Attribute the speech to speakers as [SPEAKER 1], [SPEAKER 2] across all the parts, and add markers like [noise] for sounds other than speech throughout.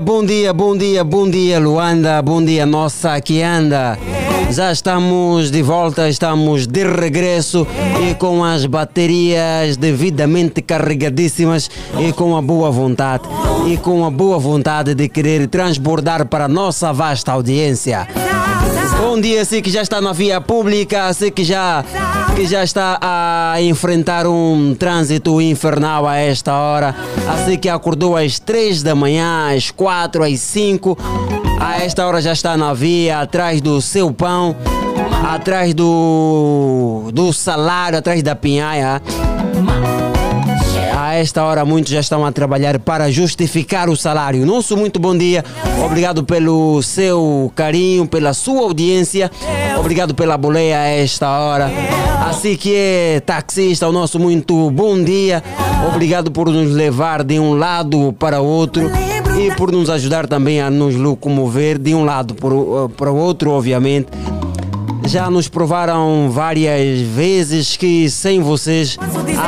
[SPEAKER 1] Bom dia, bom dia, bom dia Luanda, bom dia nossa que anda. Já estamos de volta, estamos de regresso e com as baterias devidamente carregadíssimas e com a boa vontade e com a boa vontade de querer transbordar para a nossa vasta audiência. Bom dia, sei que já está na via pública, sei que já, que já está a enfrentar um trânsito infernal a esta hora. Assim que acordou às 3 da manhã, às 4, às 5. A esta hora já está na via, atrás do seu pão, atrás do, do salário, atrás da pinhaia. Esta hora muitos já estão a trabalhar para justificar o salário. Nosso muito bom dia. Obrigado pelo seu carinho, pela sua audiência. Obrigado pela boleia a esta hora. Assim que é taxista, o nosso muito bom dia. Obrigado por nos levar de um lado para outro e por nos ajudar também a nos locomover de um lado o- para o outro, obviamente. Já nos provaram várias vezes que sem vocês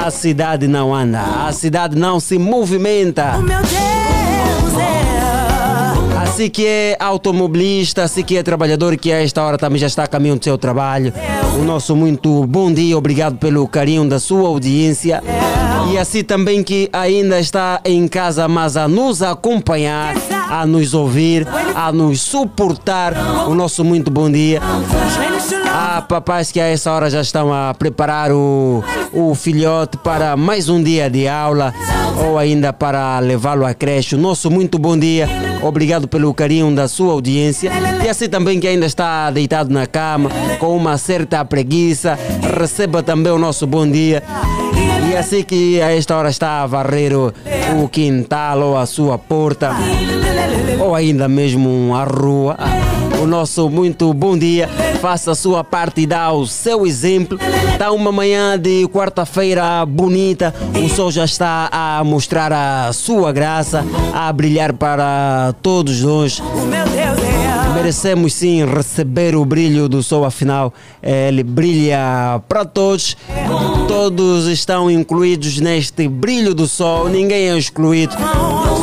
[SPEAKER 1] a cidade não anda, a cidade não se movimenta.
[SPEAKER 2] O meu Deus é.
[SPEAKER 1] Assim que é automobilista, assim que é trabalhador que a esta hora também já está a caminho do seu trabalho. O nosso muito bom dia, obrigado pelo carinho da sua audiência. E assim também que ainda está em casa, mas a nos acompanhar, a nos ouvir, a nos suportar. O nosso muito bom dia.
[SPEAKER 2] Lá.
[SPEAKER 1] Há papais que a essa hora já estão a preparar o, o filhote para mais um dia de aula ou ainda para levá-lo à creche. O nosso muito bom dia. Obrigado pelo carinho da sua audiência. E assim também que ainda está deitado na cama com uma certa preguiça, receba também o nosso bom dia. E assim que a esta hora está a varrer o, o quintal ou a sua porta ou ainda mesmo a rua. O nosso muito bom dia. Faça a sua parte e dá o seu exemplo. Está uma manhã de quarta-feira bonita. O sol já está a mostrar a sua graça, a brilhar para todos nós.
[SPEAKER 2] O meu Deus é.
[SPEAKER 1] Merecemos sim receber o brilho do sol, afinal, ele brilha para todos. Todos estão incluídos neste brilho do sol, ninguém é excluído.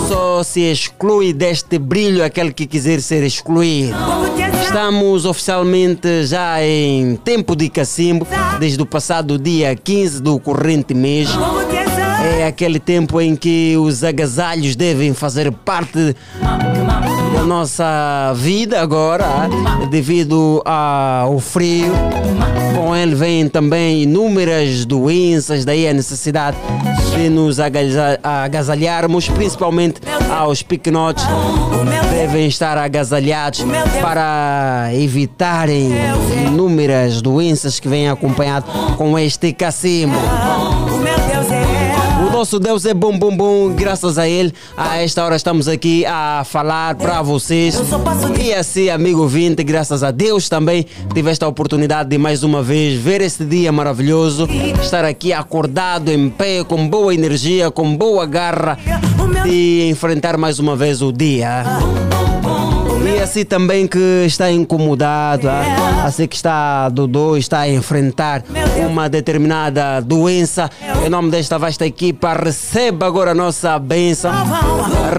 [SPEAKER 1] Só se exclui deste brilho aquele que quiser ser excluído. Estamos oficialmente já em tempo de cacimbo, desde o passado dia 15 do corrente mês. É aquele tempo em que os agasalhos devem fazer parte da nossa vida agora, devido ao frio. Com ele vêm também inúmeras doenças, daí a necessidade de nos agasalha- agasalharmos, principalmente aos pequenotes. Devem estar agasalhados para evitarem inúmeras doenças que vêm acompanhado com este cacimbo. Nosso Deus é bom, bom, bom. Graças a Ele, a esta hora estamos aqui a falar para vocês. E assim, amigo vinte, graças a Deus também tiveste a oportunidade de mais uma vez ver este dia maravilhoso, estar aqui acordado, em pé, com boa energia, com boa garra e enfrentar mais uma vez o dia. Assim também que está incomodado, ah, assim que está Dodô, está a enfrentar uma determinada doença. Em nome desta vasta equipa, receba agora a nossa bênção,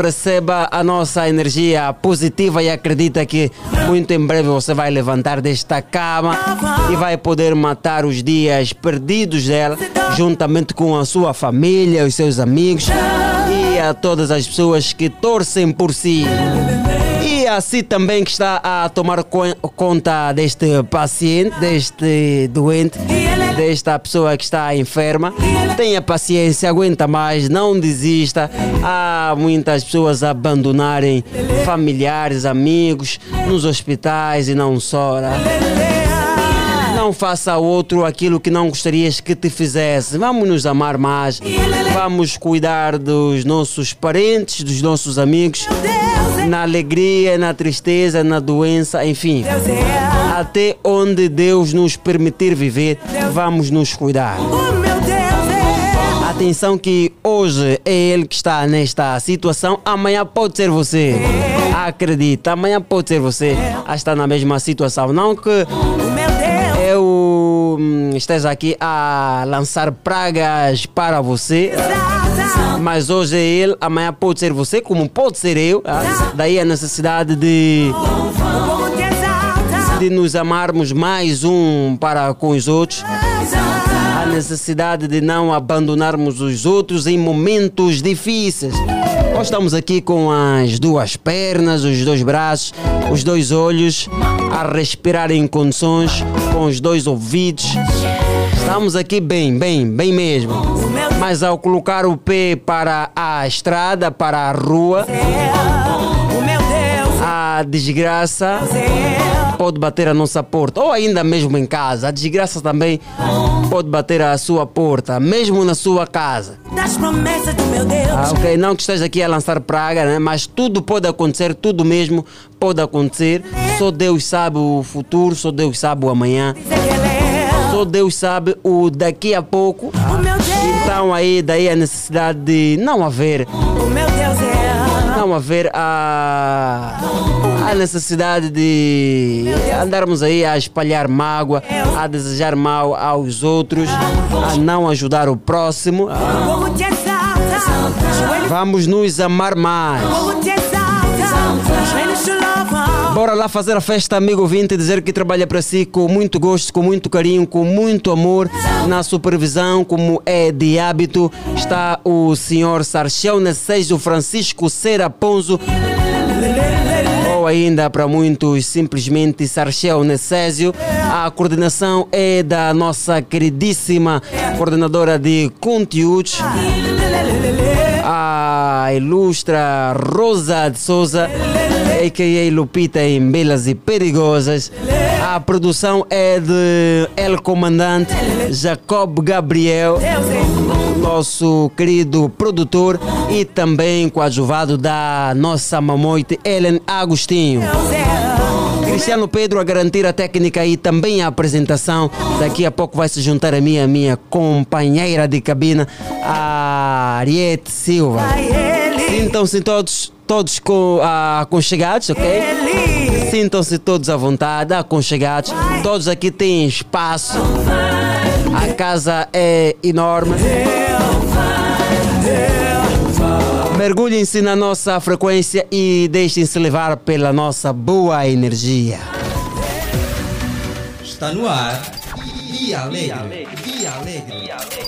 [SPEAKER 1] receba a nossa energia positiva e acredita que muito em breve você vai levantar desta cama e vai poder matar os dias perdidos dela, juntamente com a sua família, os seus amigos e a todas as pessoas que torcem por si. Assim também que está a tomar co- conta deste paciente, deste doente, desta pessoa que está enferma. Tenha paciência, aguenta mais, não desista. Há muitas pessoas a abandonarem familiares, amigos nos hospitais e não só. né? Não faça ao outro aquilo que não gostarias que te fizesse. Vamos nos amar mais. Vamos cuidar dos nossos parentes, dos nossos amigos. Na alegria, na tristeza, na doença, enfim. Até onde Deus nos permitir viver, vamos nos cuidar.
[SPEAKER 2] É.
[SPEAKER 1] Atenção que hoje é ele que está nesta situação, amanhã pode ser você. Acredita, amanhã pode ser você a estar na mesma situação. Não que eu hum, esteja aqui a lançar pragas para você. Mas hoje é ele, amanhã pode ser você, como pode ser eu. ah. Daí a necessidade de, de nos amarmos mais um para com os outros. A necessidade de não abandonarmos os outros em momentos difíceis. Nós estamos aqui com as duas pernas, os dois braços, os dois olhos, a respirar em condições, com os dois ouvidos. Estamos aqui bem, bem, bem mesmo. Mas ao colocar o pé para a estrada, para a rua, a desgraça pode bater a nossa porta, ou ainda mesmo em casa. A desgraça também pode bater a sua porta, mesmo na sua casa. Ah, ok, não que esteja aqui a lançar praga, né? mas tudo pode acontecer, tudo mesmo pode acontecer. Só Deus sabe o futuro, só Deus sabe o amanhã, só Deus sabe o daqui a pouco. Então aí daí a necessidade de não haver
[SPEAKER 2] é.
[SPEAKER 1] não haver a, a necessidade de andarmos aí a espalhar mágoa, a desejar mal aos outros, a não ajudar o próximo. Vamos nos amar mais. Bora lá fazer a festa, amigo ouvinte, dizer que trabalha para si com muito gosto, com muito carinho, com muito amor. Na supervisão, como é de hábito, está o senhor Sarchel Nessejo Francisco Cera Ponzo. Ou ainda para muitos, simplesmente Sarchel Necésio. A coordenação é da nossa queridíssima coordenadora de conteúdos, a ilustra Rosa de Souza, a.k.a. Lupita em Belas e Perigosas. A produção é de El Comandante Jacob Gabriel, nosso querido produtor e também coadjuvado da nossa mamoite Ellen Agostinho. Cristiano Pedro a garantir a técnica e também a apresentação. Daqui a pouco vai se juntar a minha, minha companheira de cabina, a Ariete Silva. Sintam-se todos, todos com, ah, aconchegados, ok? Sintam-se todos à vontade, aconchegados. Todos aqui têm espaço. A casa é enorme. Mergulhem-se na nossa frequência e deixem-se levar pela nossa boa energia.
[SPEAKER 3] Está no ar. Dia Alegre. Dia Alegre.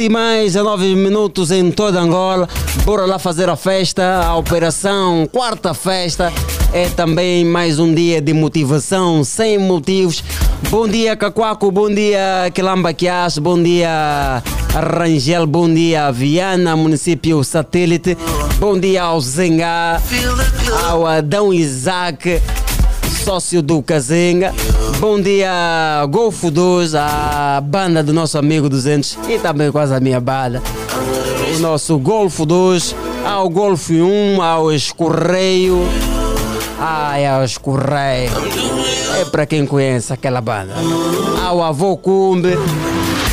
[SPEAKER 1] Sete e mais a nove minutos em toda Angola. Bora lá fazer a festa, a operação Quarta Festa. É também mais um dia de motivação, sem motivos. Bom dia, Cacuaco. Bom dia, Quilamba. Bom dia, Rangel. Bom dia, Viana, município satélite. Bom dia ao Zengá, ao Adão Isaac sócio do Kazenga. Bom dia, Golfo 2, a banda do nosso amigo 200 e também quase a minha banda. O nosso Golfo 2, ao Golfo 1, ao Escorreio. Ai, ao Escorreio. É para quem conhece aquela banda. Ao Avô Cumbe.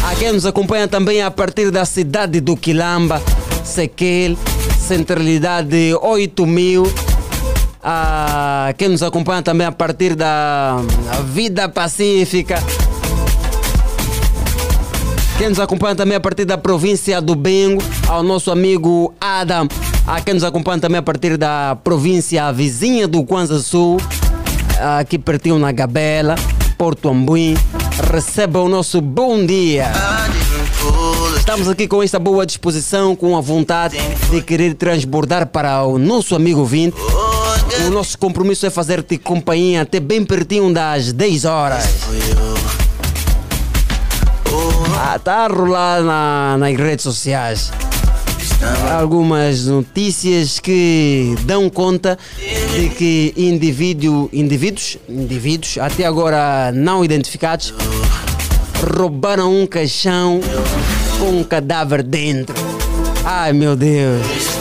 [SPEAKER 1] A quem nos acompanha também a partir da cidade do Quilamba, Sequel, centralidade 8000 a quem nos acompanha também a partir da Vida Pacífica. Quem nos acompanha também a partir da província do Bengo, ao nosso amigo Adam. A quem nos acompanha também a partir da província vizinha do Kwanza Sul, aqui pertinho na Gabela, Porto Ambuim. Receba o nosso bom dia. Estamos aqui com esta boa disposição, com a vontade de querer transbordar para o nosso amigo vinte. O nosso compromisso é fazer-te companhia até bem pertinho das 10 horas. Ah, tá a rolar na, nas redes sociais algumas notícias que dão conta de que indivíduo, indivíduos, indivíduos até agora não identificados roubaram um caixão com um cadáver dentro. Ai meu Deus.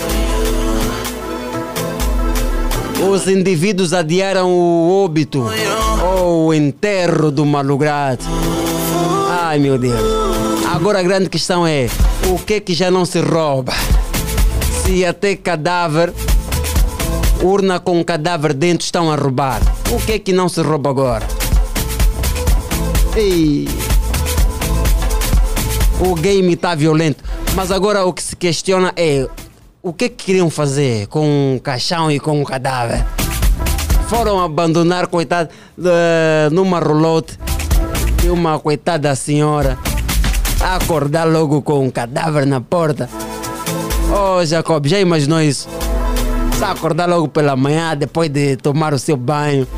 [SPEAKER 1] Os indivíduos adiaram o óbito ou o enterro do malogrado. Ai meu Deus. Agora a grande questão é: o que é que já não se rouba? Se até cadáver, urna com cadáver dentro estão a roubar, o que é que não se rouba agora? Ei. O game está violento. Mas agora o que se questiona é o que, que queriam fazer com um caixão e com um cadáver? Foram abandonar, coitado, de- numa rolote de uma coitada senhora a acordar logo com um cadáver na porta. Oh, Jacob, já imaginou isso? Só acordar logo pela manhã, depois de tomar o seu banho,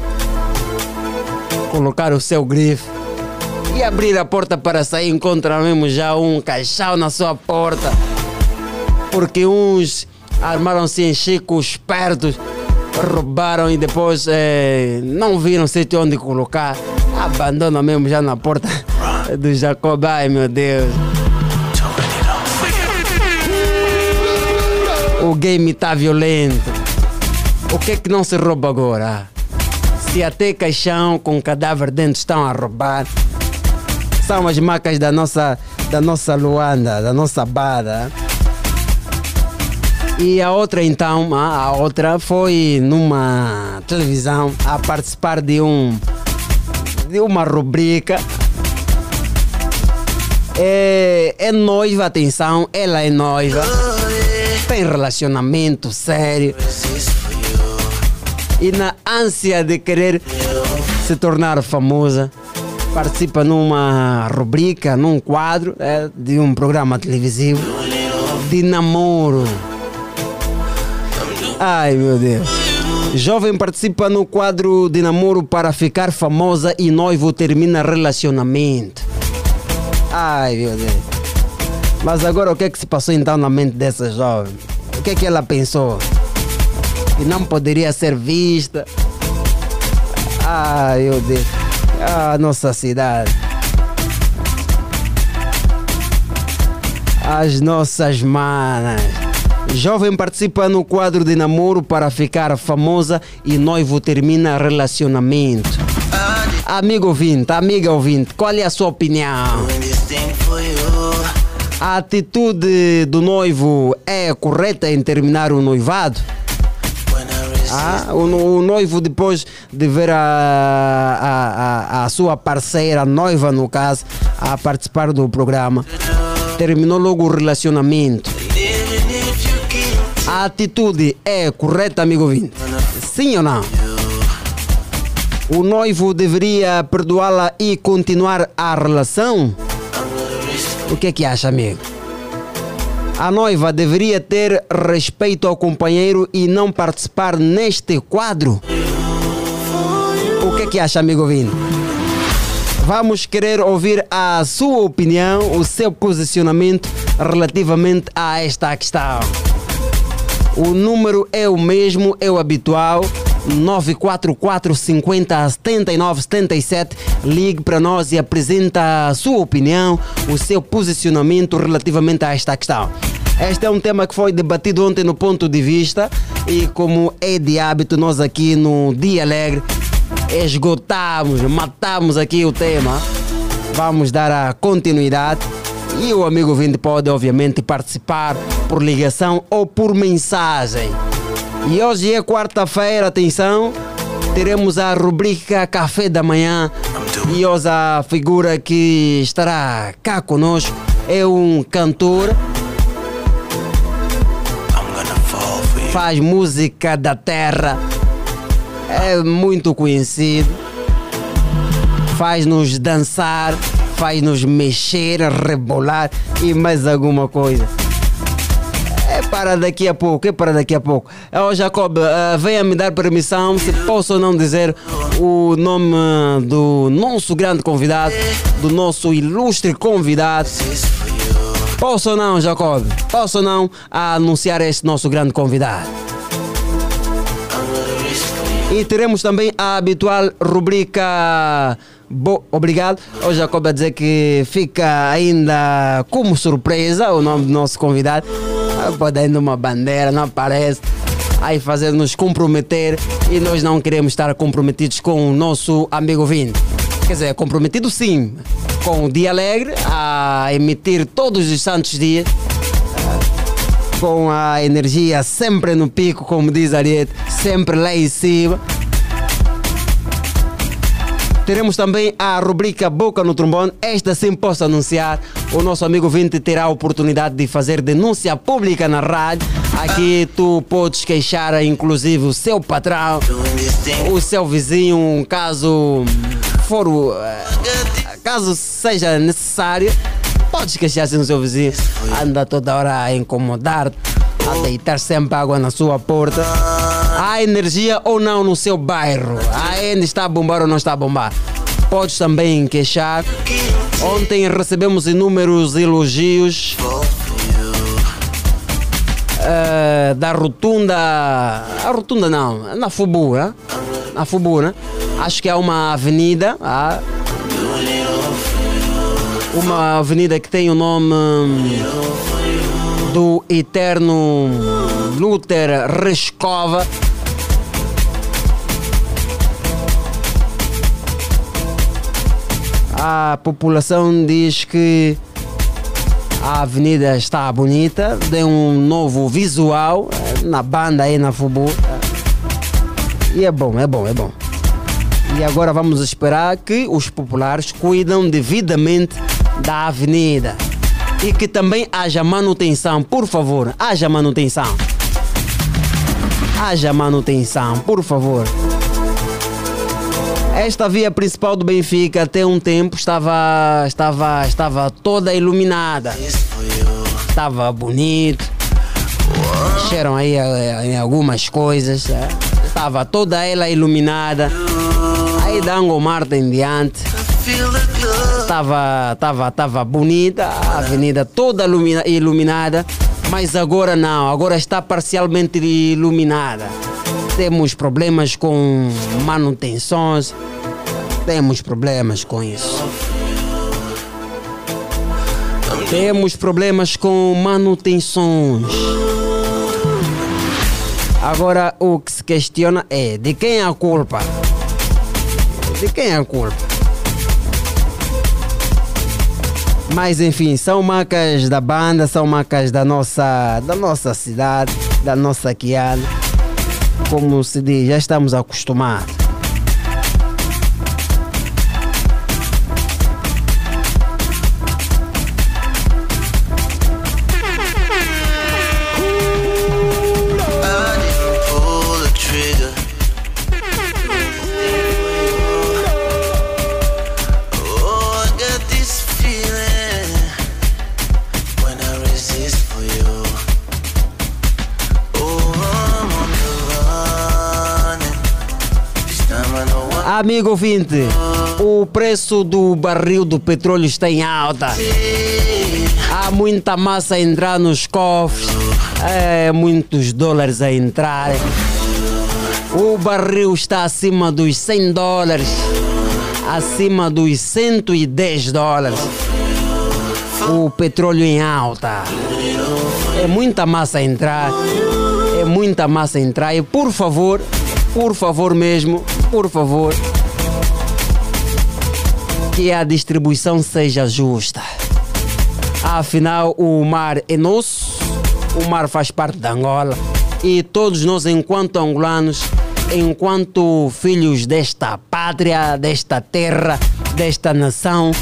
[SPEAKER 1] colocar o seu grife e abrir a porta para sair, encontra mesmo já um caixão na sua porta porque uns armaram-se em chicos espertos, roubaram e depois eh, não viram sítio onde colocar, abandonam mesmo já na porta do Jacob. Ai meu Deus. O game está violento. O que é que não se rouba agora? Se até caixão com cadáver dentro estão a roubar, são as marcas da nossa, da nossa Luanda, da nossa Bada. E a outra então, a a outra foi numa televisão a participar de um de uma rubrica. É, é noiva, atenção, ela é noiva. Tem relacionamento sério. E na ânsia de querer se tornar famosa, participa numa rubrica, num quadro é, de um programa televisivo de namoro. Ai meu Deus. Jovem participa no quadro de namoro para ficar famosa e noivo termina relacionamento. Ai meu Deus. Mas agora o que é que se passou então na mente dessa jovem? O que é que ela pensou? Que não poderia ser vista. Ai meu Deus. Ah, nossa cidade. As nossas manas. Jovem participa no quadro de namoro para ficar famosa e noivo termina relacionamento. Amigo ouvinte, amiga ouvinte, qual é a sua opinião? A atitude do noivo é correta em terminar o noivado? Ah, o, o noivo, depois de ver a, a, a, a sua parceira, noiva no caso, a participar do programa, terminou logo o relacionamento. A atitude é correta, amigo ouvinte? Sim ou não? O noivo deveria perdoá-la e continuar a relação? O que é que acha, amigo? A noiva deveria ter respeito ao companheiro e não participar neste quadro. O que é que acha, amigo Vini? Vamos querer ouvir a sua opinião, o seu posicionamento relativamente a esta questão. O número é o mesmo, é o habitual. 944 50 79 77. Ligue para nós e apresenta a sua opinião, o seu posicionamento relativamente a esta questão. Este é um tema que foi debatido ontem no ponto de vista e como é de hábito nós aqui no Dia Alegre esgotamos, matamos aqui o tema. Vamos dar a continuidade e o amigo Vinte pode obviamente participar por ligação ou por mensagem. E hoje é quarta-feira, atenção, teremos a rubrica Café da Manhã. E hoje a figura que estará cá conosco é um cantor, faz música da terra, é muito conhecido, faz-nos dançar, faz-nos mexer, rebolar e mais alguma coisa. É para daqui a pouco, é para daqui a pouco. Ó Jacob, uh, venha me dar permissão se posso ou não dizer o nome do nosso grande convidado, do nosso ilustre convidado. Posso ou não, Jacob? Posso ou não anunciar este nosso grande convidado? E teremos também a habitual rubrica Bo Obrigado. O Jacob a dizer que fica ainda como surpresa o nome do nosso convidado. Ah, Pode ainda uma bandeira, não aparece. Aí fazer nos comprometer e nós não queremos estar comprometidos com o nosso amigo Vinte. Quer dizer, comprometido sim, com o Dia Alegre, a emitir todos os santos dias com a energia sempre no pico, como diz Ariete, sempre lá em cima. Teremos também a rubrica Boca no Trombone. Esta sim posso anunciar. O nosso amigo Vinte terá a oportunidade de fazer denúncia pública na rádio. Aqui tu podes queixar, inclusive, o seu patrão, o seu vizinho, caso for o, eh, caso seja necessário. Podes queixar-se no seu vizinho. Anda toda hora a incomodar-te, a deitar sempre água na sua porta. Há energia ou não no seu bairro? Ainda está a bombar ou não está a bombar? Podes também queixar. Ontem recebemos inúmeros elogios eh, da rotunda. A rotunda não, na Fubu, né? Na Fubu, né? Acho que há uma avenida. uma avenida que tem o nome do eterno Luther Rescova. A população diz que a avenida está bonita, tem um novo visual eh, na banda aí na Fubu. E é bom, é bom, é bom. E agora vamos esperar que os populares cuidam devidamente da avenida. E que também haja manutenção, por favor, haja manutenção. Haja manutenção, por favor. Esta via principal do Benfica até um tempo estava, estava, estava toda iluminada. Estava bonito. Mexeram aí eh, em algumas coisas. eh. Estava toda ela iluminada. Aí da Angomar em diante. Estava, estava, estava bonita, a avenida toda ilumina- iluminada, mas agora não, agora está parcialmente iluminada. Temos problemas com manutenções, temos problemas com isso. Temos problemas com manutenções. Agora o que se questiona é de quem é a culpa? De quem é a culpa? Mas enfim, são marcas da banda, são marcas da nossa, da nossa cidade, da nossa Kiana. Como se diz, já estamos acostumados. Amigo ouvinte, o preço do barril do petróleo está em alta. Há muita massa a entrar nos cofres, é, muitos dólares a entrar. O barril está acima dos 100 dólares, acima dos 110 dólares. O petróleo em alta. É muita massa a entrar, é muita massa a entrar. E por favor, por favor mesmo, por favor, que a distribuição seja justa. Afinal, o mar é nosso, o mar faz parte da Angola e todos nós, enquanto angolanos, enquanto filhos desta pátria, desta terra, desta nação,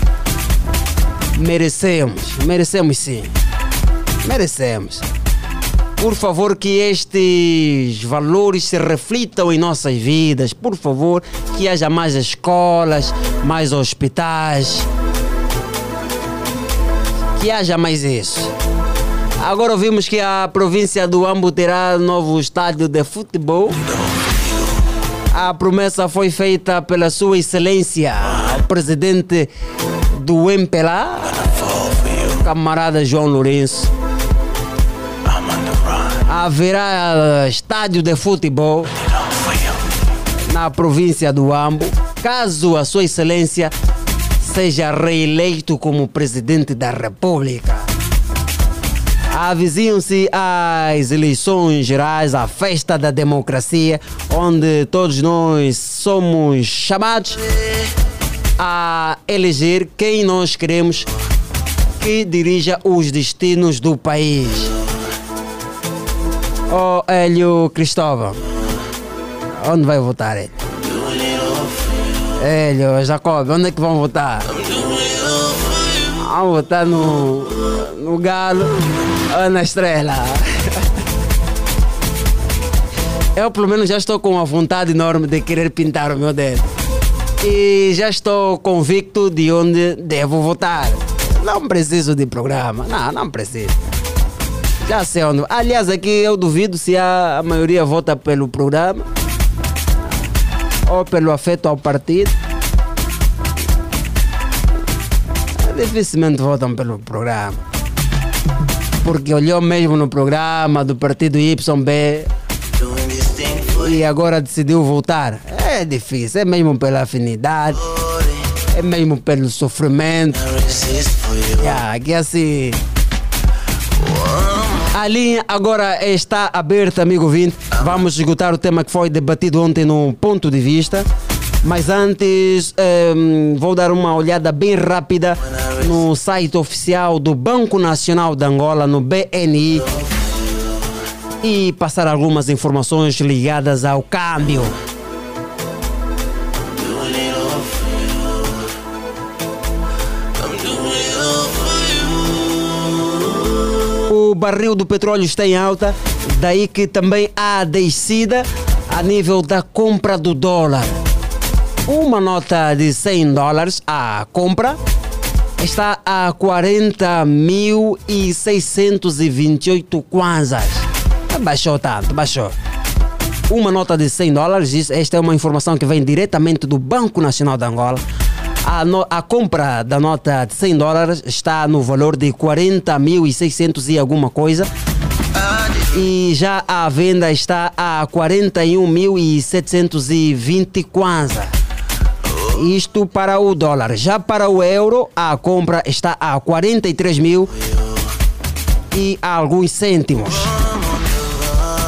[SPEAKER 1] merecemos, merecemos sim, merecemos. Por favor, que estes valores se reflitam em nossas vidas. Por favor, que haja mais escolas, mais hospitais. Que haja mais isso. Agora ouvimos que a província do Ambo terá novo estádio de futebol. A promessa foi feita pela Sua Excelência, o presidente do MPLA, camarada João Lourenço haverá estádio de futebol na província do Ambo, caso a Sua Excelência seja reeleito como presidente da República. Avizinham-se as eleições gerais, a festa da democracia, onde todos nós somos chamados a eleger quem nós queremos que dirija os destinos do país. Oh, Hélio Cristóvão. Onde vai votar ele? Hélio, Jacob, onde é que vão votar? Vão votar no, no Galo ou na Estrela? [laughs] Eu, pelo menos, já estou com uma vontade enorme de querer pintar o meu dedo. E já estou convicto de onde devo votar. Não preciso de programa. Não, não preciso. Onde. Aliás, aqui eu duvido se a, a maioria vota pelo programa ou pelo afeto ao partido. Dificilmente votam pelo programa. Porque olhou mesmo no programa do partido YB e agora decidiu voltar. É difícil, é mesmo pela afinidade, é mesmo pelo sofrimento. Yeah, que assim. A linha agora está aberta, amigo ouvinte. Vamos esgotar o tema que foi debatido ontem no ponto de vista. Mas antes, ehm, vou dar uma olhada bem rápida no site oficial do Banco Nacional de Angola, no BNI, e passar algumas informações ligadas ao câmbio. Barril do petróleo está em alta, daí que também há descida a nível da compra do dólar. Uma nota de 100 dólares a compra está a 40.628 kwanzas. Baixou tanto, baixou. Uma nota de 100 dólares, esta é uma informação que vem diretamente do Banco Nacional de Angola. A, no- a compra da nota de 100 dólares está no valor de 40.600 e alguma coisa. E já a venda está a 41.720 kwanza. Isto para o dólar. Já para o euro, a compra está a 43 mil e alguns cêntimos.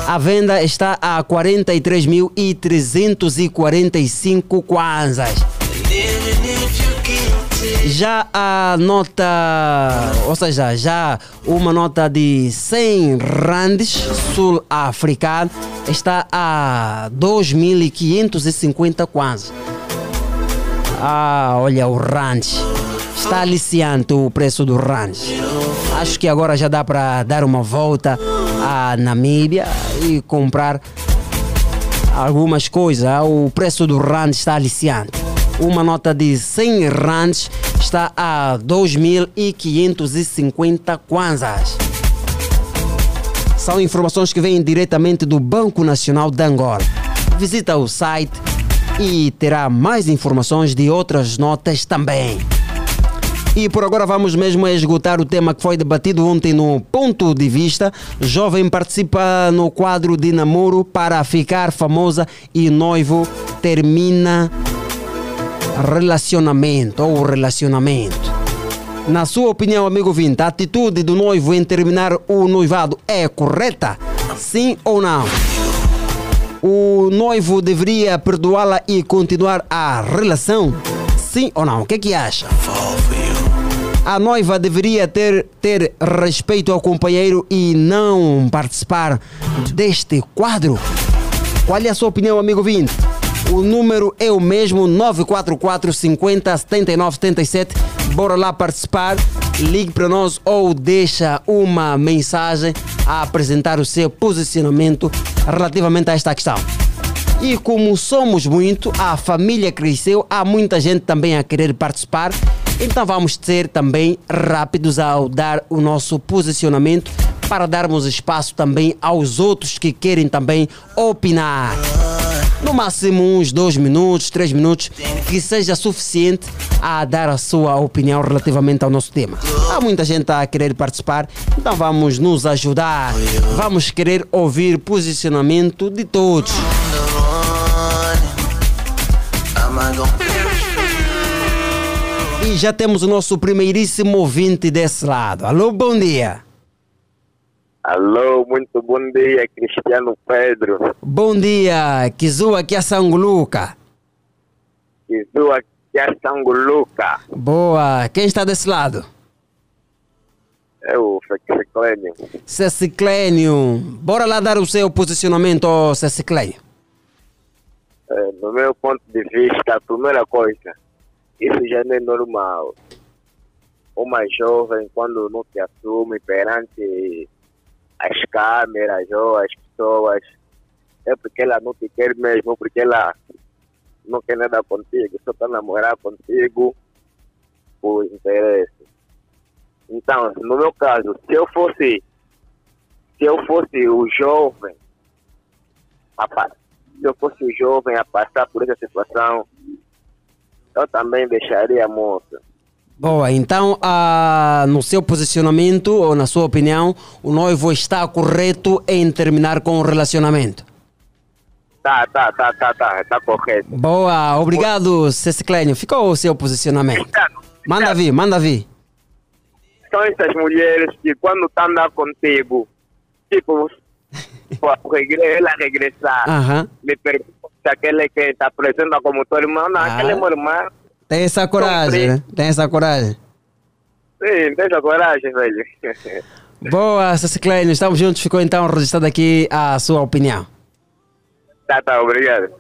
[SPEAKER 1] A venda está a 43.345 kwanzas. Já a nota, ou seja, já uma nota de 100 randes sul-africano está a 2.550 kwanzas. Ah, olha o rand. Está aliciante o preço do rand. Acho que agora já dá para dar uma volta à Namíbia e comprar algumas coisas. O preço do rand está aliciante. Uma nota de 100 rands está a 2.550 kwanzas. São informações que vêm diretamente do Banco Nacional de Angola. Visita o site e terá mais informações de outras notas também. E por agora vamos mesmo esgotar o tema que foi debatido ontem no Ponto de Vista. Jovem participa no quadro de namoro para ficar famosa e noivo termina relacionamento ou relacionamento. Na sua opinião, amigo Vinta, a atitude do noivo em terminar o noivado é correta? Sim ou não? O noivo deveria perdoá-la e continuar a relação? Sim ou não? O que é que acha? A noiva deveria ter, ter respeito ao companheiro e não participar deste quadro? Qual é a sua opinião, amigo Vinte? O número é o mesmo, 944 50 79 77. Bora lá participar. Ligue para nós ou deixa uma mensagem a apresentar o seu posicionamento relativamente a esta questão. E como somos muito, a família cresceu, há muita gente também a querer participar. Então vamos ser também rápidos ao dar o nosso posicionamento para darmos espaço também aos outros que querem também opinar. No máximo uns dois minutos, três minutos, que seja suficiente a dar a sua opinião relativamente ao nosso tema. Há muita gente a querer participar, então vamos nos ajudar. Vamos querer ouvir posicionamento de todos. E já temos o nosso primeiríssimo ouvinte desse lado. Alô, bom dia.
[SPEAKER 4] Alô, muito bom dia, Cristiano Pedro.
[SPEAKER 1] Bom dia, Kizua aqui a Sanguluca.
[SPEAKER 4] Estou aqui a Sanguluca.
[SPEAKER 1] Boa, quem está desse lado?
[SPEAKER 4] É o Feclênio.
[SPEAKER 1] Ceciclênio. Bora lá dar o seu posicionamento, Ceciclênio.
[SPEAKER 4] É, no meu ponto de vista, a primeira coisa, isso já não é normal. Uma jovem, quando não se assume perante as câmeras ou as pessoas, é porque ela não te quer mesmo, porque ela não quer nada contigo, só está namorar contigo por interesse. Então, no meu caso, se eu fosse, se eu fosse o jovem, a pa- se eu fosse o jovem a passar por essa situação, eu também deixaria a moça.
[SPEAKER 1] Boa, então, ah, no seu posicionamento ou na sua opinião, o noivo está correto em terminar com o relacionamento?
[SPEAKER 4] Tá, tá, tá, tá, tá, tá correto.
[SPEAKER 1] Boa, obrigado, Ceciclênio. Ficou o seu posicionamento. Manda vir, manda vir.
[SPEAKER 4] São essas mulheres que quando estão andando contigo, tipo, [laughs] ela regressar,
[SPEAKER 1] Aham.
[SPEAKER 4] me pergunta se aquele que está apresenta como teu irmão, não,
[SPEAKER 1] Ah.
[SPEAKER 4] aquele é meu irmão.
[SPEAKER 1] Tem essa coragem, né? Tem essa coragem.
[SPEAKER 4] Sim, tem essa coragem, velho. [laughs]
[SPEAKER 1] Boa, Ceciclênio, estamos juntos. Ficou então registrada aqui a sua opinião.
[SPEAKER 4] tá, tá, obrigado.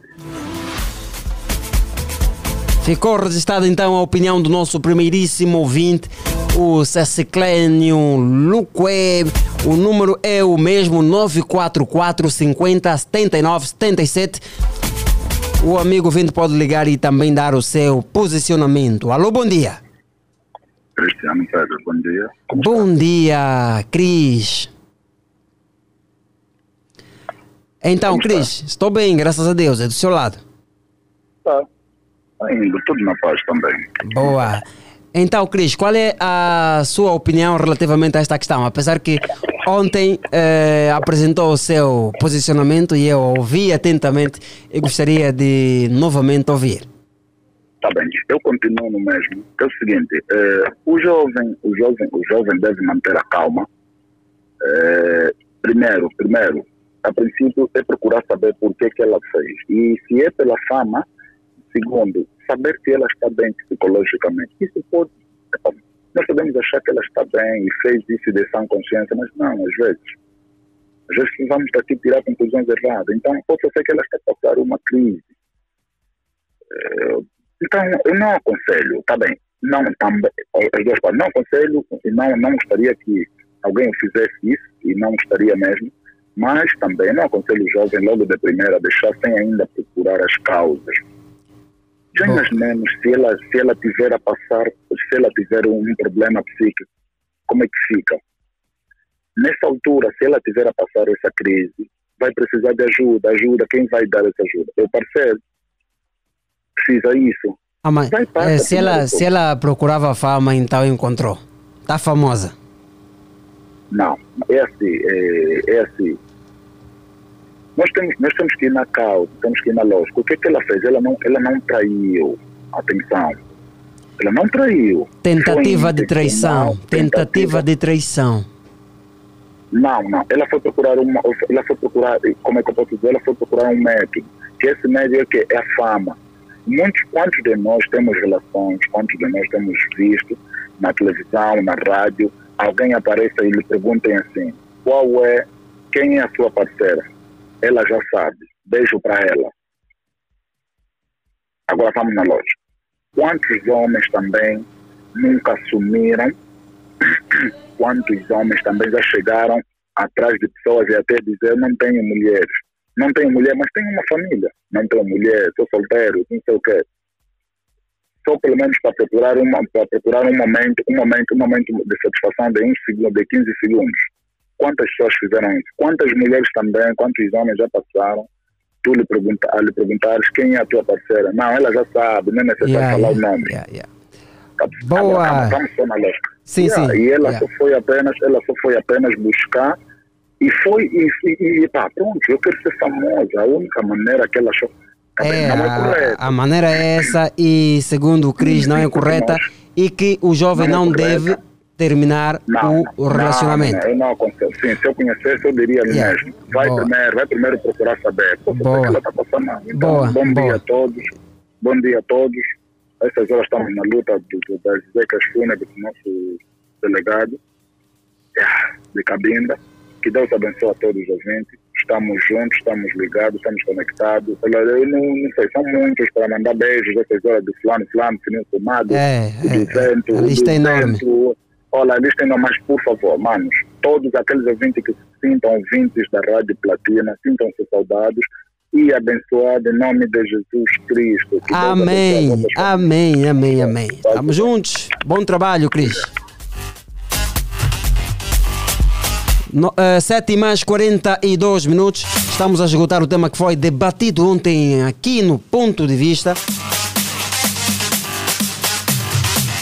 [SPEAKER 1] Ficou registrada então a opinião do nosso primeiríssimo ouvinte, o Ceciclênio Luque. O número é o mesmo, 944 50 79 77. O amigo ouvinte pode ligar e também dar o seu posicionamento. Alô, bom dia.
[SPEAKER 5] Cristiano Pedro, bom dia.
[SPEAKER 1] Bom dia, Cris. Então,
[SPEAKER 5] Como está?
[SPEAKER 1] Cris, estou bem, graças a Deus. É do seu lado.
[SPEAKER 5] Tá. Indo, tudo na paz também.
[SPEAKER 1] Boa. Então, Cris, qual é a sua opinião relativamente a esta questão? Apesar que ontem eh, apresentou o seu posicionamento e eu ouvi atentamente e gostaria de novamente ouvir.
[SPEAKER 5] Tá bem. Eu continuo no mesmo. É o seguinte, eh, o jovem, o jovem, o jovem deve manter a calma. Eh, primeiro, primeiro, a princípio é procurar saber por que que ela fez. E se é pela fama, segundo, saber se ela está bem psicologicamente. Isso pode. Nós podemos achar que ela está bem e fez isso de sã consciência, mas não, às vezes. Às vezes vamos daqui tirar conclusões erradas. Então, pode ser que ela está a passar uma crise. Eh, então, eu não aconselho, tá bem, não também, as duas partes, não aconselho e não, não gostaria que alguém fizesse isso e não gostaria mesmo, mas também não aconselho o jovem logo de primeira a deixar sem ainda procurar as causas.
[SPEAKER 1] Bom.
[SPEAKER 5] imaginemos se ela, se ela tiver a passar, se ela tiver um problema psíquico, como é que fica? Nessa altura, se ela tiver a passar essa crise, vai precisar de ajuda, ajuda, quem vai dar essa ajuda? É o parceiro. precisa isso.
[SPEAKER 1] Ah, mas,
[SPEAKER 5] Vai, passa,
[SPEAKER 1] eh, se, ela, se ela procurava fama, então encontrou. Está famosa.
[SPEAKER 5] Não, é assim, é, é assim. Nós temos, nós temos que ir na causa, temos que ir na lógica. O que, é que ela fez? Ela não, ela não traiu. Atenção. Ela não traiu.
[SPEAKER 1] Tentativa de traição.
[SPEAKER 5] intencional,
[SPEAKER 1] Tentativa de traição.
[SPEAKER 5] Não, não. Ela foi procurar uma. Ela foi procurar, como é que eu posso dizer? Ela foi procurar um método. Que esse método é que é a fama. Muitos, quantos de nós temos relações, quantos de nós temos visto na televisão, na rádio, alguém aparece e lhe perguntem assim, qual é, quem é a sua parceira? Ela já sabe. Beijo para ela. Agora vamos na loja. Quantos homens também nunca assumiram? [clears throat] Quantos homens também já chegaram atrás de pessoas e até dizer não tenho mulheres? Não tenho mulher, mas tenho uma família. Não tenho mulher, sou solteiro, não sei o quê. Só pelo menos para procurar, uma, para procurar um momento, um momento, um momento de satisfação de um segundo, de 15 segundos. Quantas pessoas fizeram isso? Quantas mulheres também, quantos homens já passaram? Tu lhe, pergunta, a lhe perguntares quem é a tua parceira. Não, ela já sabe, não é necessário
[SPEAKER 1] Yeah,
[SPEAKER 5] falar
[SPEAKER 1] yeah,
[SPEAKER 5] o nome.
[SPEAKER 1] yeah, yeah.
[SPEAKER 5] Boa. Vamos só na lógica.
[SPEAKER 1] Sim, sim.
[SPEAKER 5] E ela só foi apenas, ela só foi apenas buscar e foi e, e, e pá, pronto, eu quero ser famosa. A única maneira que ela achou tá
[SPEAKER 1] É,
[SPEAKER 5] não é
[SPEAKER 1] a, a maneira é essa e segundo o Cris não é correta e que o jovem
[SPEAKER 5] Não é
[SPEAKER 1] deve terminar
[SPEAKER 5] Não,
[SPEAKER 1] o relacionamento.
[SPEAKER 5] Não, eu não aconselho. Sim, se eu conhecesse, eu diria
[SPEAKER 1] Yeah.
[SPEAKER 5] mesmo. Vai
[SPEAKER 1] Boa.
[SPEAKER 5] primeiro, vai primeiro procurar saber. Pô,
[SPEAKER 1] Boa.
[SPEAKER 5] que ela está passando mal. Então,
[SPEAKER 1] Boa,
[SPEAKER 5] bom
[SPEAKER 1] boa.
[SPEAKER 5] dia a todos. Bom dia a todos. Essas horas estamos na luta do, do, das zecas fúnebres do nosso delegado de Cabinda. Que Deus abençoe a todos os ouvintes. Estamos juntos, estamos ligados, estamos conectados. Eu não, não sei, são muitos para mandar beijos essas horas de fulano, fulano, fininho fumado.
[SPEAKER 1] É,
[SPEAKER 5] o
[SPEAKER 1] é,
[SPEAKER 5] 200,
[SPEAKER 1] a lista é enorme.
[SPEAKER 5] 200. Olha, enorme, mas por favor, manos, todos aqueles ouvintes que se sintam ouvintes da Rádio Platina, sintam-se saudados e abençoados em nome de Jesus Cristo.
[SPEAKER 1] Amém, amém, amém, amém. Estamos juntos. Bom trabalho, Cris. No, eh, 7 e mais 42 minutos. Estamos a esgotar o tema que foi debatido ontem aqui no Ponto de Vista.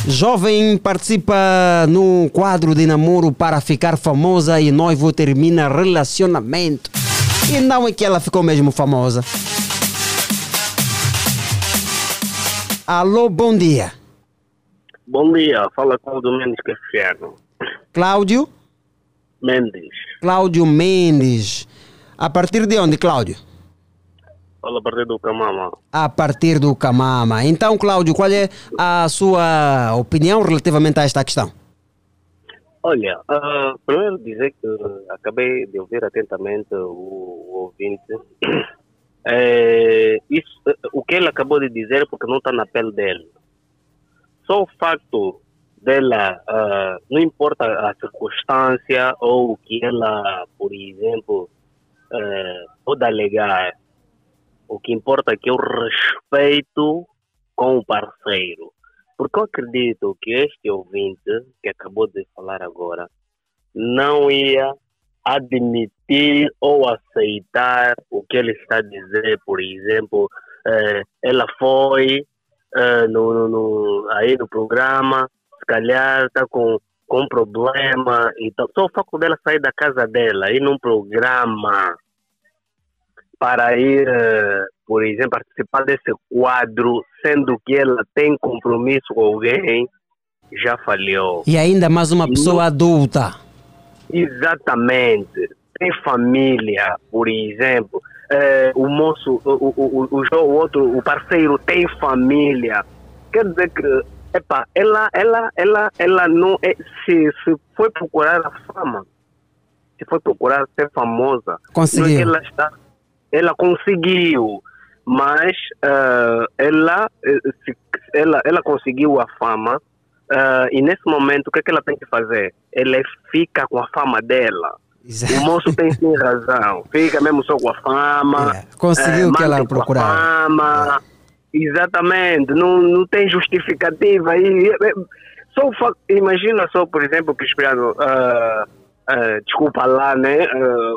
[SPEAKER 1] Jovem participa no quadro de namoro para ficar famosa e noivo termina relacionamento. E não é que ela ficou mesmo famosa. Alô, bom dia.
[SPEAKER 6] Bom dia, fala com o Domingos Cafiano.
[SPEAKER 1] Cláudio?
[SPEAKER 6] Mendes,
[SPEAKER 1] Cláudio Mendes. A partir de onde, Cláudio?
[SPEAKER 6] Fala a partir do Camama.
[SPEAKER 1] A partir do Camama. Então, Cláudio, qual é a sua opinião relativamente a esta questão?
[SPEAKER 6] Olha, ah, primeiro dizer que acabei de ouvir atentamente o, o ouvinte. [clears throat] É, isso, o que ele acabou de dizer é porque não está na pele dele. Só o facto dela, ah, não importa a circunstância ou o que ela, por exemplo, eh, pode alegar, o que importa é que eu respeito com o parceiro. Porque eu acredito que este ouvinte que acabou de falar agora não ia admitir ou aceitar o que ele está a dizer. Por exemplo, eh, ela foi eh, no, no- aí no programa, se calhar está com, com problema e tal. Só o facto dela sair da casa dela, ir num programa para ir, eh, por exemplo, participar desse quadro, sendo que ela tem compromisso com alguém, já falhou.
[SPEAKER 1] E ainda mais uma pessoa adulta.
[SPEAKER 6] Exatamente. Tem família, por exemplo. Eh, o moço, o, o, o, o outro, o parceiro tem família. Quer dizer que, epa, ela, ela, ela, ela não é, se, se foi procurar a fama, se foi procurar ser famosa,
[SPEAKER 1] Conseguiu.
[SPEAKER 6] não é que ela está, ela conseguiu, mas eh, ela, eh, ela, ela conseguiu a fama ah, e nesse momento o que, é que ela tem que fazer? Ela fica com a fama dela. O moço tem sim razão, fica mesmo só com a fama.
[SPEAKER 1] Conseguiu
[SPEAKER 6] eh,
[SPEAKER 1] o que ela procurava.
[SPEAKER 6] Fama, Exatamente, não, não tem justificativa. E, só imagina só, por exemplo, Cristiano, ah, ah, desculpa lá, né? ah,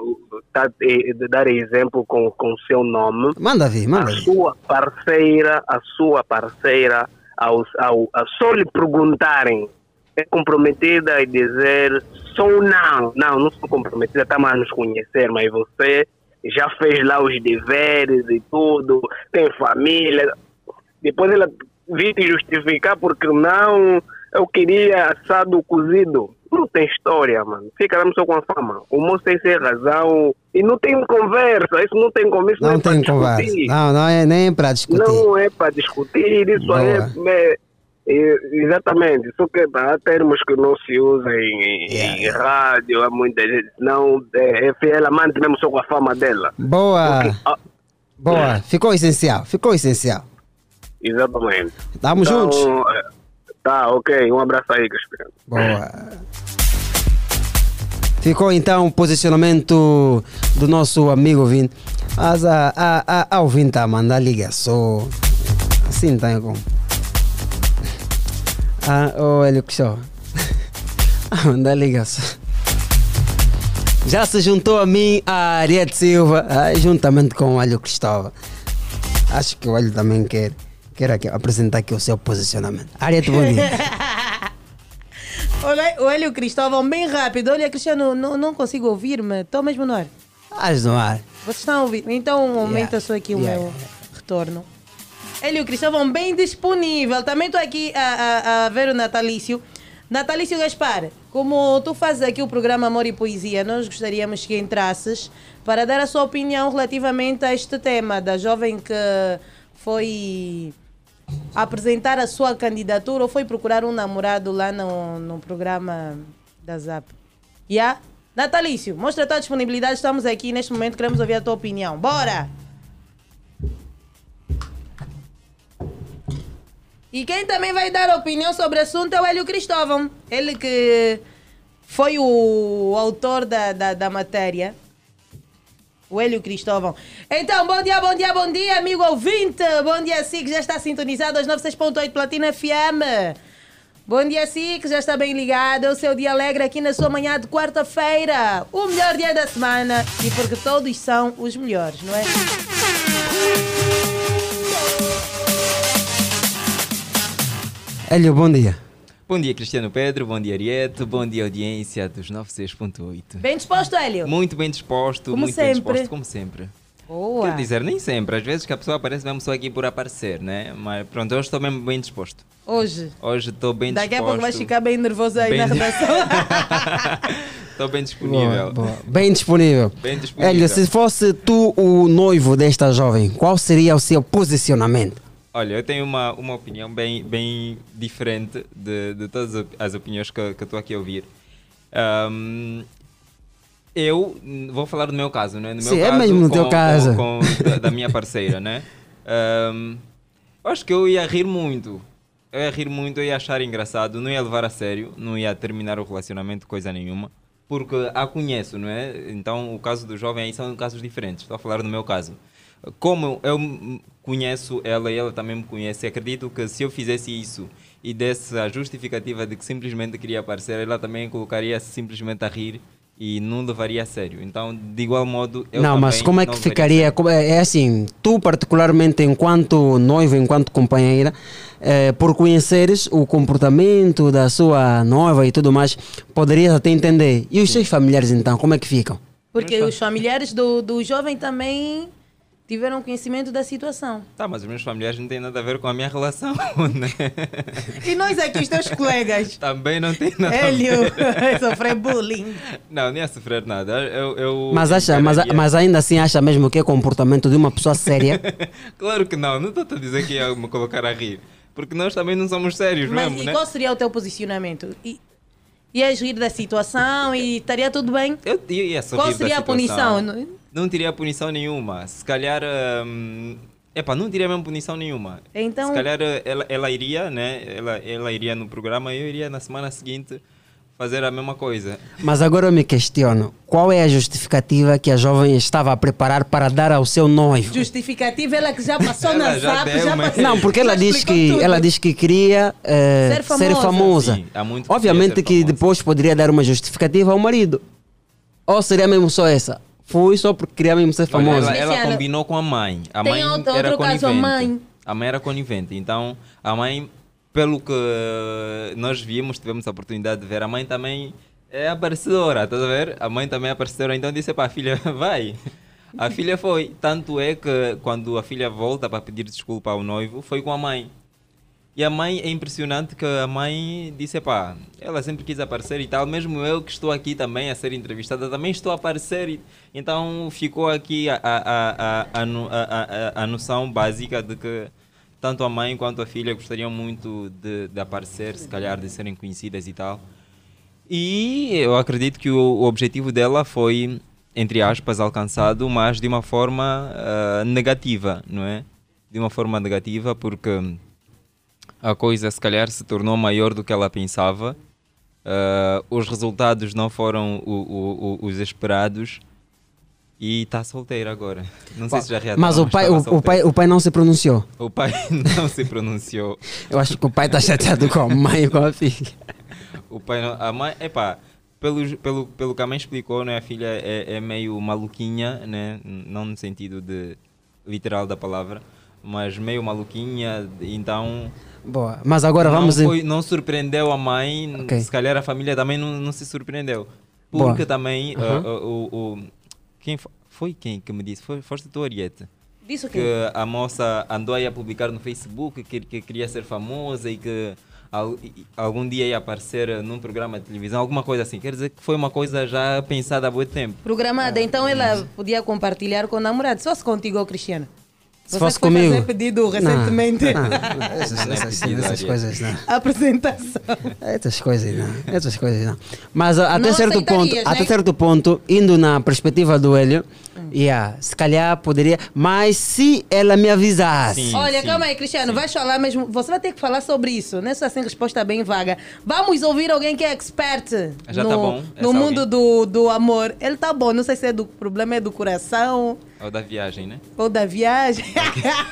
[SPEAKER 6] tá, eh, de dar exemplo com o seu nome.
[SPEAKER 1] Manda vir, manda
[SPEAKER 6] a sua parceira, a sua parceira, ao, ao, a só lhe perguntarem, é comprometida e dizer sou não, não, não sou comprometida, estamos a nos conhecer, mas você já fez lá os deveres e tudo, tem família. Depois ela vir te justificar porque não, eu queria assado cozido. Não tem história, mano. Fica lá só com a fama. O moço tem sem razão. E não tem conversa. Isso não tem conversa.
[SPEAKER 1] Não
[SPEAKER 6] é
[SPEAKER 1] tem conversa.
[SPEAKER 6] discutir.
[SPEAKER 1] Não, não é nem para discutir.
[SPEAKER 6] Não é para discutir, isso
[SPEAKER 1] Boa.
[SPEAKER 6] é, é- é- Exatamente, só que há termos que não se usam em, em- em rádio, há muita gente. Não, é, é fiel amante mesmo só com a fama dela.
[SPEAKER 1] Boa,
[SPEAKER 6] Ah,
[SPEAKER 1] boa. Ficou essencial, ficou essencial.
[SPEAKER 6] exatamente.
[SPEAKER 1] Tamo
[SPEAKER 6] Então,
[SPEAKER 1] juntos.
[SPEAKER 6] Tá, ok. Um abraço aí, Cristiano.
[SPEAKER 1] Boa. Ficou então o posicionamento do nosso amigo Vini. Mas a, a, a, a ouvinte a mandar ligação. Assim tá como. [laughs] Ah, ele que só. A mandar ligação. Já se juntou a mim a Ariete Silva, juntamente com o Hélio Cristóvão. Acho que o Hélio também quer, quer aqui apresentar aqui o seu posicionamento. Ariete, bom dia. [laughs]
[SPEAKER 7] Olha, olha o Cristóvão, bem rápido. Olha, Cristiano, não, não consigo ouvir-me. Estou mesmo no ar.
[SPEAKER 1] Estás no ar.
[SPEAKER 7] Vocês estão a ouvir? Então aumenta só aqui o
[SPEAKER 1] Yeah,
[SPEAKER 7] meu retorno. Ele e o Cristóvão bem disponível. Também estou aqui a, a- a ver o Natalício. Natalício Gaspar, como tu fazes aqui o programa Amor e Poesia, nós gostaríamos que entrasses para dar a sua opinião relativamente a este tema da jovem que foi apresentar a sua candidatura ou foi procurar um namorado lá no, no programa da Zap. Yeah? Natalício, mostra a tua disponibilidade. Estamos aqui neste momento, queremos ouvir a tua opinião. Bora! E quem também vai dar opinião sobre o assunto é o Hélio Cristóvão. Ele que foi o autor da, da, da matéria. O Hélio Cristóvão. Então, bom dia, bom dia, bom dia, amigo ouvinte. Bom dia, si que já está sintonizado aos 96.8 Platina FM. Bom dia, si que já está bem ligado. É o seu dia alegre aqui na sua manhã de quarta-feira. O melhor dia da semana. E porque todos são os melhores, não é?
[SPEAKER 1] Hélio, bom dia.
[SPEAKER 8] Bom dia, Cristiano Pedro. Bom dia, Ariete. Bom dia, audiência dos 96.8.
[SPEAKER 7] Bem disposto, Hélio?
[SPEAKER 8] Muito bem disposto,
[SPEAKER 7] Como
[SPEAKER 8] muito bem
[SPEAKER 7] sempre.
[SPEAKER 8] disposto, como sempre.
[SPEAKER 7] Boa.
[SPEAKER 8] Quer dizer, nem sempre. Às vezes que a pessoa aparece mesmo só aqui por aparecer, né? Mas pronto, hoje estou mesmo bem disposto.
[SPEAKER 7] Hoje.
[SPEAKER 8] Hoje estou bem
[SPEAKER 7] Daqui a
[SPEAKER 8] disposto.
[SPEAKER 7] pouco vais ficar bem nervoso aí
[SPEAKER 8] Bem
[SPEAKER 7] na redação. [laughs]
[SPEAKER 8] Estou bem disponível.
[SPEAKER 1] Boa, boa. Bem disponível.
[SPEAKER 8] Bem disponível.
[SPEAKER 1] Hélio, se fosse tu o noivo desta jovem, qual seria o seu posicionamento?
[SPEAKER 8] Olha, eu tenho uma, uma opinião bem, bem diferente de, de todas as op- as opiniões que, que estou aqui a ouvir. Ahm, eu vou falar do meu caso, né? No meu
[SPEAKER 1] Sim, é
[SPEAKER 8] caso,
[SPEAKER 1] mesmo no
[SPEAKER 8] com-
[SPEAKER 1] teu
[SPEAKER 8] com-
[SPEAKER 1] caso.
[SPEAKER 8] Com, da, da minha parceira, né? Ahm, eu acho que eu ia rir muito. Eu ia rir muito, eu ia achar engraçado, não ia levar a sério, não ia terminar o relacionamento, coisa nenhuma. Porque a conheço, não é? Então, o caso do jovem aí são casos diferentes. Estou a falar do meu caso. Como eu conheço ela e ela também me conhece, acredito que se eu fizesse isso e desse a justificativa de que simplesmente queria aparecer, ela também colocaria simplesmente a rir e não levaria a sério. Então, de igual modo, eu
[SPEAKER 1] não, mas como é que ficaria? É é assim, tu particularmente enquanto noivo, enquanto companheira, eh, por conheceres o comportamento da sua noiva e tudo mais, poderias até entender. E os seus familiares então, como é que ficam?
[SPEAKER 7] Porque os familiares do, do jovem também tiveram conhecimento da situação.
[SPEAKER 8] Tá, mas os meus familiares não têm nada a ver com a minha relação, [laughs] né?
[SPEAKER 7] E nós aqui, os teus colegas.
[SPEAKER 8] Também não tem nada
[SPEAKER 7] Hélio,
[SPEAKER 8] a ver.
[SPEAKER 7] sofrer bullying.
[SPEAKER 8] Não, nem a sofrer nada. Eu, eu
[SPEAKER 1] Mas, acha, mas, mas ainda assim acha mesmo que é comportamento de uma pessoa séria? [laughs]
[SPEAKER 8] Claro que não, não estou a dizer que ia me colocar a rir. Porque nós também não somos sérios
[SPEAKER 7] Mas
[SPEAKER 8] mesmo,
[SPEAKER 7] e
[SPEAKER 8] né?
[SPEAKER 7] qual seria o teu posicionamento? I- Ias rir da situação e estaria tudo bem?
[SPEAKER 8] Eu ia sorrir
[SPEAKER 7] Qual
[SPEAKER 8] da
[SPEAKER 7] seria a punição? Não-
[SPEAKER 8] teria punição nenhuma. Se calhar. hum, epá, não teria mesmo punição nenhuma.
[SPEAKER 7] Então-
[SPEAKER 8] Se calhar ela, ela iria, né? Ela, ela iria no programa e eu iria na semana seguinte fazer a mesma coisa.
[SPEAKER 1] Mas agora eu me questiono, qual é a justificativa que a jovem estava a preparar para dar ao seu noivo?
[SPEAKER 7] Justificativa, ela que já passou na
[SPEAKER 8] já
[SPEAKER 7] zap,
[SPEAKER 8] deu,
[SPEAKER 7] já passou.
[SPEAKER 1] Não, porque ela diz que
[SPEAKER 7] tudo.
[SPEAKER 1] ela diz que queria eh,
[SPEAKER 7] Ser
[SPEAKER 1] ser
[SPEAKER 7] famosa.
[SPEAKER 1] famosa.
[SPEAKER 8] Sim, há muito que
[SPEAKER 1] Obviamente
[SPEAKER 8] ser
[SPEAKER 1] que depois poderia dar uma justificativa ao marido. Ou seria mesmo só essa? Fui só porque queria mesmo ser famoso.
[SPEAKER 8] Ela, ela combinou com a mãe. A
[SPEAKER 7] tem
[SPEAKER 8] mãe
[SPEAKER 7] outro-
[SPEAKER 8] era
[SPEAKER 7] outro caso, a
[SPEAKER 8] conivente.
[SPEAKER 7] mãe.
[SPEAKER 8] A mãe era conivente. Então, a mãe, pelo que nós vimos, tivemos a oportunidade de ver, a mãe também é aparecedora, estás a ver? A mãe também é aparecedora. Então disse para a filha, [laughs] vai. A filha foi. Tanto é que quando a filha volta para pedir desculpa ao noivo, foi com a mãe. E a mãe, é impressionante que a mãe disse, pá, ela sempre quis aparecer e tal, mesmo eu que estou aqui também a ser entrevistada, também estou a aparecer. E, então ficou aqui a, a, a, a, a, no- a, a, a noção básica de que tanto a mãe quanto a filha gostariam muito de, de aparecer, se calhar de serem conhecidas e tal. E eu acredito que o, o objetivo dela foi, entre aspas, alcançado, mas de uma forma ah, negativa, não é? De uma forma negativa, porque a coisa se calhar se tornou maior do que ela pensava. Ah, os resultados não foram o- o- o- os esperados e está solteira agora. Não sei se já reatou.
[SPEAKER 1] Mas o pai, o, o pai, o pai não se pronunciou.
[SPEAKER 8] O pai [laughs] não se pronunciou.
[SPEAKER 1] Eu acho que o pai está chateado com a mãe e com a filha.
[SPEAKER 8] O pai não, a mãe, epá, pelo, pelo, pelo que a mãe explicou, né, a filha é, é meio maluquinha, né, não no sentido de literal da palavra, mas meio maluquinha, então
[SPEAKER 1] Boa. Mas agora
[SPEAKER 8] não,
[SPEAKER 1] vamos.
[SPEAKER 8] foi, não surpreendeu a mãe,
[SPEAKER 1] Ok.
[SPEAKER 8] se calhar a família também não, não se surpreendeu.
[SPEAKER 1] Boa.
[SPEAKER 8] Porque também
[SPEAKER 1] Uhum.
[SPEAKER 8] uh, uh, o, o- quem fo- foi quem que me disse? Foi, foste tu, Ariete?
[SPEAKER 7] Disse o quê?
[SPEAKER 8] que a moça andou aí a publicar no Facebook que, que queria ser famosa e que al- e- algum dia ia aparecer num programa de televisão, alguma coisa assim. Quer dizer que foi uma coisa já pensada há muito tempo.
[SPEAKER 7] Programada, então ela podia compartilhar com o namorado, só se contigo, Cristiano.
[SPEAKER 1] Se
[SPEAKER 7] Você
[SPEAKER 1] fosse comigo.
[SPEAKER 7] fazer pedido recentemente.
[SPEAKER 1] Não, não, essas,
[SPEAKER 8] Não é
[SPEAKER 1] essas- essas coisas não.
[SPEAKER 7] Apresentação.
[SPEAKER 1] Essas coisas não. Essas coisas não. Mas uh, até
[SPEAKER 7] Não
[SPEAKER 1] certo ponto,
[SPEAKER 7] aceitarias,
[SPEAKER 1] até
[SPEAKER 7] né?
[SPEAKER 1] certo ponto, indo na perspectiva do Hélio, yeah, se calhar poderia, mas se ela me avisasse.
[SPEAKER 7] Olha, calma aí, Cristiano, vais falar mesmo. Você vai ter que falar sobre isso, não é só assim resposta bem vaga. Vamos ouvir alguém que é expert
[SPEAKER 8] Já
[SPEAKER 7] no,
[SPEAKER 8] tá bom,
[SPEAKER 7] no mundo do, do amor. Ele tá bom, não sei se é do o problema é do coração
[SPEAKER 8] Ou da viagem, né?
[SPEAKER 7] ou da viagem.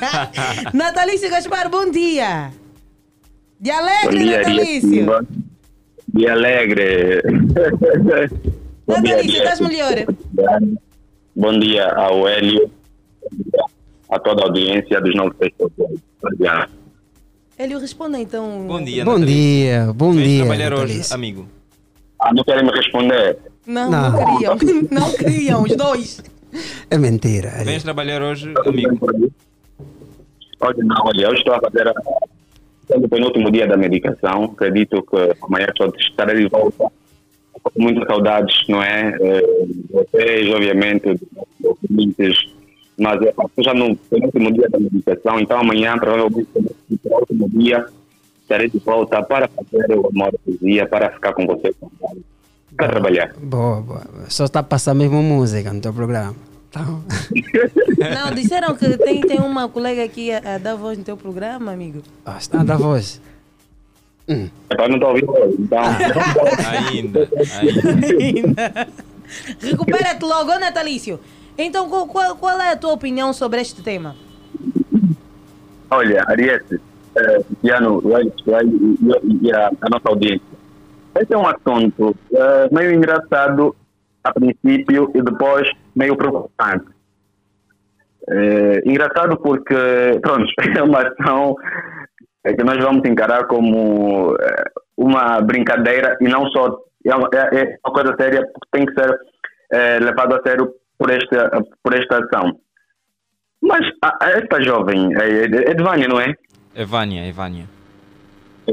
[SPEAKER 7] [laughs] Natalício Gaspar, bom dia. De alegre, Natalício.
[SPEAKER 9] Dia, alegre. [laughs] Bom dia,
[SPEAKER 7] Natalício, estás melhor?
[SPEAKER 9] Bom dia ao Hélio, a toda a audiência dos novos pessoas.
[SPEAKER 7] Ele responda então.
[SPEAKER 8] Bom dia,
[SPEAKER 1] Bom dia, bom
[SPEAKER 8] Vens
[SPEAKER 1] dia.
[SPEAKER 8] trabalhar hoje,
[SPEAKER 1] Natalício.
[SPEAKER 8] amigo.
[SPEAKER 9] Ah, não querem me responder?
[SPEAKER 7] Não,
[SPEAKER 1] Não.
[SPEAKER 7] não, queriam. [laughs] Não queriam, os dois.
[SPEAKER 1] É mentira. Hélio.
[SPEAKER 8] Vens trabalhar hoje, amigo.
[SPEAKER 9] Olha, não, olha, eu estou a fazer a, é o penúltimo dia da medicação. Acredito que amanhã só estarei de volta. Com muitas saudades, não é? Eh, de Vocês, obviamente, dos ouvintes. Mas eu estou já no penúltimo dia da medicação, então amanhã, provavelmente, no último dia, estarei de volta para fazer o amor poesia, para ficar com vocês, para trabalhar.
[SPEAKER 1] Boa, boa. Só está a passar mesmo música no teu programa. Então,
[SPEAKER 7] Não, disseram que tem, tem uma colega aqui a, a dar voz no teu programa, amigo.
[SPEAKER 1] ah, está a dar voz.
[SPEAKER 9] Epá, não estou ouvindo, então.
[SPEAKER 8] Ainda, ainda.
[SPEAKER 7] Recupera-te logo, Natalício. Então, qual, qual, é a tua opinião sobre este tema?
[SPEAKER 9] Olha, Ariete, eh, Tiano, Luiz, e, e a, a nossa audiência. Esse é um assunto eh, meio engraçado a princípio e depois meio preocupante. Eh, engraçado porque, pronto, [laughs] é uma ação eh, que nós vamos encarar como uma brincadeira e não só. É uma, é- é uma coisa séria porque tem que ser eh, levado a sério por esta, por esta ação. Mas a, a esta jovem, é, é de Vânia, não é?
[SPEAKER 8] É Vânia, é Vânia.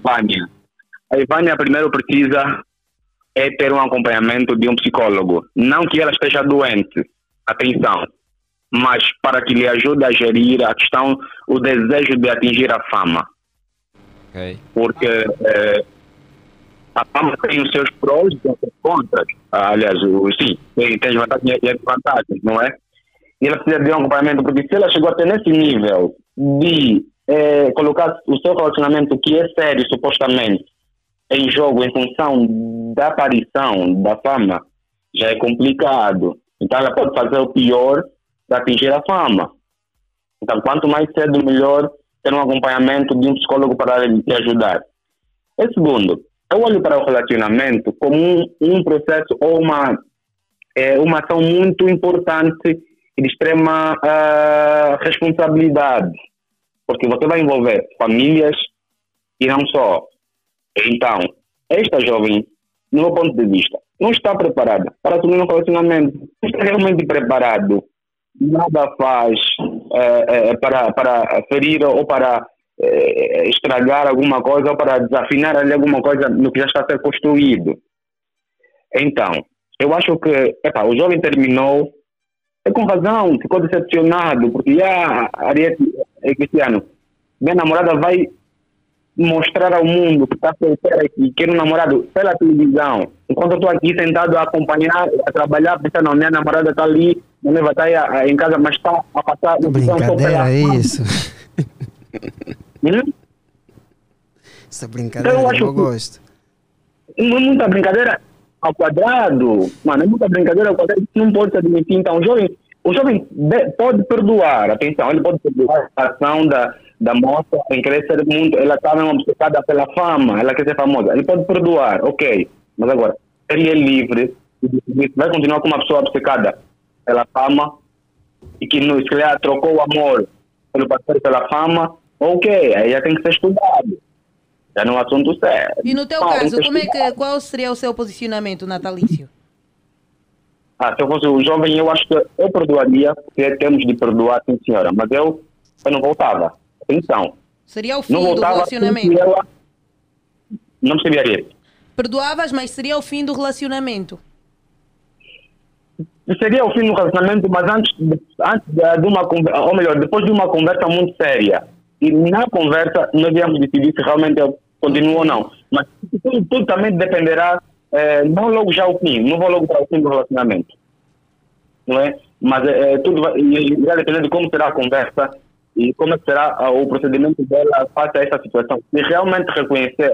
[SPEAKER 9] Vânia. A Ivânia primeiro precisa é ter um acompanhamento de um psicólogo. Não que ela esteja doente, atenção, mas para que lhe ajude a gerir a questão, o desejo de atingir a fama.
[SPEAKER 8] Ok.
[SPEAKER 9] Porque eh, a fama tem os seus prós e os seus contras. Ah, aliás, o, sim, tem, tem vantagens e desvantagens, não é? E ela precisa de um acompanhamento, porque se ela chegou até nesse nível de eh, colocar o seu relacionamento, que é sério, supostamente, em jogo em função da aparição da fama, já é complicado. Então ela pode fazer o pior para atingir a fama. Então, quanto mais cedo, melhor ter um acompanhamento de um psicólogo para lhe ajudar. E segundo, eu olho para o relacionamento como um, um processo ou uma é uma ação muito importante e de extrema ah, responsabilidade, porque você vai envolver famílias e não só. Então, esta jovem, no meu ponto de vista, não está preparada para assumir um relacionamento. Não está realmente preparado. Nada faz eh, eh, para, para ferir ou para eh, estragar alguma coisa ou para desafinar ali alguma coisa no que já está a ser construído. Então, eu acho que epa, o jovem terminou é com razão, ficou decepcionado, porque já Ariete é Cristiano, minha namorada vai mostrar ao mundo que está solteira e quer um namorado pela televisão. Enquanto eu estou aqui sentado a acompanhar, a trabalhar, pensando, não, minha namorada está ali, minha aí a- a- em casa, mas está a passar o botão só
[SPEAKER 1] Brincadeira, é isso. [laughs]
[SPEAKER 9] Hum?
[SPEAKER 1] Essa brincadeira
[SPEAKER 9] Eu
[SPEAKER 1] eu,
[SPEAKER 9] acho que-
[SPEAKER 1] gosto.
[SPEAKER 9] Não é muita brincadeira ao quadrado. Mano, é muita brincadeira ao quadrado não pode se admitir. Então, o jovem, o jovem de- pode perdoar, atenção, ele pode perdoar a ação da, da moça em querer ser muito. Ela está mesmo obcecada pela fama, ela quer ser famosa. Ele pode perdoar, ok. Mas agora, ele é livre vai continuar com uma pessoa obcecada pela fama e que, no, se calhar, trocou o amor pelo parceiro pela fama, ok, aí já tem que ser estudado. Já não é um assunto sério.
[SPEAKER 7] E no teu
[SPEAKER 9] Não,
[SPEAKER 7] caso, como é que, qual seria o seu posicionamento natalício?
[SPEAKER 9] Ah, se eu fosse o jovem, eu acho que eu perdoaria, porque temos de perdoar, sim senhora, mas eu, eu não voltava. Atenção,
[SPEAKER 7] Seria o fim do relacionamento.
[SPEAKER 9] ela não perceberia.
[SPEAKER 7] Perdoavas, mas seria o fim do relacionamento.
[SPEAKER 9] Seria o fim do relacionamento, mas antes, de, antes de, uma conversa, ou melhor, depois de uma conversa muito séria. E na conversa nós íamos decidir se realmente eu continuo ou não. Mas tudo, tudo também dependerá, eh, não logo já o fim, não vou logo para o fim do relacionamento. Não é? Mas eh, tudo vai, vai depender de como será a conversa e como é que será o procedimento dela face a essa situação. Se realmente reconhecer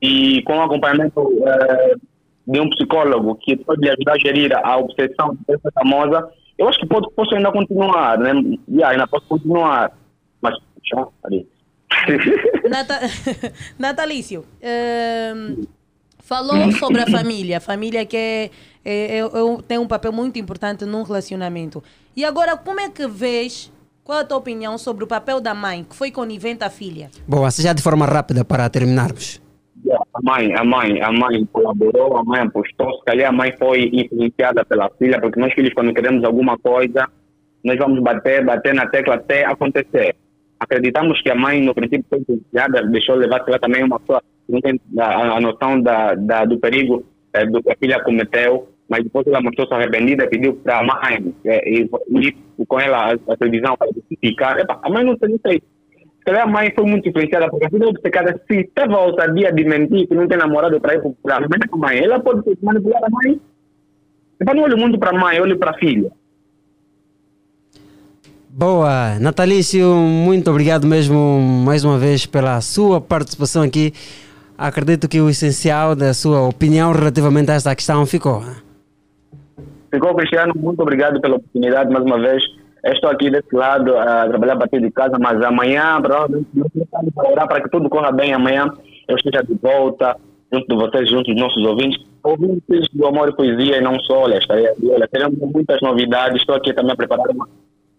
[SPEAKER 9] e com o acompanhamento eh, de um psicólogo que pode lhe ajudar a gerir a obsessão dessa famosa, eu acho que pode, posso ainda continuar, né? Yeah, ainda posso continuar. Mas, já, ali. [laughs]
[SPEAKER 7] Nata... [laughs] Natalício, ehm, falou sobre a família. A família que é, é- é- é- tem um papel muito importante num relacionamento. E agora, como é que vês, qual a tua opinião sobre o papel da mãe, que foi conivente à filha?
[SPEAKER 1] Bom, assim já de forma rápida para terminarmos.
[SPEAKER 9] Yeah, A mãe, a mãe, a mãe colaborou, a mãe apostou, se calhar a mãe foi influenciada pela filha, porque nós filhos quando queremos alguma coisa, nós vamos bater, bater na tecla até acontecer. Acreditamos que a mãe, no princípio, foi influenciada, deixou levar ela também uma pessoa que não tem a, a noção da, da, do perigo eh, do que a filha cometeu, mas depois ela mostrou-se arrependida e pediu para a mãe eh, ir, ir com ela à, à televisão para justificar. Epa, a mãe não não sei. Se calhar a mãe foi muito influenciada, porque a filha se teve a ousadia de mentir que não tem namorado para ir para a mãe, ela pode manipular a mãe. Então não olho muito para a mãe, olho para a filha.
[SPEAKER 1] Boa, Natalício, muito obrigado mesmo mais uma vez pela sua participação aqui. Acredito que o essencial da sua opinião relativamente a esta questão ficou.
[SPEAKER 9] Ficou, Cristiano, muito obrigado pela oportunidade mais uma vez. Estou aqui desse lado a trabalhar a partir de casa, mas amanhã, provavelmente, para que tudo corra bem. Amanhã eu esteja de volta, junto de vocês, junto dos nossos ouvintes. Ouvintes do Amor e Poesia e não só, olha, estarei aqui, olha, teremos muitas novidades. Estou aqui também a preparar uma,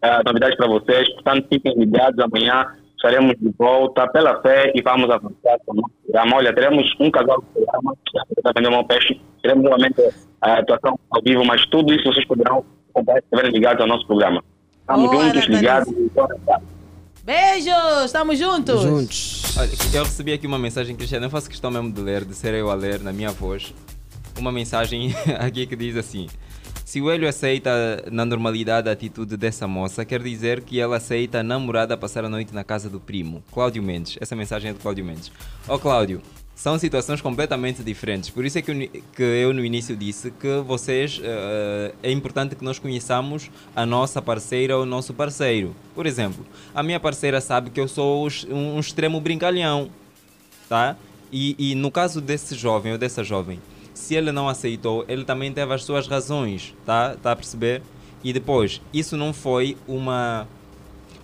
[SPEAKER 9] ah, novidades para vocês, portanto, fiquem ligados. Amanhã estaremos de volta pela fé e vamos avançar com o nosso programa. Olha, teremos um casal de programa, que está vendendo um peixe, teremos novamente a atuação ao vivo, mas tudo isso vocês poderão acompanhar se estiverem ligados ao nosso programa. Estamos
[SPEAKER 7] Boa,
[SPEAKER 9] juntos, ligados.
[SPEAKER 7] Beijos, estamos juntos.
[SPEAKER 1] Juntos.
[SPEAKER 8] Olha, eu recebi aqui uma mensagem, Cristiano, eu faço questão mesmo de ler, de ser eu a ler na minha voz. Uma mensagem [laughs] aqui que diz assim: Se o Hélio aceita na normalidade a atitude dessa moça, quer dizer que ela aceita a namorada passar a noite na casa do primo, Cláudio Mendes. Essa mensagem é do Cláudio Mendes. Ó Cláudio, são situações completamente diferentes. Por isso é que eu, que eu no início disse que vocês eh, é importante que nós conheçamos a nossa parceira ou o nosso parceiro. Por exemplo, a minha parceira sabe que eu sou um extremo brincalhão, tá? E, e no caso desse jovem ou dessa jovem, se ele não aceitou, ele também teve as suas razões, tá? Tá a perceber? E depois, isso não foi uma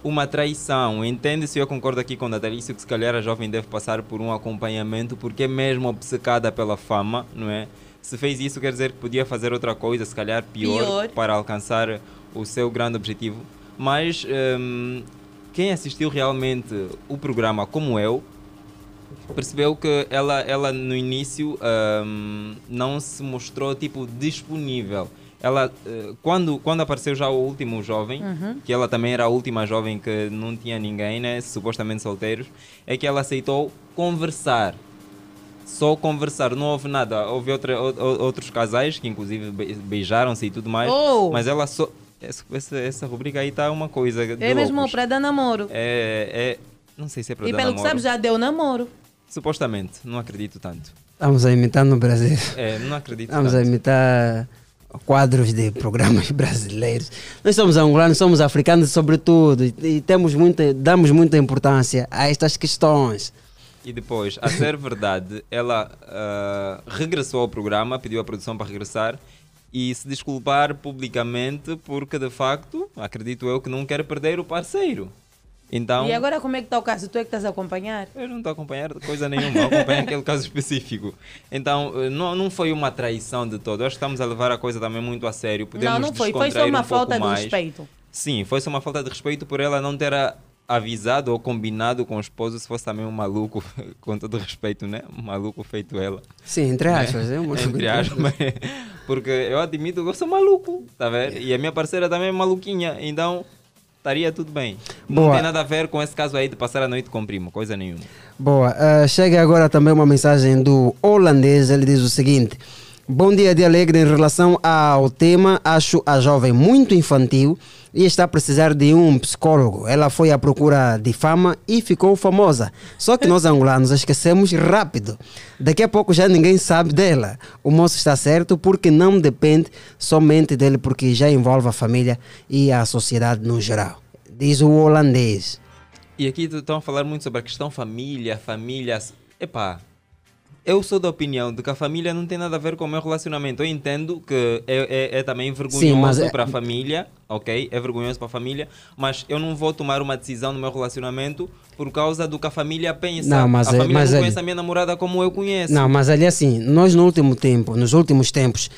[SPEAKER 8] uma traição. Entende-se, eu concordo aqui com o Natalício que se calhar a jovem deve passar por um acompanhamento porque é mesmo obcecada pela fama, não é? Se fez isso, quer dizer que podia fazer outra coisa, se calhar pior,
[SPEAKER 7] Pior.
[SPEAKER 8] para alcançar o seu grande objetivo. Mas hum, quem assistiu realmente o programa como eu, percebeu que ela, ela no início hum, não se mostrou tipo disponível. Ela, eh, quando, quando apareceu já o último jovem,
[SPEAKER 7] Uhum.
[SPEAKER 8] que ela também era a última jovem que não tinha ninguém, né, supostamente solteiros, é que ela aceitou conversar. Só conversar, não houve nada. Houve outra, ou- ou- outros casais que inclusive be- beijaram-se e tudo mais,
[SPEAKER 7] Oh!
[SPEAKER 8] mas ela só. Essa, essa, rubrica aí tá uma coisa. de
[SPEAKER 7] É mesmo para dar namoro.
[SPEAKER 8] É, é, não sei se é para
[SPEAKER 7] E
[SPEAKER 8] dar
[SPEAKER 7] pelo que
[SPEAKER 8] namoro.
[SPEAKER 7] sabes, já deu namoro.
[SPEAKER 8] Supostamente, não acredito tanto.
[SPEAKER 1] Estamos a imitar no Brasil.
[SPEAKER 8] É, não acredito
[SPEAKER 1] Estamos a
[SPEAKER 8] tanto.
[SPEAKER 1] imitar quadros de programas [laughs] brasileiros. Nós somos angolanos, somos africanos sobretudo e, e temos muita, damos muita importância a estas questões.
[SPEAKER 8] E depois, a ser [laughs] verdade, ela ah, regressou ao programa, pediu à produção para regressar e se desculpar publicamente porque de facto, acredito eu, que não quer perder o parceiro. Então,
[SPEAKER 7] E agora como é que está o caso? Tu é que estás a acompanhar?
[SPEAKER 8] eu não estou a acompanhar coisa nenhuma, acompanho aquele caso específico. Então, eh, não, não foi uma traição de todo. Acho que estamos a levar a coisa também muito a sério. Podemos
[SPEAKER 7] não, não foi. Foi só uma
[SPEAKER 8] um pouco
[SPEAKER 7] falta de
[SPEAKER 8] mais.
[SPEAKER 7] respeito.
[SPEAKER 8] Sim, foi só uma falta de respeito por ela não ter a- avisado ou combinado com o esposo se fosse também um maluco, [laughs] com todo respeito, né? Um maluco feito ela.
[SPEAKER 1] Sim, entre
[SPEAKER 8] Né?
[SPEAKER 1] aspas. É uma...
[SPEAKER 8] Entre aspas, [laughs] porque eu admito que eu sou maluco, tá vendo? E a minha parceira também é maluquinha, então estaria tudo bem. Não
[SPEAKER 1] Boa.
[SPEAKER 8] tem nada a ver com esse caso aí de passar a noite com o primo, coisa nenhuma.
[SPEAKER 1] Boa. Ah, chega agora também uma mensagem do holandês. Ele diz o seguinte: Bom dia de alegre em relação ao tema. Acho a jovem muito infantil e está a precisar de um psicólogo. Ela foi à procura de fama e ficou famosa. Só que nós angolanos esquecemos rápido. Daqui a pouco já ninguém sabe dela. O moço está certo porque não depende somente dele, porque já envolve a família e a sociedade no geral. Diz o holandês.
[SPEAKER 8] E aqui estão a falar muito sobre a questão família, famílias. Epá, eu sou da opinião de que a família não tem nada a ver com o meu relacionamento. Eu entendo que é, é- é também vergonhoso
[SPEAKER 1] mas é-
[SPEAKER 8] para a família, ok? É vergonhoso para a família, mas eu não vou tomar uma decisão no meu relacionamento por causa do que a família pensa.
[SPEAKER 1] Não, mas
[SPEAKER 8] a
[SPEAKER 1] é-
[SPEAKER 8] família
[SPEAKER 1] mas
[SPEAKER 8] não
[SPEAKER 1] é-
[SPEAKER 8] conhece a minha namorada como eu conheço.
[SPEAKER 1] Não, mas ali assim, nós no último tempo, nos últimos tempos,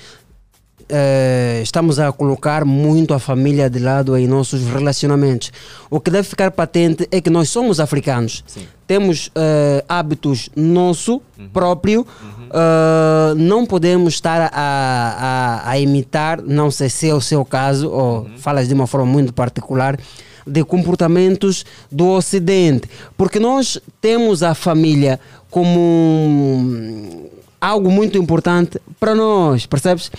[SPEAKER 1] eh, estamos a colocar muito a família de lado em nossos relacionamentos. O que deve ficar patente é que nós somos africanos. Temos eh, hábitos nosso próprio. Eh, não podemos estar a, a, a imitar, não sei se é o seu caso, ou falas de uma forma muito particular, de comportamentos do Ocidente. Porque nós temos a família como algo muito importante para nós, percebes?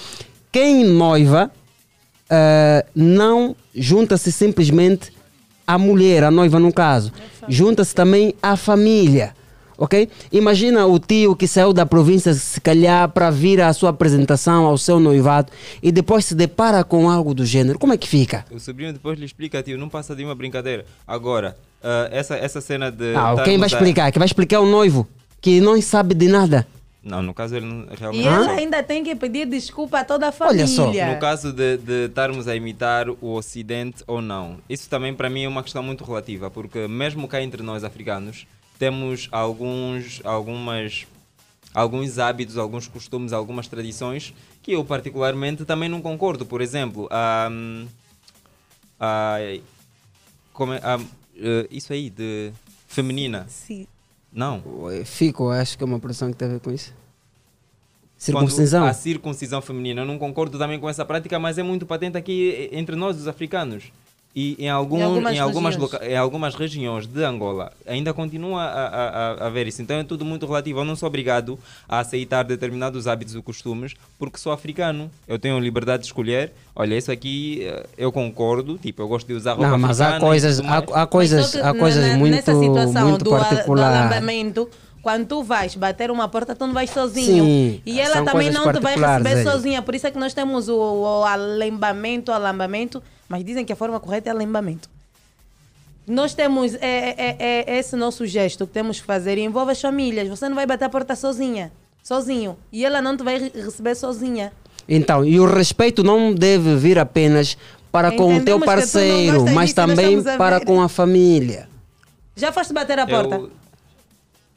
[SPEAKER 1] Quem noiva eh, não junta-se simplesmente à mulher, a noiva no caso, junta-se também à família. Ok? Imagina o tio que saiu da província, se calhar, para vir à sua apresentação, ao seu noivado, e depois se depara com algo do gênero. Como é que fica?
[SPEAKER 8] O sobrinho depois lhe explica, tio, não passa de uma brincadeira. Agora, ah, essa, essa cena de.
[SPEAKER 1] Ah,
[SPEAKER 8] estarmos
[SPEAKER 1] quem vai explicar? Quem vai explicar é o noivo, que não sabe de nada.
[SPEAKER 8] Não, no caso ele não, realmente
[SPEAKER 7] E
[SPEAKER 8] sabe.
[SPEAKER 7] ainda tem que pedir desculpa a toda a família.
[SPEAKER 1] Olha
[SPEAKER 8] No caso de, de estarmos a imitar o Ocidente ou não, isso também para mim é uma questão muito relativa, porque mesmo cá entre nós africanos, temos alguns, algumas, alguns hábitos, alguns costumes, algumas tradições que eu particularmente também não concordo. Por exemplo, a, a, como é- a- eh, isso aí de feminina.
[SPEAKER 7] Sim.
[SPEAKER 8] Não.
[SPEAKER 1] Fico, acho que é uma produção que tem a ver com isso.
[SPEAKER 8] Quando
[SPEAKER 1] Circuncisão.
[SPEAKER 8] A circuncisão feminina. Eu não concordo também com essa prática, mas é muito patente aqui entre nós, os africanos. E em, algum,
[SPEAKER 7] Em algumas
[SPEAKER 8] em, algumas loca- em algumas regiões de Angola ainda continua a, a, a- isso. Então é tudo muito relativo. Eu não sou obrigado a aceitar determinados hábitos e costumes porque sou africano. Eu tenho liberdade de escolher. Olha, isso aqui eh, eu concordo. Tipo, eu gosto de usar roupa
[SPEAKER 1] Não, mas há coisas, há, há coisas, há coisas
[SPEAKER 7] na-
[SPEAKER 1] muito,
[SPEAKER 7] nessa situação
[SPEAKER 1] muito
[SPEAKER 7] do, alambamento, quando tu vais bater uma porta, tu não vais sozinho.
[SPEAKER 1] Sim,
[SPEAKER 7] e ela também não te vai receber
[SPEAKER 1] aí.
[SPEAKER 7] sozinha. Por isso é que nós temos o, o alambamento, o alambamento, mas dizem que a forma correta é alambamento. Nós temos é, é, é- é esse nosso gesto que temos que fazer e envolve as famílias. Você não vai bater a porta sozinha, sozinho. E ela não te vai re- receber sozinha.
[SPEAKER 1] Então, e o respeito não deve vir apenas para com o teu
[SPEAKER 7] Entendemos
[SPEAKER 1] parceiro, mas também para com a família.
[SPEAKER 7] Já foste bater a porta?
[SPEAKER 8] Eu-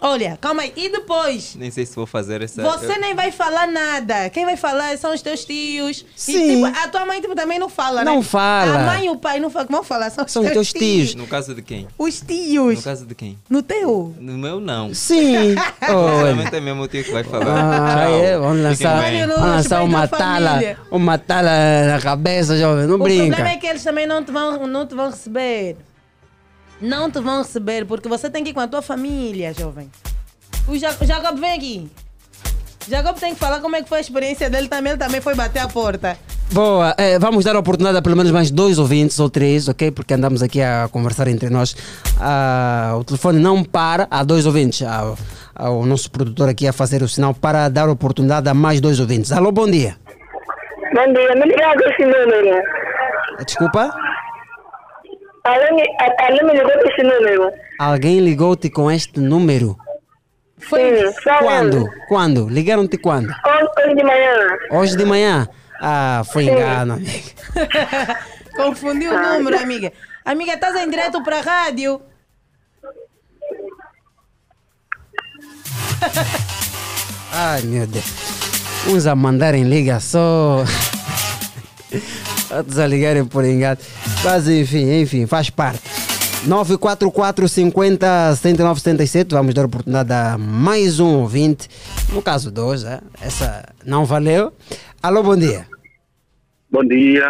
[SPEAKER 7] Olha, calma aí. E depois?
[SPEAKER 8] Nem sei se vou fazer essa.
[SPEAKER 7] Você nem vai falar nada. Quem vai falar são os teus tios.
[SPEAKER 1] Sim.
[SPEAKER 7] E, tipo, a tua mãe tipo, também não fala, né?
[SPEAKER 1] Não fala.
[SPEAKER 7] A mãe e o pai não falam. Vão falar, são os
[SPEAKER 1] São os
[SPEAKER 7] teus,
[SPEAKER 1] teus tios.
[SPEAKER 8] No caso de quem?
[SPEAKER 7] Os tios.
[SPEAKER 8] No caso de quem?
[SPEAKER 7] No teu?
[SPEAKER 8] No meu, não.
[SPEAKER 1] Sim. [laughs]
[SPEAKER 8] Sinceramente é mesmo o tio que vai falar.
[SPEAKER 1] Ah, é, vamos lançar, vamos lançar uma tala, uma tala na cabeça, jovem. Não
[SPEAKER 7] o
[SPEAKER 1] brinca.
[SPEAKER 7] problema é que eles também não te vão, não te vão receber. Não te vão receber, porque você tem que ir com a tua família, jovem. O Ja- o Jacob vem aqui. Jacob tem que falar como é que foi a experiência dele também. Ele também foi bater a porta.
[SPEAKER 1] Boa, eh, vamos dar a oportunidade a pelo menos mais dois ouvintes ou três, ok? Porque andamos aqui a conversar entre nós. Ah, o telefone não para, há dois ouvintes. Há, há o nosso produtor aqui a fazer o sinal para dar oportunidade a mais dois ouvintes. Alô, bom dia.
[SPEAKER 10] Bom dia, me ligaram esse número.
[SPEAKER 1] Desculpa,
[SPEAKER 10] Além me ligou esse número.
[SPEAKER 1] alguém ligou-te com este número?
[SPEAKER 10] Sim, só
[SPEAKER 1] Quando? Quando? Ligaram-te quando?
[SPEAKER 10] Hoje, de manhã.
[SPEAKER 1] Hoje de manhã? Ah, foi
[SPEAKER 10] Sim.
[SPEAKER 1] engano, amiga. [laughs]
[SPEAKER 7] Confundiu o número, amiga. Amiga, estás em direto para a rádio.
[SPEAKER 1] Ai, meu Deus. Uns a mandarem ligação. Outros a ligarem por engano. Mas enfim, enfim, faz parte. 944 50 79 77. Vamos dar oportunidade a mais um ouvinte. No caso hoje, eh, essa não valeu. Alô, bom dia.
[SPEAKER 5] Bom dia.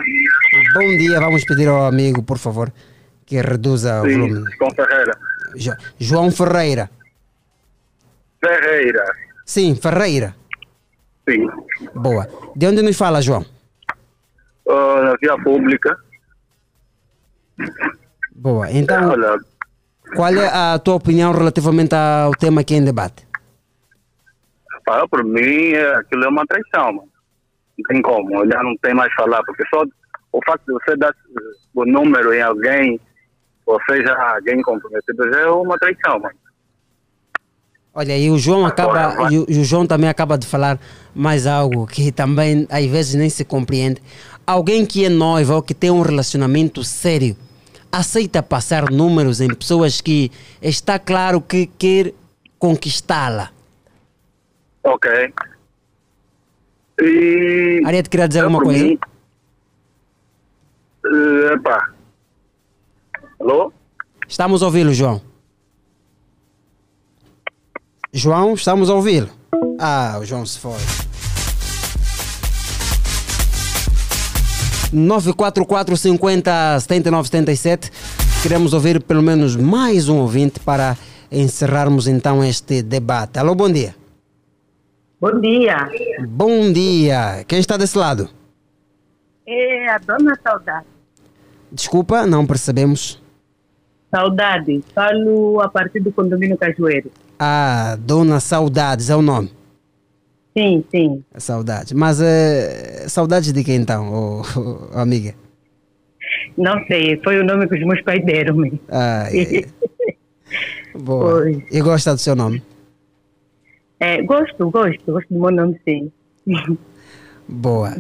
[SPEAKER 1] Bom dia. Vamos pedir ao amigo, por favor, que reduza o
[SPEAKER 5] Sim,
[SPEAKER 1] volume.
[SPEAKER 5] com Ferreira.
[SPEAKER 1] Jo- João Ferreira.
[SPEAKER 5] Ferreira.
[SPEAKER 1] Sim, Ferreira.
[SPEAKER 5] Sim.
[SPEAKER 1] Boa. De onde nos fala, João?
[SPEAKER 5] Ah, na via pública.
[SPEAKER 1] Boa. Então, qual é a tua opinião relativamente ao tema aqui em debate?
[SPEAKER 5] para por mim, é- aquilo é uma traição, mano. Não tem como, ele já não tem mais falar, porque só o facto de você dar o número em alguém, ou seja, alguém comprometido, já é uma traição, mano.
[SPEAKER 1] Olha, e o João acaba, e o João também acaba de falar mais algo que também às vezes nem se compreende. Alguém que é noivo ou que tem um relacionamento sério aceita passar números em pessoas que está claro que quer conquistá-la.
[SPEAKER 5] Ok. E.
[SPEAKER 1] Ariete, queria dizer
[SPEAKER 5] eu,
[SPEAKER 1] alguma coisa?
[SPEAKER 5] mim, eh, epá. Alô?
[SPEAKER 1] Estamos a ouvi-lo, João. João, estamos a ouvi-lo. Ah, o João se foi. 944 50 79 77. Queremos ouvir pelo menos mais um ouvinte para encerrarmos então este debate. Alô, bom dia.
[SPEAKER 11] Bom dia.
[SPEAKER 1] Bom dia. Quem está desse lado?
[SPEAKER 11] É a dona Saudade.
[SPEAKER 1] Desculpa, não percebemos.
[SPEAKER 11] Saudade. Falo a partir do condomínio Cajueiro.
[SPEAKER 1] Ah, Dona Saudades é o nome.
[SPEAKER 11] Sim, sim.
[SPEAKER 1] Saudades. Mas eh, saudades de quem então, ô, amiga?
[SPEAKER 11] Não sei, foi o nome que os meus pais deram-me.
[SPEAKER 1] Ah, é. [laughs] Boa.
[SPEAKER 11] Pois.
[SPEAKER 1] E gosta do seu nome?
[SPEAKER 11] É, gosto, gosto, gosto do meu nome, sim.
[SPEAKER 1] Boa.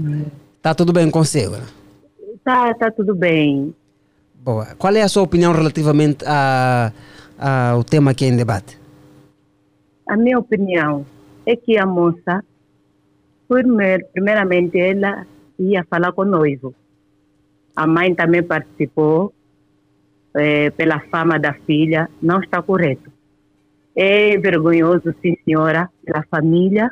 [SPEAKER 1] Tá tudo bem consigo? né?
[SPEAKER 11] Tá, tá tudo bem.
[SPEAKER 1] Boa. Qual é a sua opinião relativamente a, a- ao tema aqui em debate?
[SPEAKER 11] A minha opinião é que a moça, primeir- primeiramente, ela ia falar com o noivo. A mãe também participou eh, pela fama da filha, não está correto. É vergonhoso, sim, senhora, pela família,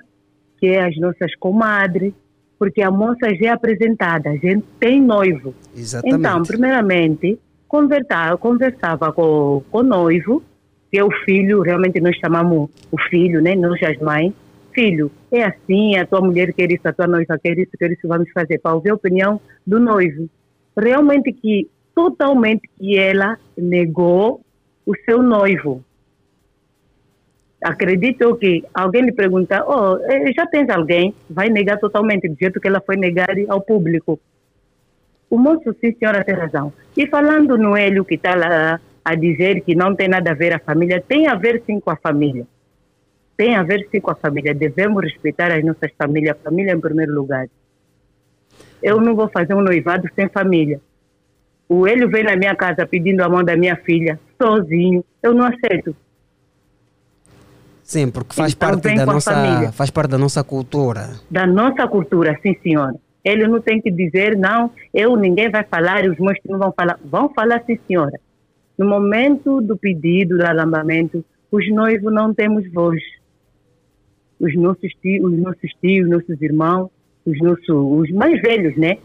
[SPEAKER 11] que é as nossas comadres, porque a moça já é apresentada, a gente tem noivo.
[SPEAKER 1] Exatamente.
[SPEAKER 11] Então, primeiramente, conversava, conversava com, com o noivo, que é o filho, realmente nós chamamos o filho, né? Nós as mães. Filho, é assim, a tua mulher quer isso, a tua noiva quer isso, quer isso, vamos fazer, para ouvir a opinião do noivo. Realmente que, totalmente que ela negou o seu noivo. Acredito que alguém lhe pergunta, oh, eh, já tens alguém? Vai negar totalmente, do jeito que ela foi negar ao público. O moço, sim, senhora, tem razão. E falando no Hélio que está lá a dizer que não tem nada a ver a família, tem a ver sim com a família. Tem a ver sim com a família. Devemos respeitar as nossas famílias, a família em primeiro lugar. Eu não vou fazer um noivado sem família. O Hélio vem na minha casa pedindo a mão da minha filha, sozinho. Eu não aceito.
[SPEAKER 1] Sim, porque faz
[SPEAKER 11] Então,
[SPEAKER 1] parte da nossa
[SPEAKER 11] família.
[SPEAKER 1] faz parte da nossa cultura.
[SPEAKER 11] da nossa cultura, sim senhora. Ele não tem que dizer, não, eu, ninguém vai falar, os meus não vão falar. Vão falar, sim senhora. No momento do pedido, do alambamento, os noivos não temos voz. Os nossos tios, os nossos tios, nossos irmãos, os nossos, os mais velhos, né?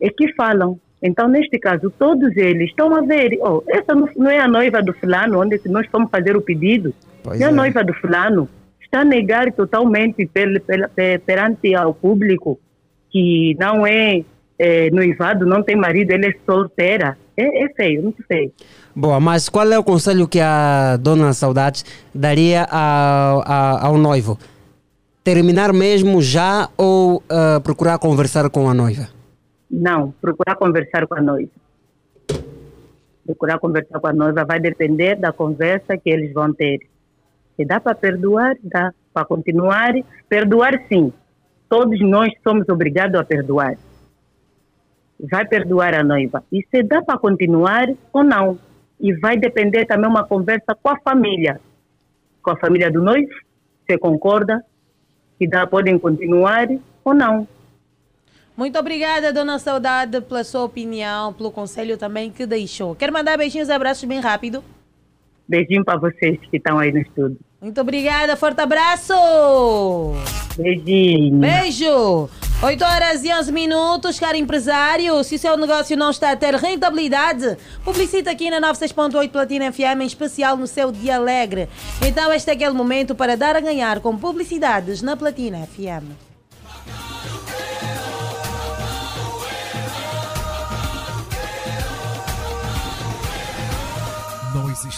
[SPEAKER 11] É que falam. Então, neste caso, todos eles estão a ver, oh, essa não é a noiva do fulano, onde nós fomos fazer o pedido.
[SPEAKER 1] Pois
[SPEAKER 11] não é a
[SPEAKER 1] é.
[SPEAKER 11] noiva do fulano. Está a negar totalmente per- per- per- perante ao público que não é, é, noivado, não tem marido, ele é solteira. É, é feio, muito feio.
[SPEAKER 1] Boa, mas qual é o conselho que a dona Saudades daria ao, a- ao noivo? Terminar mesmo já ou ah, procurar conversar com a noiva?
[SPEAKER 11] Não, procurar conversar com a noiva. Procurar conversar com a noiva vai depender da conversa que eles vão ter. Se dá para perdoar, dá para continuar. Perdoar, sim. Todos nós somos obrigados a perdoar. Vai perdoar a noiva. E se dá para continuar ou não. E vai depender também uma conversa com a família. Com a família do noivo, se concorda que dá, podem continuar ou não.
[SPEAKER 7] Muito obrigada, dona Saudade, pela sua opinião, pelo conselho também que deixou. Quero mandar beijinhos e abraços bem rápido.
[SPEAKER 11] Beijinho para vocês que estão aí no estúdio.
[SPEAKER 7] Muito obrigada, forte abraço!
[SPEAKER 11] Beijinho.
[SPEAKER 7] Beijo! 8 horas e 11 minutos, caro empresário. Se o seu negócio não está a ter rentabilidade, publicita aqui na 96.8 Platina FM, em especial no seu dia alegre. Então, este é aquele momento para dar a ganhar com publicidades na Platina FM.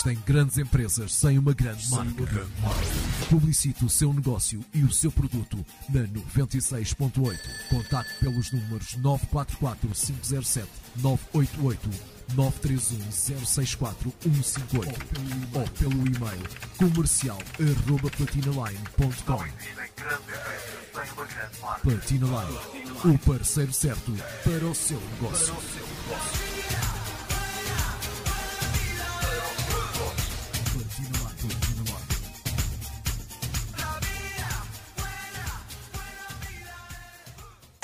[SPEAKER 12] Existem grandes empresas sem uma grande marca. Publicite o seu negócio e o seu produto na 96.8. Contacte pelos números 944 507 988 931 064 158 ou pelo e-mail comercial arroba platinaline.com. Platina Line, o parceiro certo para o seu negócio.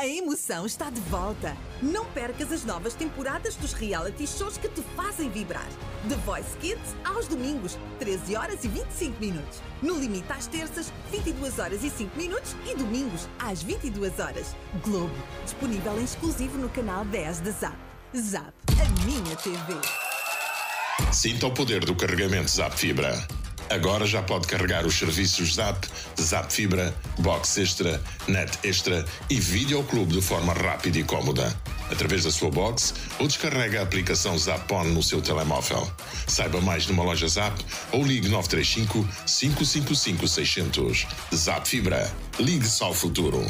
[SPEAKER 13] A emoção está de volta. Não percas as novas temporadas dos reality shows que te fazem vibrar. The Voice Kids aos domingos, 13 horas e 25 minutos. No Limite às terças, 22 horas e 5 minutos e domingos às 22 horas. Globo, disponível em exclusivo no canal 10 da Zap. Zap, a minha TV.
[SPEAKER 14] Sinta o poder do carregamento Zap Fibra. Agora já pode carregar os serviços Zap, Zap Fibra, Box Extra, Net Extra e Videoclube de forma rápida e cómoda. Através da sua box ou descarrega a aplicação Zapon no seu telemóvel. Saiba mais numa loja Zap ou ligue 935 555 600. Zap Fibra. Ligue-se ao futuro.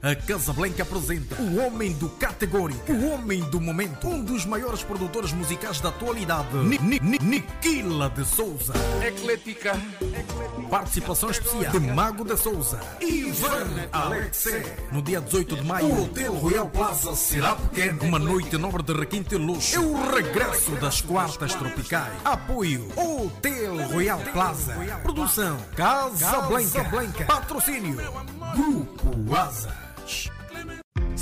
[SPEAKER 15] A Casablanca apresenta o homem do categórico, o homem do momento, um dos maiores produtores musicais da atualidade, Ni- Ni- Ni- Niquila de Souza. Eclética. Participação especial de Mago de Souza. Ivan Alexe. No dia 18 de maio, o Hotel Royal Plaza será pequeno. Uma noite nobre de requinte e luxo. É o regresso das quartas tropicais. Apoio Hotel Royal Plaza. Produção Casa Blanca. Patrocínio Grupo Asa. Shh.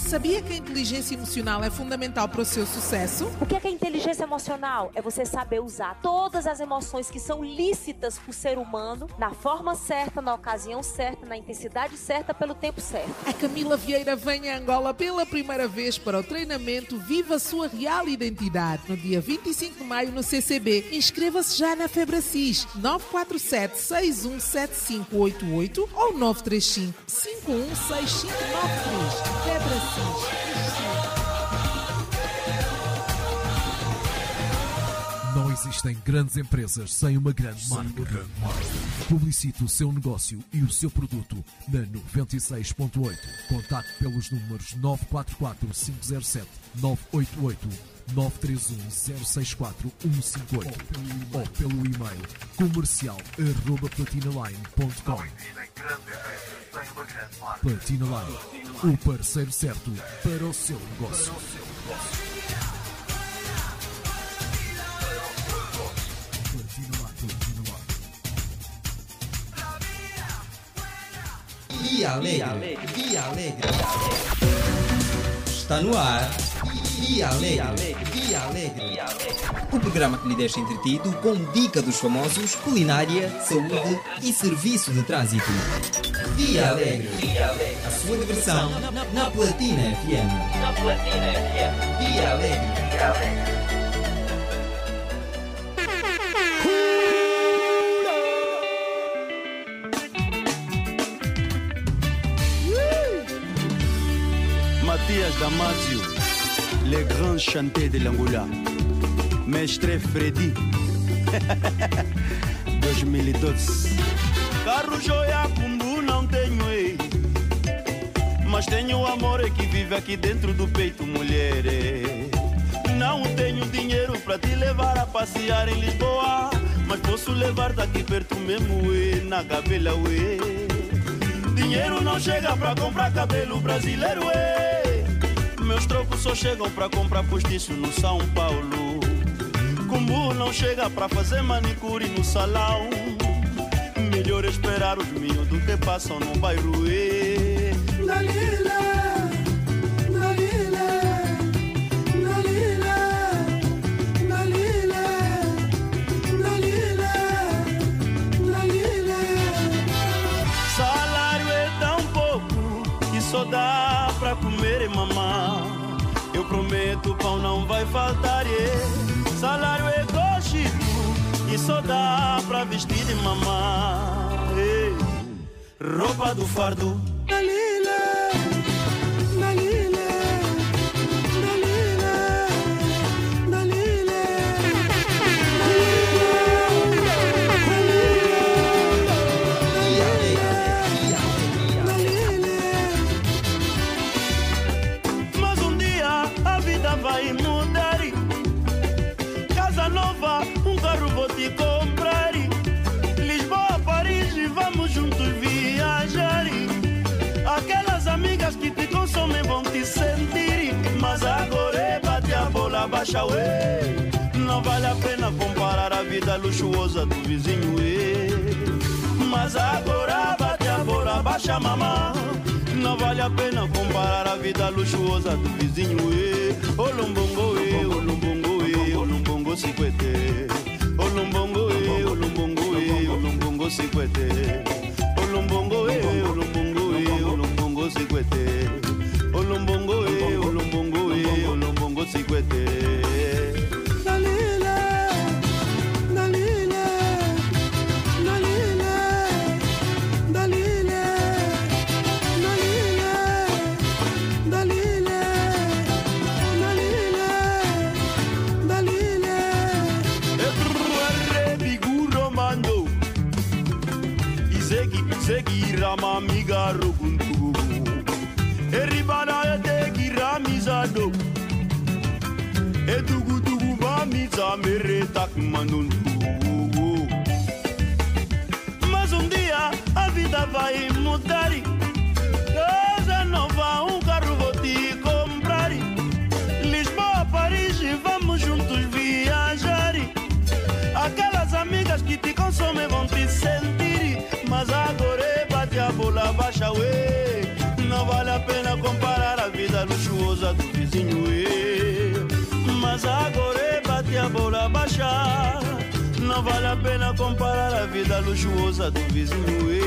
[SPEAKER 16] Sabia que a inteligência emocional é fundamental para o seu sucesso?
[SPEAKER 17] O que é, que é inteligência emocional? É você saber usar todas as emoções que são lícitas para o ser humano na forma certa, na ocasião certa, na intensidade certa, pelo tempo certo.
[SPEAKER 16] A Camila Vieira vem a Angola pela primeira vez para o treinamento Viva a Sua Real Identidade, no dia 25 de maio no CCB. Inscreva-se já na Febracis 947 617588 ou 935 516593. Febracis.
[SPEAKER 12] Não existem grandes empresas sem uma grande marca. Publicite o seu negócio e o seu produto na 96.8. Contacte pelos números 944 507 988 931 064 158 ou pelo e-mail comercial arroba platinaline.com. Platina Line, o parceiro certo para o seu negócio.
[SPEAKER 3] E alegre, e alegre, e alegre. Está no ar. Via Alegre. Via Alegre. O programa que lhe deixa entretido com dica dos famosos, culinária, saúde e serviço de trânsito. Via Alegre. A sua diversão na Platina FM.
[SPEAKER 18] Na Platina FM.
[SPEAKER 3] Via Alegre.
[SPEAKER 19] Mathias Damasio, le grand chanteur de l'Angola. Mestre Freddy, [laughs] 2012. Carro joia cumbu não tenho ei. Mas tenho o amor que vive aqui dentro do peito, mulher. eh. Não tenho dinheiro pra te levar a passear em Lisboa. Mas posso levar daqui perto mesmo, eh, na cabela, ué. Dinheiro não chega pra comprar cabelo brasileiro, ué. Meus trocos só chegam pra comprar postiço no São Paulo. Como não chega pra fazer manicure no salão. Melhor esperar os miúdos que passam no bairro.
[SPEAKER 2] Dalila, Dalila,
[SPEAKER 19] vai faltar. é. Salário é coxito e só dá pra vestir e mamar. Roupa do fardo.
[SPEAKER 2] Dalila,
[SPEAKER 19] a bola, baixa ué. Não vale a pena comparar a vida luxuosa do vizinho, ué. Mas agora bate a bola, baixa mamã. Não vale a pena comparar a vida luxuosa do vizinho, e Olumbongo, e Olumbongo, e Olumbongo Siquete. Olumbongo, e Olumbongo, e Olumbongo Siquete. Olumbongo, e Olumbongo, e Olumbongo Siquete. Olumbongo, e Olumbongo, e sigüete. Mas um dia a vida vai mudar Casa nova, um carro vou te comprar Lisboa, Paris, vamos juntos viajar Aquelas amigas que te consomem vão te sentir Mas agora é bate a bola, baixa ué Não vale a pena comparar a vida luxuosa do vizinho agora bate a bola, baixa. Não vale a pena comparar a vida luxuosa do vizinho ué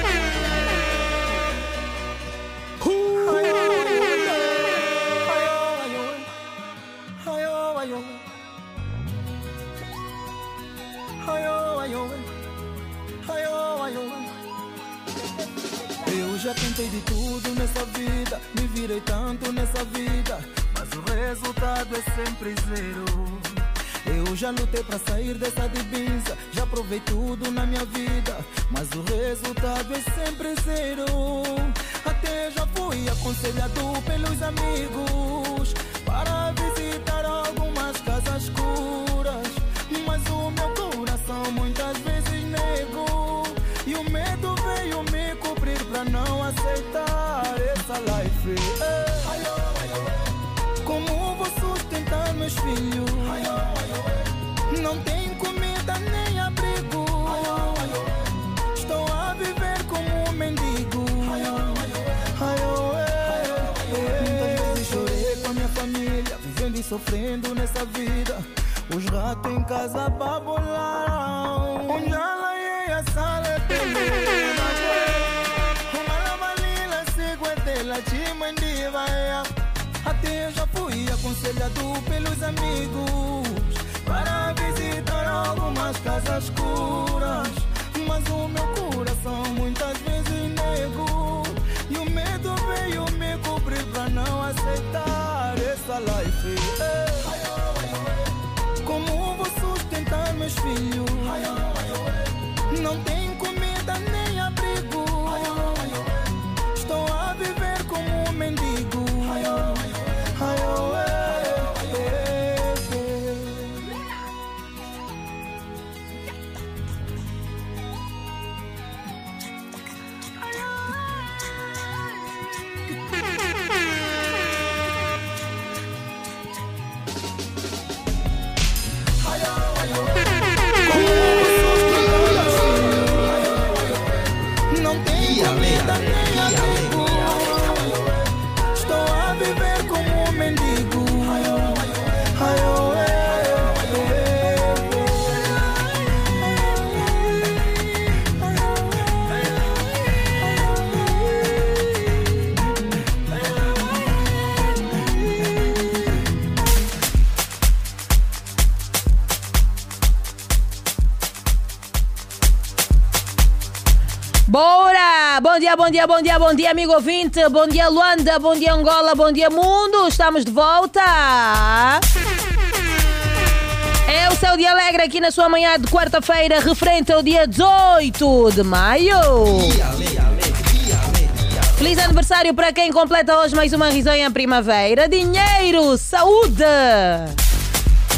[SPEAKER 20] De tudo nessa vida, me virei tanto nessa vida, mas o resultado é sempre zero. Eu já lutei pra sair dessa divisa, já provei tudo na minha vida, mas o resultado é sempre zero. Até já fui aconselhado pelos amigos para visitar algumas casas escuras, mas o meu coração life. Eh, Como vou sustentar meus filhos? Não tem comida nem abrigo. Estou a viver como um mendigo. Muitas vezes chorei com a minha família, vivendo e sofrendo nessa vida. Os ratos em casa babolaram. Aconselhado pelos amigos para visitar algumas casas escuras. Mas o meu coração muitas vezes nego e o medo veio me cobrir pra não aceitar essa life. Como vou sustentar meus filhos? Não tem comida nem abrigo. Estou a viver como um mendigo.
[SPEAKER 7] Dia, bom dia, bom dia, bom dia, amigo ouvinte. Bom dia, Luanda. Bom dia, Angola. Bom dia, mundo. Estamos de volta. É o seu dia alegre aqui na sua manhã de quarta-feira, referente ao dia 18 de maio. Feliz aniversário para quem completa hoje mais uma risonha primavera. Dinheiro, saúde,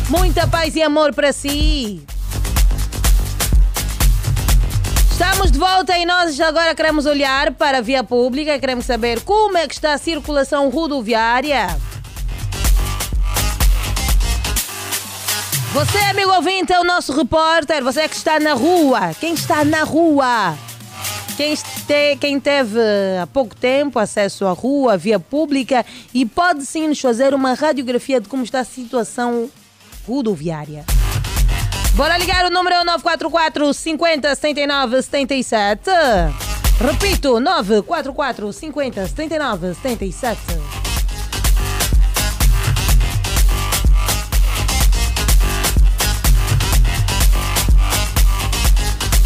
[SPEAKER 7] muita paz e amor para si. Estamos de volta e nós agora queremos olhar para a via pública, queremos saber como é que está a circulação rodoviária. Você, amigo ouvinte, é o nosso repórter, você que está na rua. Quem está na rua? Quem, quem teve há pouco tempo acesso à rua, à via pública e pode sim nos fazer uma radiografia de como está a situação rodoviária. Bora ligar, o número é o 944 50 79 77. Repito, 944 50 79 77.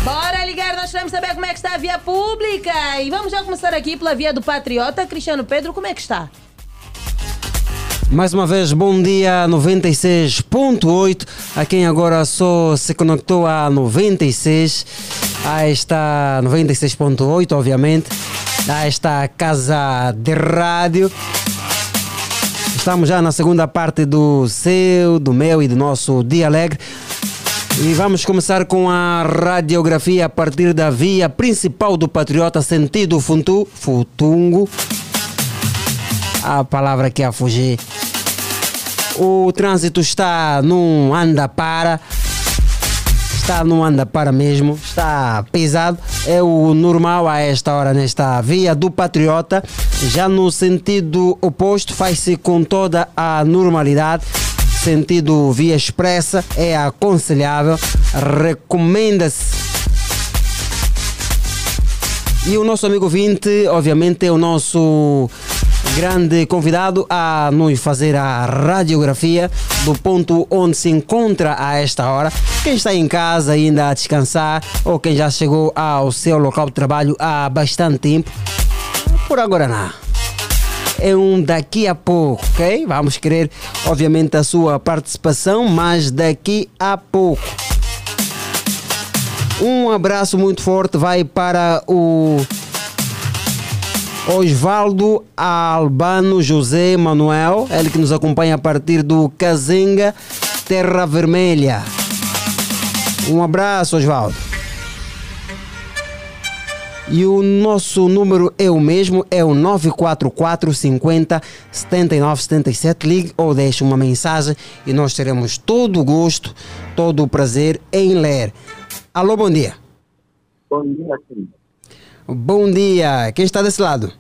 [SPEAKER 7] Bora ligar, nós queremos saber como é que está a via pública. E vamos já começar aqui pela via do Patriota. Cristiano Pedro, como é que está?
[SPEAKER 1] Mais uma vez, bom dia 96.8 a quem agora só se conectou a 96, a esta 96.8, obviamente, a esta casa de rádio. Estamos já na segunda parte do seu, do meu e do nosso Dia Alegre. E vamos começar com a radiografia a partir da via principal do Patriota, sentido Funtu, Futungo. A palavra que a fugir. O trânsito está num anda-para. está não anda para mesmo, está pesado. É o normal a esta hora nesta via do Patriota. Já no sentido oposto, faz-se com toda a normalidade. Sentido via expressa é aconselhável, recomenda-se e o nosso amigo Vinte, obviamente, é o nosso grande convidado a nos fazer a radiografia do ponto onde se encontra a esta hora. Quem está em casa ainda a descansar ou quem já chegou ao seu local de trabalho há bastante tempo, por agora não. É um daqui a pouco, ok? Vamos querer, obviamente, a sua participação, mas daqui a pouco. Um abraço muito forte vai para o Osvaldo Albano José Manuel, ele que nos acompanha a partir do Cazenga, Terra Vermelha. Um abraço, Osvaldo. E o nosso número é o mesmo, é o 944 50 79 77. Ligue ou deixe uma mensagem e nós teremos todo o gosto, todo o prazer em ler. Alô, bom dia.
[SPEAKER 9] Bom dia, sim.
[SPEAKER 1] Bom dia. Quem está desse lado?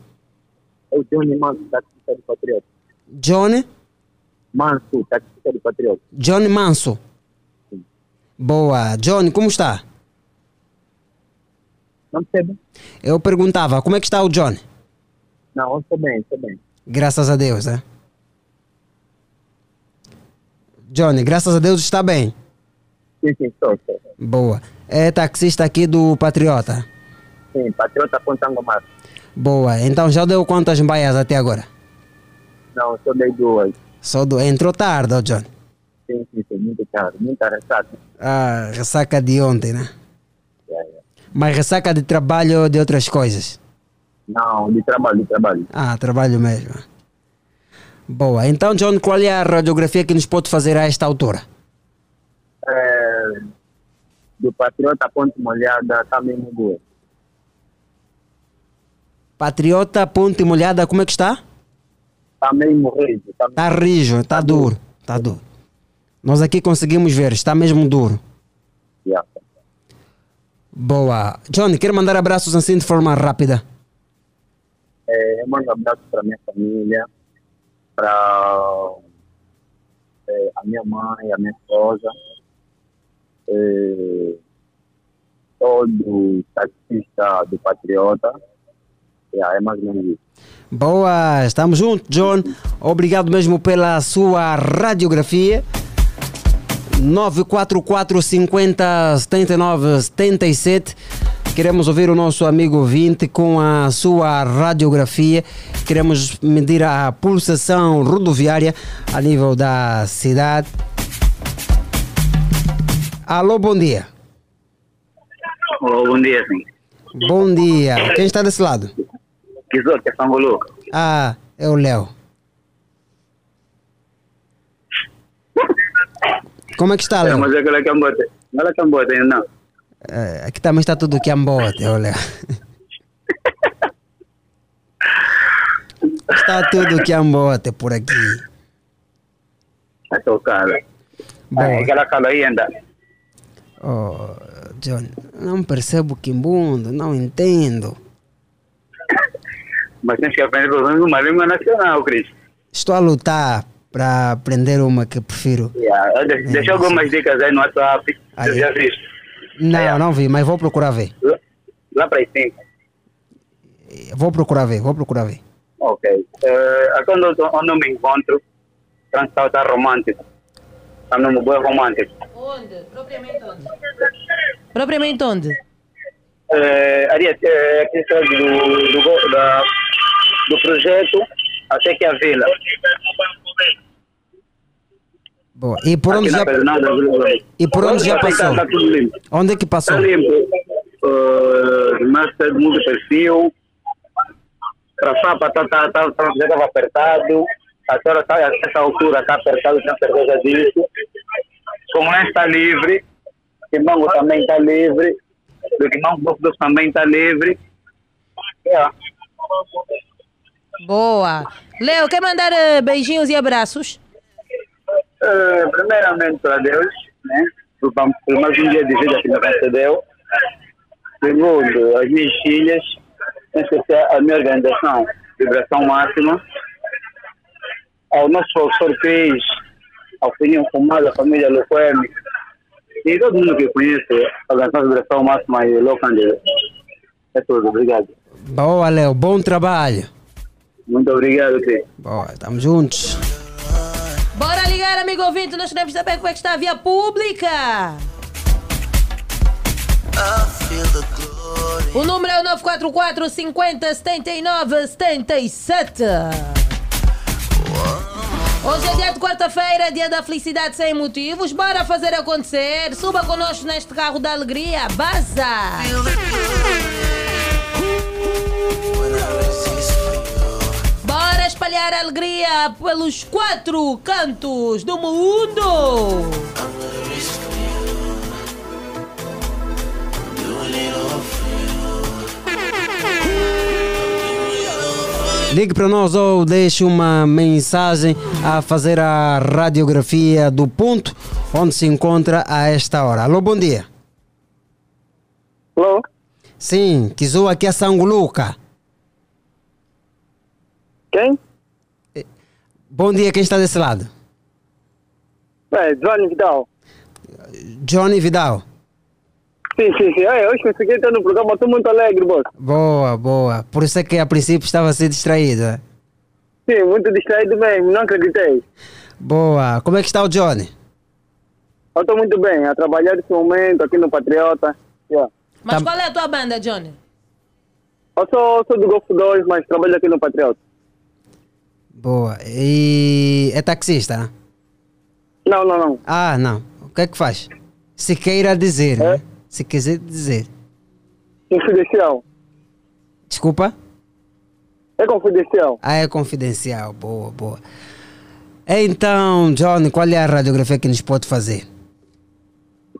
[SPEAKER 9] É o Johnny Manso, taxista do Patriota.
[SPEAKER 1] Johnny?
[SPEAKER 9] Manso, taxista do Patriota.
[SPEAKER 1] Johnny Manso. Boa. Johnny, como está?
[SPEAKER 9] Não percebe?
[SPEAKER 1] Eu perguntava, como é que está o Johnny?
[SPEAKER 9] Não, eu estou bem, estou bem.
[SPEAKER 1] Graças a Deus, né? Johnny, graças a Deus está bem.
[SPEAKER 9] Sim, sim, estou, estou.
[SPEAKER 1] Boa. É taxista aqui do Patriota.
[SPEAKER 9] Sim, Patriota Pontango Mar.
[SPEAKER 1] Boa. Então já deu quantas baias até agora?
[SPEAKER 9] Não, só dei duas.
[SPEAKER 1] Só do... Entrou tarde, ó John.
[SPEAKER 9] Sim, sim, sim, muito tarde, muita ressaca.
[SPEAKER 1] Ah, ressaca de ontem, né?
[SPEAKER 9] É, é.
[SPEAKER 1] Mas ressaca de trabalho ou de outras coisas?
[SPEAKER 9] Não, de trabalho, de trabalho.
[SPEAKER 1] Ah, trabalho mesmo. Boa. Então, John, qual é a radiografia que nos pode fazer a esta altura?
[SPEAKER 9] É, do Patriota Ponte Molhada, está mesmo boa.
[SPEAKER 1] Patriota Ponte Molhada, como é que está?
[SPEAKER 9] Está mesmo rijo. Está
[SPEAKER 1] Está rijo, está duro. Está duro. Nós aqui conseguimos ver, está mesmo duro.
[SPEAKER 9] Yeah.
[SPEAKER 1] Boa. John, quero mandar abraços assim de forma rápida.
[SPEAKER 9] É, eu mando um abraço para minha família, para é, a minha mãe, a minha esposa, é, todo taxista do Patriota. Yeah, é mais ou menos isso.
[SPEAKER 1] Boa, estamos juntos, John. Obrigado mesmo pela sua radiografia. 944 50 79 77. Queremos ouvir o nosso amigo 20 com a sua radiografia. Queremos medir a pulsação rodoviária a nível da cidade. Alô, bom dia.
[SPEAKER 9] Oh, bom dia, sim.
[SPEAKER 1] Bom dia. Quem está desse lado?
[SPEAKER 9] Kizor, que é Sangolu.
[SPEAKER 1] Ah, é o Léo. Como é que está,
[SPEAKER 9] É,
[SPEAKER 1] Léo?
[SPEAKER 9] mas é aquela cambote. Não é cambote ainda, não.
[SPEAKER 1] É, aqui também está tudo que ambote, olha. [laughs] Está tudo que ambote por aqui.
[SPEAKER 9] É tocada.
[SPEAKER 1] Boa.
[SPEAKER 9] É aquela cala aí ainda.
[SPEAKER 1] Oh, John, não percebo que mundo, não entendo.
[SPEAKER 9] Mas tens que aprender pelo menos uma língua nacional, Cris.
[SPEAKER 1] Estou a lutar para aprender uma que prefiro.
[SPEAKER 9] Yeah. de- Deixa algumas dicas aí no WhatsApp.
[SPEAKER 1] Aí.
[SPEAKER 9] Já viste?
[SPEAKER 1] Não, não vi, mas vou procurar ver.
[SPEAKER 9] Lá, lá para as 5.
[SPEAKER 1] Vou procurar ver, vou procurar ver.
[SPEAKER 9] Ok. Uh, quando eu, onde eu me encontro, Transtal está romântico. Está num bom romântico.
[SPEAKER 7] Onde? Propriamente onde? Propriamente onde?
[SPEAKER 9] Uh, ali é aqui sabe, do, do, da, do projeto até que a vila.
[SPEAKER 1] Boa. E por onde
[SPEAKER 9] Aqui
[SPEAKER 1] já,
[SPEAKER 9] Vila.
[SPEAKER 1] e por onde já
[SPEAKER 9] Está-
[SPEAKER 1] passou?
[SPEAKER 9] Está limpo.
[SPEAKER 1] Onde é que passou?
[SPEAKER 9] Está limpo. Uh, mas está muito perfil. Para Fapa tá, tá, tá, tá, já estava apertado. Agora está a essa altura está apertado, tem certeza disso. Como não está livre, Quimbango também está livre. Do Bofdos também está livre. Yeah.
[SPEAKER 7] Boa. Léo, quer mandar eh, beijinhos e abraços?
[SPEAKER 9] Eh, primeiramente para Deus, né?
[SPEAKER 21] por, por mais um dia de vida que me concedeu. Segundo, as minhas filhas, em especial a minha organização, Vibração Máxima. Ao nosso professor Cris, ao Fininho Fumado, a família Luquemi, e todo mundo que conhece a organização Vibração Máxima e o Locandê. É tudo, obrigado.
[SPEAKER 1] Boa, Léo. Bom trabalho.
[SPEAKER 21] Muito obrigado, Cris.
[SPEAKER 1] Boa, estamos juntos.
[SPEAKER 7] Bora ligar, amigo ouvinte, nós queremos saber como é que está a via pública. O número é o 944 50 79 77. Hoje é dia de quarta-feira, dia da felicidade sem motivos. Bora fazer acontecer. Suba conosco neste carro da alegria. Baza! Espalhar alegria pelos quatro cantos do mundo.
[SPEAKER 1] Ligue para nós ou deixe uma mensagem a fazer a radiografia do ponto onde se encontra a esta hora. Alô, bom dia.
[SPEAKER 21] Alô?
[SPEAKER 1] Sim, Kizua aqui é Sanguluca.
[SPEAKER 21] Quem?
[SPEAKER 1] Bom dia, quem está desse lado?
[SPEAKER 21] É, Johnny Vidal.
[SPEAKER 1] Johnny Vidal.
[SPEAKER 21] Sim, sim, sim. É, hoje consegui estar no programa, estou muito alegre, boss.
[SPEAKER 1] Boa, boa. Por isso é que a princípio estava a ser distraído. é?
[SPEAKER 21] Sim, muito distraído mesmo, não acreditei.
[SPEAKER 1] Boa. Como é que está o Johnny?
[SPEAKER 21] Eu estou muito bem, a trabalhar nesse momento aqui no Patriota. Yeah.
[SPEAKER 7] Mas qual é a tua banda, Johnny?
[SPEAKER 21] Eu sou, sou do Golfo 2, mas trabalho aqui no Patriota.
[SPEAKER 1] Boa. E é taxista?
[SPEAKER 21] Não, não, não.
[SPEAKER 1] Ah, não. O que é que faz? Se queira dizer, né? Se quiser dizer.
[SPEAKER 21] Confidencial.
[SPEAKER 1] Desculpa?
[SPEAKER 21] É confidencial.
[SPEAKER 1] Ah, é confidencial. Boa, boa. Então, Johnny, qual é a radiografia que nos pode fazer?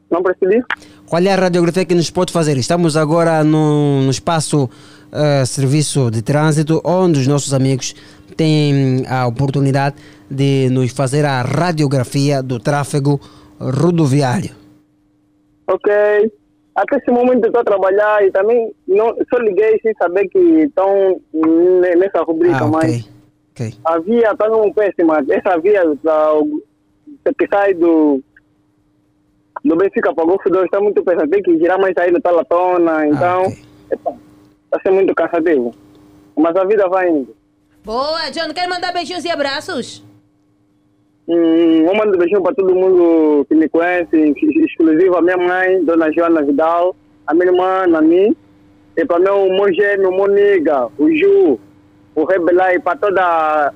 [SPEAKER 21] Não percebi?
[SPEAKER 1] Qual é a radiografia que nos pode fazer? Estamos agora no, no espaço eh, serviço de trânsito, onde os nossos amigos têm a oportunidade de nos fazer a radiografia do tráfego rodoviário.
[SPEAKER 21] Ok. Até esse momento estou a trabalhar e também não, só liguei sem saber que estão ne- nessa rubrica,
[SPEAKER 1] Ah, ok.
[SPEAKER 21] mas
[SPEAKER 1] ok.
[SPEAKER 21] a via está num péssima. Essa via da, que sai do, do Benfica para o Golfo 2 está muito péssima. Tem que girar mais saída pela tona, então está sendo muito cansativo. Mas a vida vai indo.
[SPEAKER 7] Boa, Johnny, quer mandar beijinhos e abraços?
[SPEAKER 21] Hum, um mando beijinho para todo mundo que me conhece, ex- exclusivo a minha mãe, Dona Joana Vidal, a minha irmã, Nani, e para meu irmão gêmeo, Moniga, o Ju, o Rebelai, para toda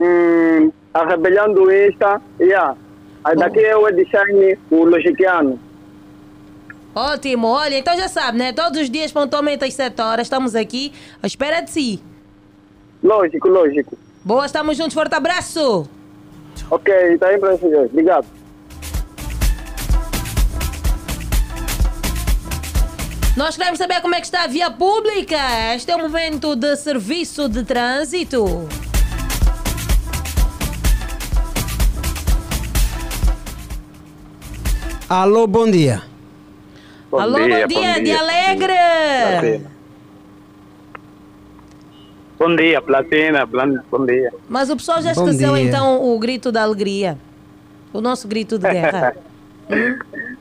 [SPEAKER 21] hum, a rebelião do Insta, yeah. Aí daqui é o Ed Shine, o Logiquiano.
[SPEAKER 7] Ótimo, olha, então já sabe, né? Todos os dias, pontualmente às 7 horas, estamos aqui à espera de si.
[SPEAKER 21] Lógico, lógico.
[SPEAKER 7] Boa, estamos juntos, forte abraço!
[SPEAKER 21] Ok, está aí para vocês. Obrigado.
[SPEAKER 7] Nós queremos saber como é que está a via pública. Este é o momento de serviço de trânsito.
[SPEAKER 1] Alô, bom dia.
[SPEAKER 7] Alô, bom dia, de Alegre!
[SPEAKER 21] Bom dia, Platina. Bom dia.
[SPEAKER 7] Mas o pessoal já esqueceu então o grito da alegria. O nosso grito de guerra. [laughs]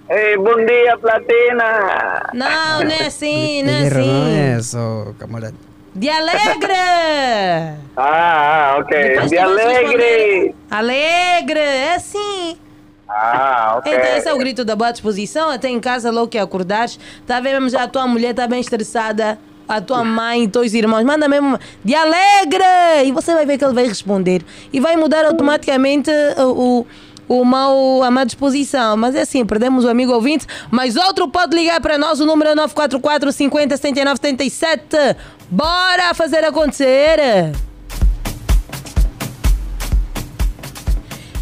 [SPEAKER 21] Ei, bom dia, Platina.
[SPEAKER 7] Não, não é assim, não é
[SPEAKER 1] Guerra não
[SPEAKER 7] assim.
[SPEAKER 1] é só, camarada.
[SPEAKER 7] De Alegre! [laughs]
[SPEAKER 21] Ah, ok.
[SPEAKER 7] Depois
[SPEAKER 21] De alegre.
[SPEAKER 7] responder. Alegre, é assim.
[SPEAKER 21] Ah, ok.
[SPEAKER 7] Então esse é o grito da boa disposição, até em casa logo que acordares, tá vendo mesmo já a tua mulher tá bem estressada, a tua mãe, teus irmãos, manda mesmo de alegre! E você vai ver que ele vai responder. E vai mudar automaticamente o, o, o mau, a má disposição. Mas é assim, perdemos o amigo ouvinte, mas outro pode ligar para nós, o número é 944 50 79 77. Bora fazer acontecer!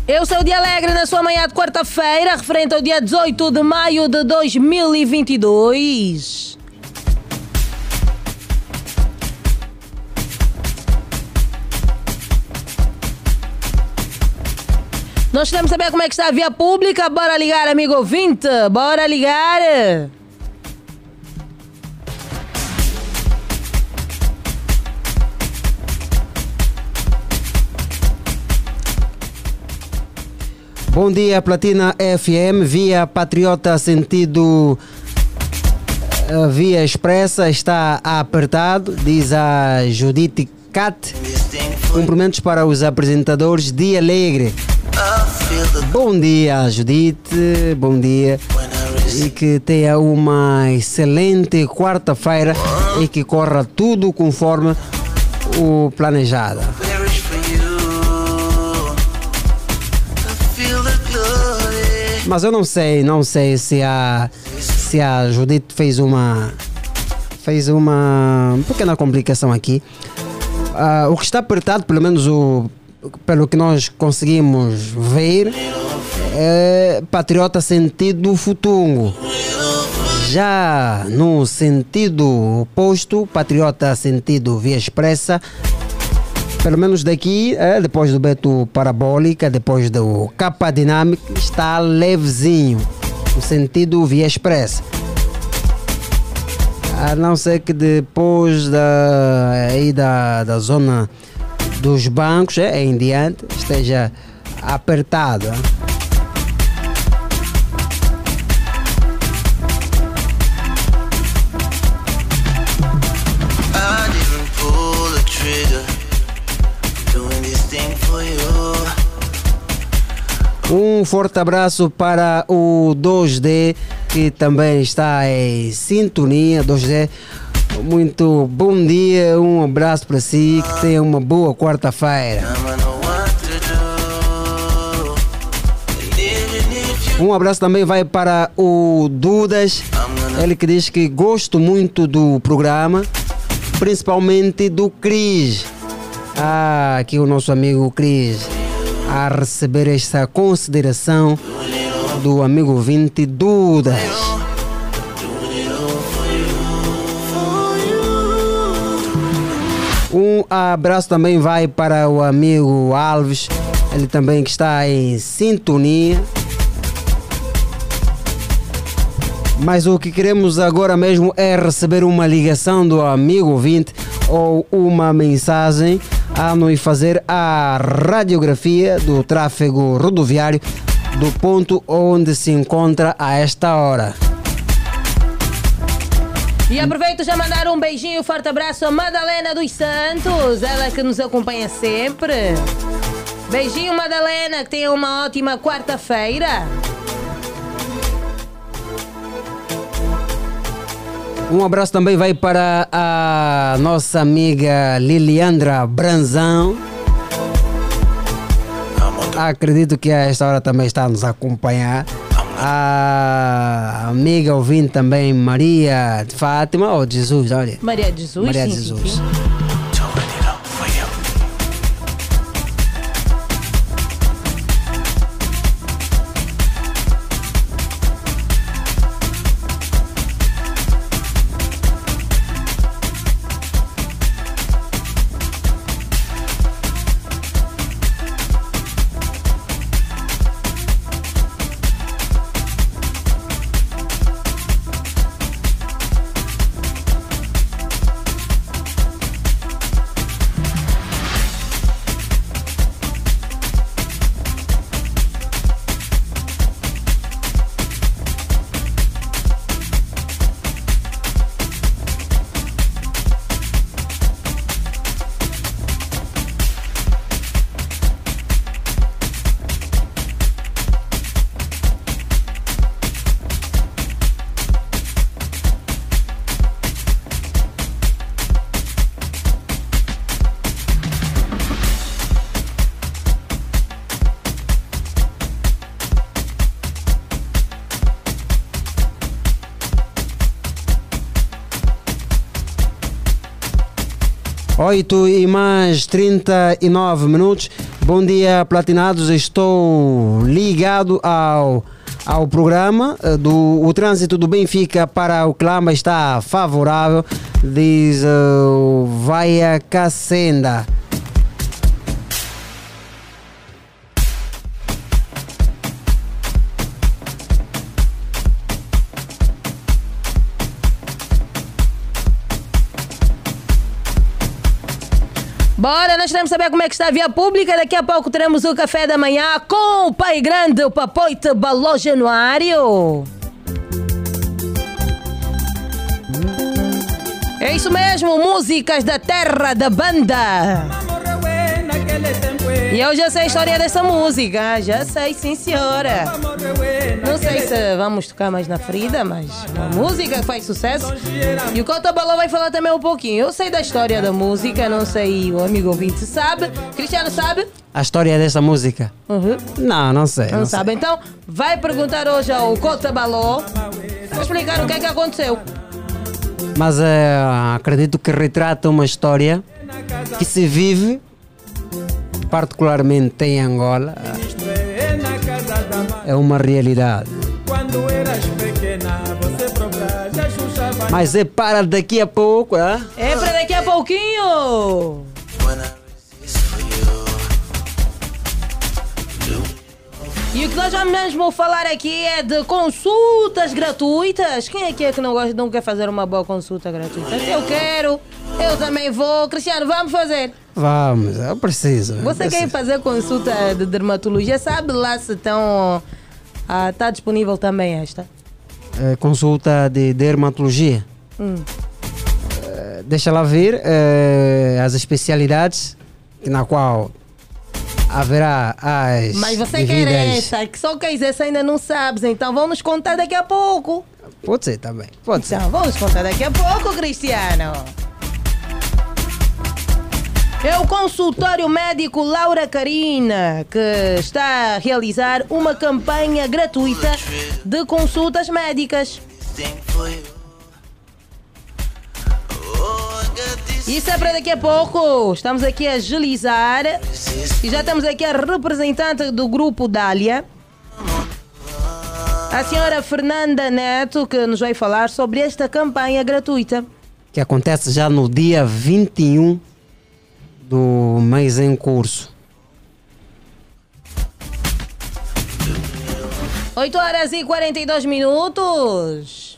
[SPEAKER 7] Eu sou o Dia Alegre na sua manhã de quarta-feira, referente ao dia 18 de maio de 2022. Nós queremos saber como é que está a via pública. Bora ligar, amigo ouvinte. Bora ligar.
[SPEAKER 1] Bom dia, Platina FM, via Patriota sentido eh, via expressa está apertado, diz a Judite Cat. Cumprimentos para os apresentadores Dia Alegre. Bom dia, Judite, bom dia. E que tenha uma excelente quarta-feira e que corra tudo conforme o planejado. Mas eu não sei, não sei se a se a Judite fez uma fez uma pequena complicação aqui. Ah, o que está apertado, pelo menos o pelo que nós conseguimos ver, é patriota sentido futungo. Já no sentido oposto, patriota sentido via expressa, pelo menos daqui, é, depois do Beto Parabólica, depois do capa dinâmica, está levezinho, no sentido via expressa. A não ser que depois da, aí da, da zona dos bancos é, em diante esteja apertado. Um forte abraço para o 2D que também está em sintonia. 2D, muito bom dia, um abraço para si, que tenha uma boa quarta-feira. Um abraço também vai para o Dudas, ele que diz que gosto muito do programa, principalmente do Cris. Ah, aqui o nosso amigo Cris a receber esta consideração do amigo 20 Dudas. Um abraço também vai para o amigo Alves, ele também que está em sintonia. Mas o que queremos agora mesmo é receber uma ligação do amigo ouvinte ou uma mensagem a nos fazer a radiografia do tráfego rodoviário do ponto onde se encontra a esta hora.
[SPEAKER 7] E aproveito já mandar um beijinho, forte abraço a Madalena dos Santos, ela que nos acompanha sempre. Beijinho, Madalena, que tenha uma ótima quarta-feira.
[SPEAKER 1] Um abraço também vai para a nossa amiga Liliandra Branzão. Acredito que a esta hora também está a nos acompanhar. A amiga ouvindo também Maria de Fátima ou de Jesus, olha.
[SPEAKER 7] Maria de Jesus,
[SPEAKER 1] Maria
[SPEAKER 7] sim,
[SPEAKER 1] de
[SPEAKER 7] sim,
[SPEAKER 1] Jesus.
[SPEAKER 7] sim.
[SPEAKER 1] Oito e mais 39 minutos. Bom dia, platinados. Estou ligado ao, ao programa. eh, Do, o trânsito do Benfica para o Clama está favorável, diz o Vaia Cacenda.
[SPEAKER 7] Bora, nós queremos saber como é que está a via pública. Daqui a pouco teremos o café da manhã com o pai grande, o Papoite Baló Januário. É isso mesmo, músicas da terra da banda. E eu já sei a história dessa música, já sei, sim senhora. Não sei se vamos tocar mais na ferida, mas uma música que faz sucesso. E o Cota Baló vai falar também um pouquinho. Eu sei da história da música, não sei, o amigo ouvinte sabe. Cristiano sabe?
[SPEAKER 1] A história dessa música?
[SPEAKER 7] Uhum.
[SPEAKER 1] Não, não sei.
[SPEAKER 7] Não,
[SPEAKER 1] não
[SPEAKER 7] sabe. Então, vai perguntar hoje ao Cota Baló para explicar o que é que aconteceu.
[SPEAKER 1] Mas eh, acredito que retrata uma história que se vive, particularmente em Angola. É uma realidade. Mas é para daqui a pouco, ah?
[SPEAKER 7] É para daqui a pouquinho. E o que nós vamos mesmo falar aqui é de consultas gratuitas. Quem é que é que não gosta, não quer fazer uma boa consulta gratuita? Eu quero, eu também vou. Cristiano, vamos fazer.
[SPEAKER 1] Vamos, eu preciso. eu
[SPEAKER 7] Você
[SPEAKER 1] preciso.
[SPEAKER 7] quer fazer consulta de dermatologia? Sabe lá se estão. Está disponível também esta?
[SPEAKER 1] Eh, consulta de dermatologia.
[SPEAKER 7] Hum.
[SPEAKER 1] Eh, Deixa lá ver eh, as especialidades na qual haverá as
[SPEAKER 7] Mas você quer essa, que só quer essa ainda não sabes, então vamos contar daqui a pouco.
[SPEAKER 1] Pode ser também, pode ser.
[SPEAKER 7] Então vamos contar daqui a pouco, Cristiano. É o consultório médico Laura Carina que está a realizar uma campanha gratuita de consultas médicas. Isso é para daqui a pouco. Estamos aqui a agilizar e já temos aqui a representante do grupo Dália. A senhora Fernanda Neto, que nos vai falar sobre esta campanha gratuita.
[SPEAKER 1] Que acontece já no dia 21 do mês em curso.
[SPEAKER 7] 8 horas e 42 minutos.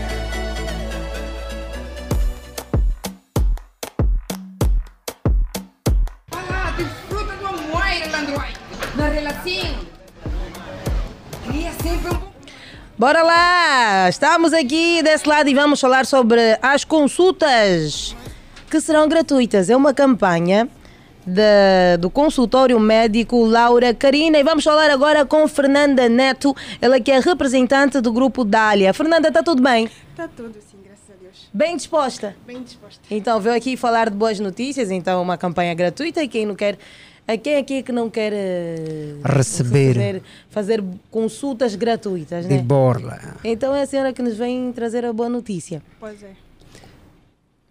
[SPEAKER 7] Bora lá! Estamos aqui desse lado e vamos falar sobre as consultas que serão gratuitas. É uma campanha da- do consultório médico Laura Carina e vamos falar agora com Fernanda Neto, ela que é representante do grupo Dália. Fernanda, está tudo bem?
[SPEAKER 22] Está tudo sim, graças a Deus.
[SPEAKER 7] Bem disposta?
[SPEAKER 22] Bem disposta.
[SPEAKER 7] Então, veio aqui falar de boas notícias, então uma campanha gratuita e quem não quer... A quem aqui que não quer eh,
[SPEAKER 1] Receber.
[SPEAKER 7] fazer consultas gratuitas,
[SPEAKER 1] De
[SPEAKER 7] né?
[SPEAKER 1] borla.
[SPEAKER 7] Então é a senhora que nos vem trazer a boa notícia.
[SPEAKER 22] Pois é.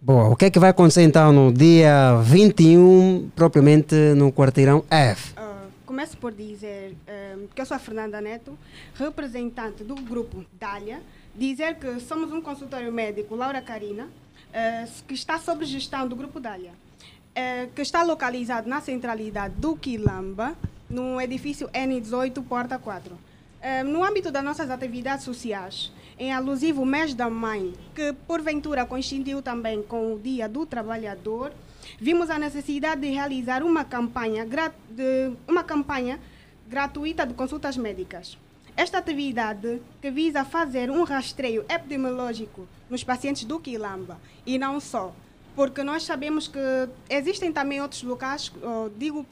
[SPEAKER 1] Boa, o que é que vai acontecer então no dia 21, propriamente no quarteirão F?
[SPEAKER 22] Ah, começo por dizer ah, que eu sou a Fernanda Neto, representante do grupo Dália. Dizer que somos um consultório médico, Laura Carina, ah, que está sob gestão do grupo Dália, ah, que está localizado na centralidade do Quilamba, no edifício N18, Porta 4. Ah, no âmbito das nossas atividades sociais, em alusivo mês da mãe, que porventura coincidiu também com o Dia do Trabalhador, vimos a necessidade de realizar uma campanha, de, uma campanha gratuita de consultas médicas. Esta atividade que visa fazer um rastreio epidemiológico nos pacientes do Quilamba e não só, porque nós sabemos que existem também outros locais, digo,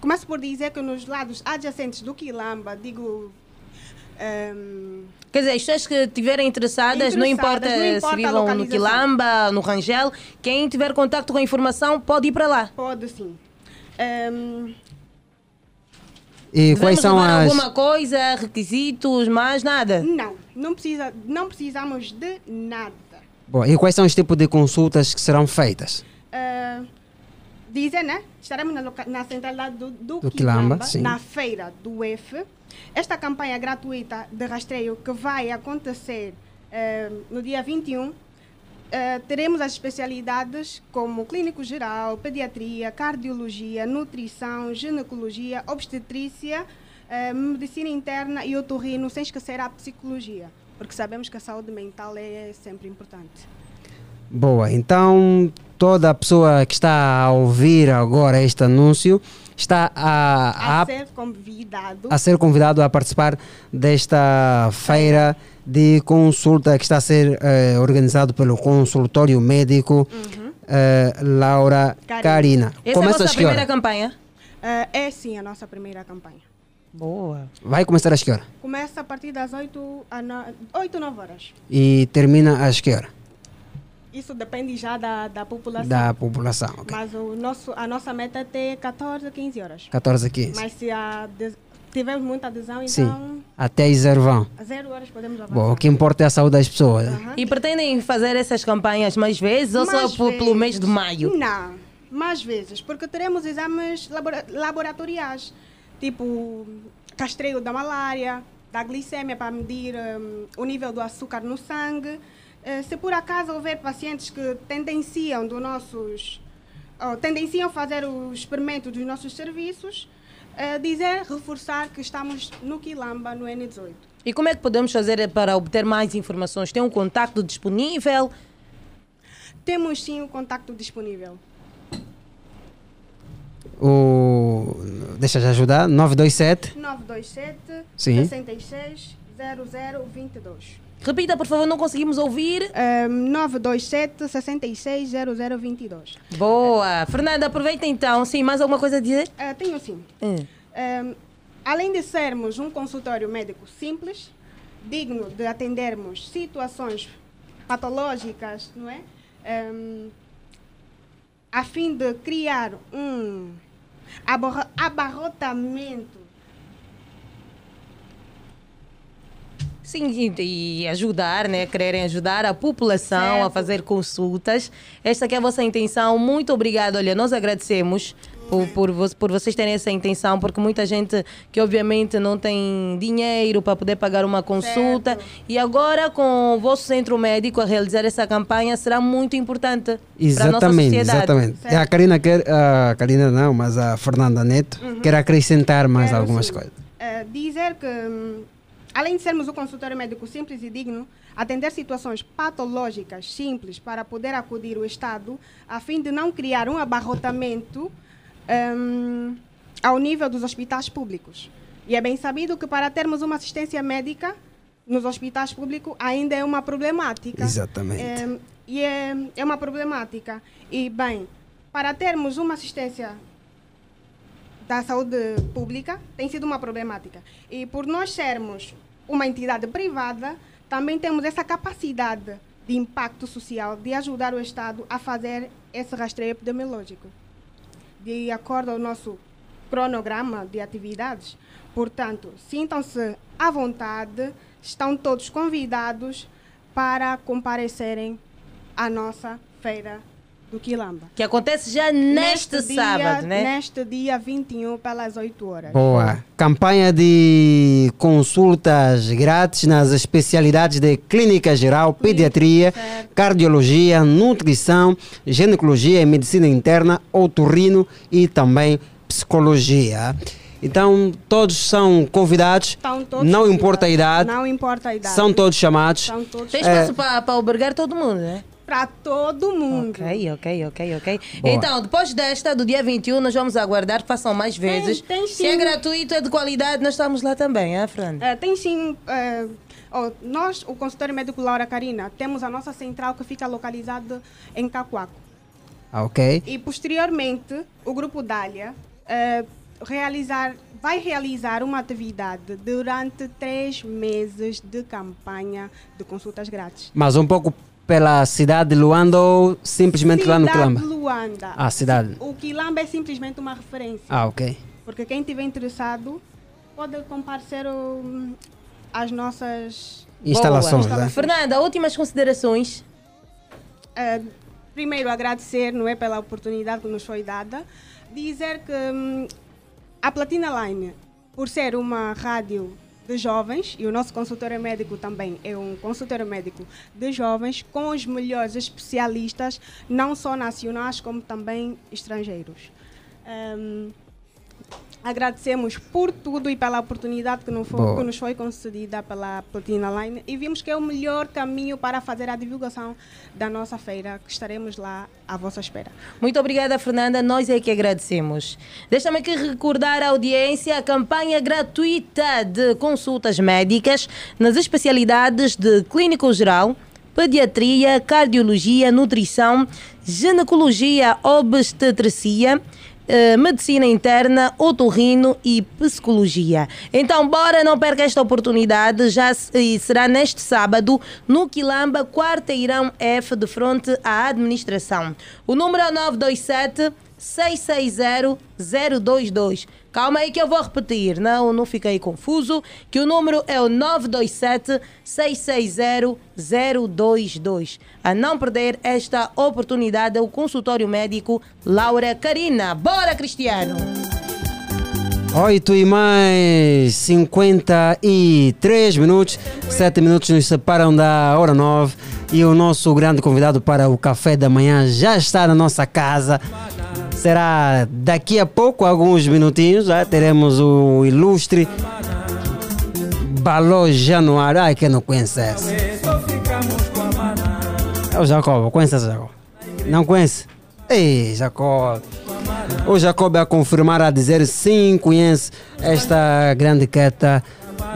[SPEAKER 22] começo por dizer que nos lados adjacentes do Quilamba, digo, ehm,
[SPEAKER 7] Quer dizer, as pessoas que estiverem interessadas, não importa,
[SPEAKER 22] Interessadas, não importa
[SPEAKER 7] se vivam no. Quilamba, no Rangel, quem tiver contato com a informação pode ir para lá.
[SPEAKER 22] pode sim. Ehm,
[SPEAKER 1] E quais são as.
[SPEAKER 7] alguma coisa, requisitos, mais nada?
[SPEAKER 22] Não, não, precisa, não precisamos de nada.
[SPEAKER 1] Boa, e quais são os tipos de consultas que serão feitas?
[SPEAKER 22] Uh, dizem, né? Estaremos na, loca- na centralidade do, do,
[SPEAKER 1] Do
[SPEAKER 22] Quilamba,
[SPEAKER 1] Quilamba,
[SPEAKER 22] na feira do F. Esta campanha gratuita de rastreio que vai acontecer uh, no dia 21. uh, teremos as especialidades como clínico geral, pediatria, cardiologia, nutrição, ginecologia, obstetrícia, uh, medicina interna e otorrino, sem esquecer a psicologia, porque sabemos que a saúde mental é sempre importante.
[SPEAKER 1] Boa, então toda a pessoa que está a ouvir agora este anúncio está a,
[SPEAKER 22] a
[SPEAKER 1] a,
[SPEAKER 22] ser convidado
[SPEAKER 1] a ser convidado a participar desta feira de consulta que está a ser eh, organizado pelo consultório médico eh, Laura
[SPEAKER 22] Carina.
[SPEAKER 1] Carina.
[SPEAKER 7] Essa é a
[SPEAKER 1] Começa
[SPEAKER 7] vossa
[SPEAKER 1] às que
[SPEAKER 7] primeira campanha?
[SPEAKER 22] Uh, é sim a nossa primeira campanha.
[SPEAKER 7] Boa.
[SPEAKER 1] Vai começar às que hora?
[SPEAKER 22] Começa a partir das 8 a no... 8, 9 horas.
[SPEAKER 1] E termina às que hora?
[SPEAKER 22] Isso depende já da, da população.
[SPEAKER 1] Da população, ok.
[SPEAKER 22] Mas o nosso, a nossa meta é ter 14, 15 horas.
[SPEAKER 1] 14 a 15.
[SPEAKER 22] Mas se a tivermos muita adesão, então
[SPEAKER 1] Sim, até às zero vão.
[SPEAKER 22] a zero horas podemos avançar.
[SPEAKER 1] Bom, o que importa é a saúde das pessoas.
[SPEAKER 7] E pretendem fazer essas campanhas mais vezes ou só
[SPEAKER 22] Mais
[SPEAKER 7] por- pelo mês de
[SPEAKER 22] vezes.
[SPEAKER 7] maio?
[SPEAKER 22] Não, mais vezes, porque teremos exames labora- laboratoriais, tipo rastreio da malária, da glicemia para medir hum, o nível do açúcar no sangue. Eh, se por acaso houver pacientes que tendenciam dos nossos tendenciam fazer o experimento dos nossos serviços, eh, dizer, reforçar que estamos no Quilamba, no N18.
[SPEAKER 7] E como é que podemos fazer para obter mais informações? Tem um contacto disponível?
[SPEAKER 22] Temos sim o contacto disponível.
[SPEAKER 1] O... Deixa eu ajudar. 927
[SPEAKER 22] 927
[SPEAKER 1] Sim.
[SPEAKER 22] 66 0022.
[SPEAKER 7] Repita, por favor, não conseguimos ouvir.
[SPEAKER 22] 927 66 0022.
[SPEAKER 7] Boa. Fernanda, aproveita então. Sim, mais alguma coisa a dizer?
[SPEAKER 22] Eh, tenho sim.
[SPEAKER 7] Hum.
[SPEAKER 22] Um, além de sermos um consultório médico simples, digno de atendermos situações patológicas, não é? Um, a fim de criar um abarrotamento
[SPEAKER 7] Sim, e, ajudar, né? Quererem ajudar a população a fazer consultas. Esta que é a vossa intenção. Muito obrigado. Olha, nós agradecemos por, por, por vocês terem essa intenção, porque muita gente que obviamente não tem dinheiro para poder pagar uma consulta. E agora, com o vosso centro médico a realizar essa campanha, será muito importante para a nossa
[SPEAKER 1] Exatamente,
[SPEAKER 7] sociedade.
[SPEAKER 1] exatamente. A Karina quer, a Karina não, mas a Fernanda Neto
[SPEAKER 22] Uhum.
[SPEAKER 1] quer acrescentar mais
[SPEAKER 22] Quero
[SPEAKER 1] algumas
[SPEAKER 22] sim.
[SPEAKER 1] coisas.
[SPEAKER 22] Eh, dizer que, hum, além de sermos um consultório médico simples e digno, atender situações patológicas simples para poder acudir o Estado, a fim de não criar um abarrotamento hum, ao nível dos hospitais públicos. E é bem sabido que para termos uma assistência médica nos hospitais públicos ainda é uma problemática.
[SPEAKER 1] Exatamente.
[SPEAKER 22] É, e é, é uma problemática. E, bem, para termos uma assistência da saúde pública tem sido uma problemática. E por nós sermos uma entidade privada, também temos essa capacidade de impacto social de ajudar o Estado a fazer esse rastreio epidemiológico. De acordo ao nosso cronograma de atividades. Portanto, sintam-se à vontade, estão todos convidados para comparecerem à nossa feira do Quilamba.
[SPEAKER 7] Que acontece já neste,
[SPEAKER 22] dia,
[SPEAKER 7] sábado, né?
[SPEAKER 22] Neste dia 21, pelas 8 horas.
[SPEAKER 1] Boa. Campanha de consultas grátis nas especialidades de clínica geral, pediatria, cardiologia, nutrição, ginecologia e medicina interna, otorrino e também psicologia. Então, todos são convidados,
[SPEAKER 22] todos
[SPEAKER 1] não importa a idade,
[SPEAKER 22] Não importa a idade.
[SPEAKER 1] são todos chamados.
[SPEAKER 22] São todos
[SPEAKER 7] Tem
[SPEAKER 1] É,
[SPEAKER 7] espaço para albergar todo mundo, né?
[SPEAKER 22] Para todo mundo.
[SPEAKER 7] Ok, ok, ok, ok.
[SPEAKER 1] Boa.
[SPEAKER 7] Então, depois desta, do dia 21, nós vamos aguardar que façam mais vezes.
[SPEAKER 22] tem
[SPEAKER 7] Se é
[SPEAKER 22] sim.
[SPEAKER 7] gratuito, é de qualidade, nós estamos lá também, é, Fran?
[SPEAKER 22] Tem sim. oh, nós, o consultório médico Laura Carina, temos a nossa central que fica localizada em Cacoaco.
[SPEAKER 1] Ah, ok.
[SPEAKER 22] E posteriormente, o grupo Dália eh, realizar, vai realizar uma atividade durante três meses de campanha de consultas grátis.
[SPEAKER 1] Mas um pouco pela cidade de Luanda ou simplesmente lá no
[SPEAKER 22] Cidade
[SPEAKER 1] Quilamba?
[SPEAKER 22] Luanda.
[SPEAKER 1] Ah, cidade.
[SPEAKER 22] O Quilamba é simplesmente uma referência.
[SPEAKER 1] Ah, ok.
[SPEAKER 22] Porque quem estiver interessado pode comparecer hum, às nossas
[SPEAKER 1] Instalações, né?
[SPEAKER 7] Fernanda, últimas considerações.
[SPEAKER 22] Eh, primeiro, agradecer não é, pela oportunidade que nos foi dada. Dizer que hum, a Platina Line, por ser uma rádio de jovens, e o nosso consultório médico também é um consultório médico de jovens, com os melhores especialistas, não só nacionais, como também estrangeiros. Hum, agradecemos por tudo e pela oportunidade que nos, foi, que nos foi concedida pela Platina Line e vimos que é o melhor caminho para fazer a divulgação da nossa feira, que estaremos lá à vossa espera.
[SPEAKER 7] Muito obrigada, Fernanda. Nós é que agradecemos. Deixa-me aqui recordar à audiência a campanha gratuita de consultas médicas nas especialidades de clínico geral, pediatria, cardiologia, nutrição, ginecologia, obstetricia. Eh, medicina interna, otorrino e psicologia. Então, bora, não perca esta oportunidade. Já se- será neste sábado no Quilamba, quarteirão F, de frente à administração. O número é 927 660 022. Calma aí que eu vou repetir, não, não fiquei confuso, que o número é o 927 660 022. A não perder esta oportunidade é o consultório médico Laura Carina. Bora, Cristiano!
[SPEAKER 1] 8 e mais 53 minutos, 7 minutos nos separam da hora 9 e o nosso grande convidado para o café da manhã já está na nossa casa. Será daqui a pouco, alguns minutinhos, teremos o ilustre Balô Januário. Ai, quem não conhece essa? É o Jacob, conhece essa Jacob? Não conhece? Ei, Jacob. O Jacob a confirmar a dizer sim, conhece esta grande queta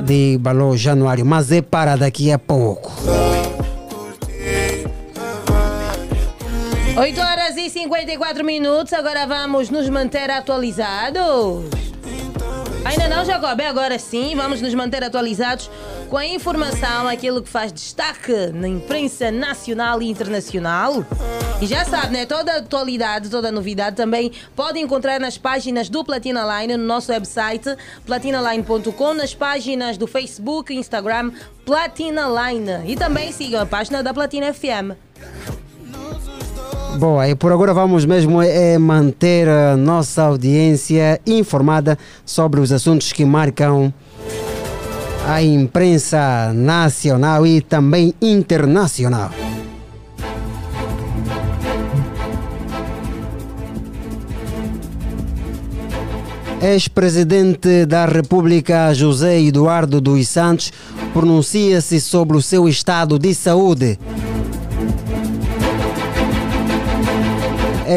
[SPEAKER 1] de Balô Januário, mas é para daqui a pouco.
[SPEAKER 7] 8 horas e 54 minutos, agora vamos nos manter atualizados. Ainda não, Jacob. É agora sim. Vamos nos manter atualizados com a informação, aquilo que faz destaque na imprensa nacional e internacional. E já sabe, né? Toda a atualidade, toda a novidade também pode encontrar nas páginas do Platina Line, no nosso website platinaline.com, nas páginas do Facebook e Instagram Platina Line. E também sigam a página da Platina FM.
[SPEAKER 1] Boa, e por agora vamos mesmo é manter a nossa audiência informada sobre os assuntos que marcam a imprensa nacional e também internacional. Ex-presidente da República José Eduardo dos Santos pronuncia-se sobre o seu estado de saúde.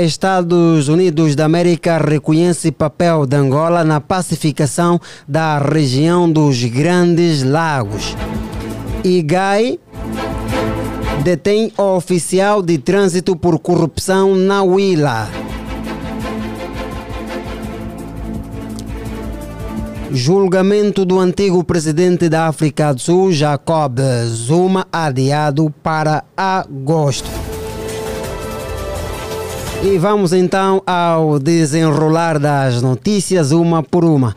[SPEAKER 1] Estados Unidos da América reconhece papel de Angola na pacificação da região dos Grandes Lagos. IGAI detém oficial de trânsito por corrupção na Huila. Julgamento do antigo presidente da África do Sul, Jacob Zuma, adiado para agosto. E vamos então ao desenrolar das notícias, uma por uma.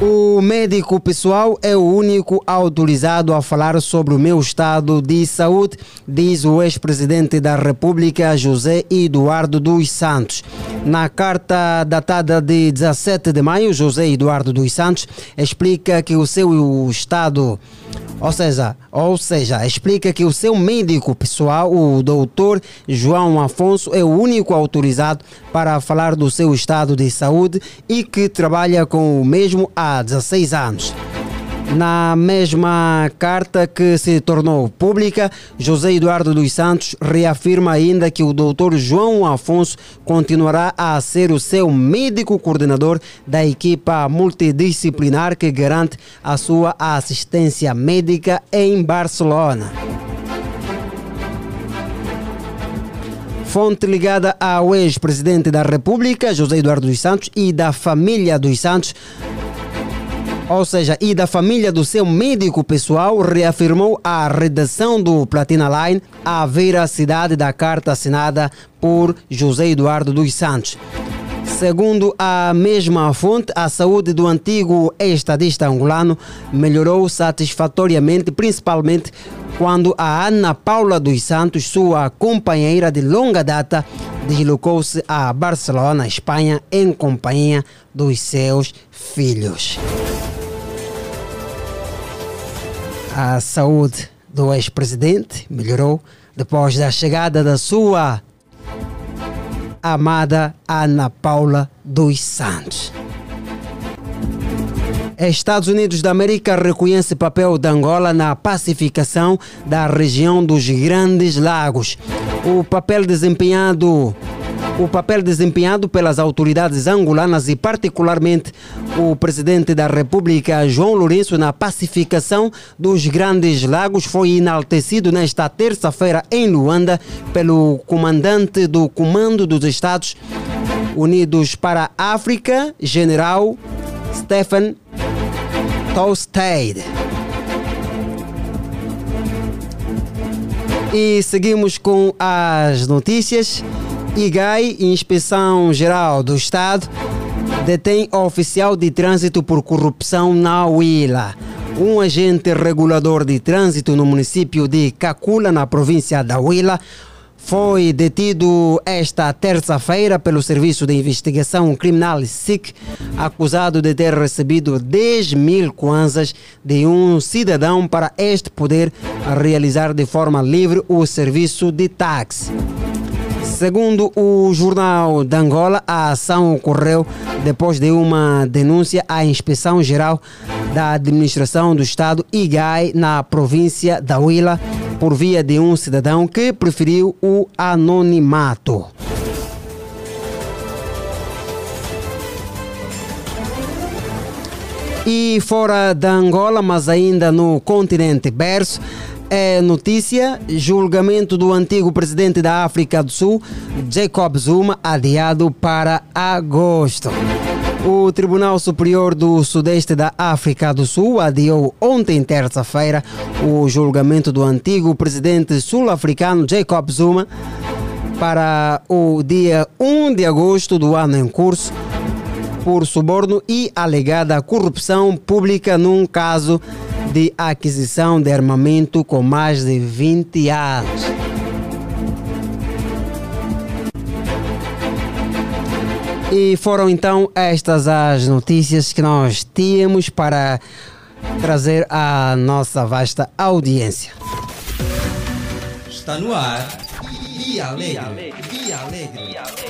[SPEAKER 1] O médico pessoal é o único autorizado a falar sobre o meu estado de saúde, diz o ex-presidente da República, José Eduardo dos Santos. Na carta datada de 17 de maio, José Eduardo dos Santos explica que o seu estado ou seja, ou seja, explica que o seu médico pessoal, o doutor João Afonso, é o único autorizado para falar do seu estado de saúde e que trabalha com o mesmo há 16 anos. Na mesma carta que se tornou pública, José Eduardo dos Santos reafirma ainda que o Dr. João Afonso continuará a ser o seu médico coordenador da equipa multidisciplinar que garante a sua assistência médica em Barcelona. Fonte ligada ao ex-presidente da República, José Eduardo dos Santos, e da família dos Santos, ou seja, e da família do seu médico pessoal, reafirmou a redação do Platina Line a veracidade da carta assinada por José Eduardo dos Santos. Segundo a mesma fonte, a saúde do antigo estadista angolano melhorou satisfatoriamente, principalmente quando a Ana Paula dos Santos, sua companheira de longa data, deslocou-se a Barcelona, Espanha, em companhia dos seus filhos. A saúde do ex-presidente melhorou depois da chegada da sua amada Ana Paula dos Santos. Estados Unidos da América reconhece papel de Angola na pacificação da região dos Grandes Lagos. O papel desempenhado o papel desempenhado pelas autoridades angolanas e particularmente o presidente da República João Lourenço na pacificação dos Grandes Lagos foi enaltecido nesta terça-feira em Luanda pelo comandante do Comando dos Estados Unidos para a África, General Stephen Tolstad. E seguimos com as notícias. IGAI, Inspeção Geral do Estado, detém oficial de trânsito por corrupção na Huila. Um agente regulador de trânsito no município de Cacula, na província da Huila, foi detido esta terça-feira pelo Serviço de Investigação Criminal SIC, acusado de ter recebido 10 mil kwanzas de um cidadão para este poder realizar de forma livre o serviço de táxi. Segundo o Jornal de Angola, a ação ocorreu depois de uma denúncia à Inspeção Geral da Administração do Estado IGAI na província da Huila por via de um cidadão que preferiu o anonimato. E fora da Angola, mas ainda no continente berço, é notícia: julgamento do antigo presidente da África do Sul, Jacob Zuma, adiado para agosto. O Tribunal Superior do Sudeste da África do Sul adiou ontem, terça-feira, o julgamento do antigo presidente sul-africano Jacob Zuma para o dia 1 de agosto do ano em curso por suborno e alegada corrupção pública num caso de aquisição de armamento com mais de 20 anos. E foram então estas as notícias que nós tínhamos para trazer à nossa vasta audiência.
[SPEAKER 3] Está no ar. Dia Alegre. Dia Alegre.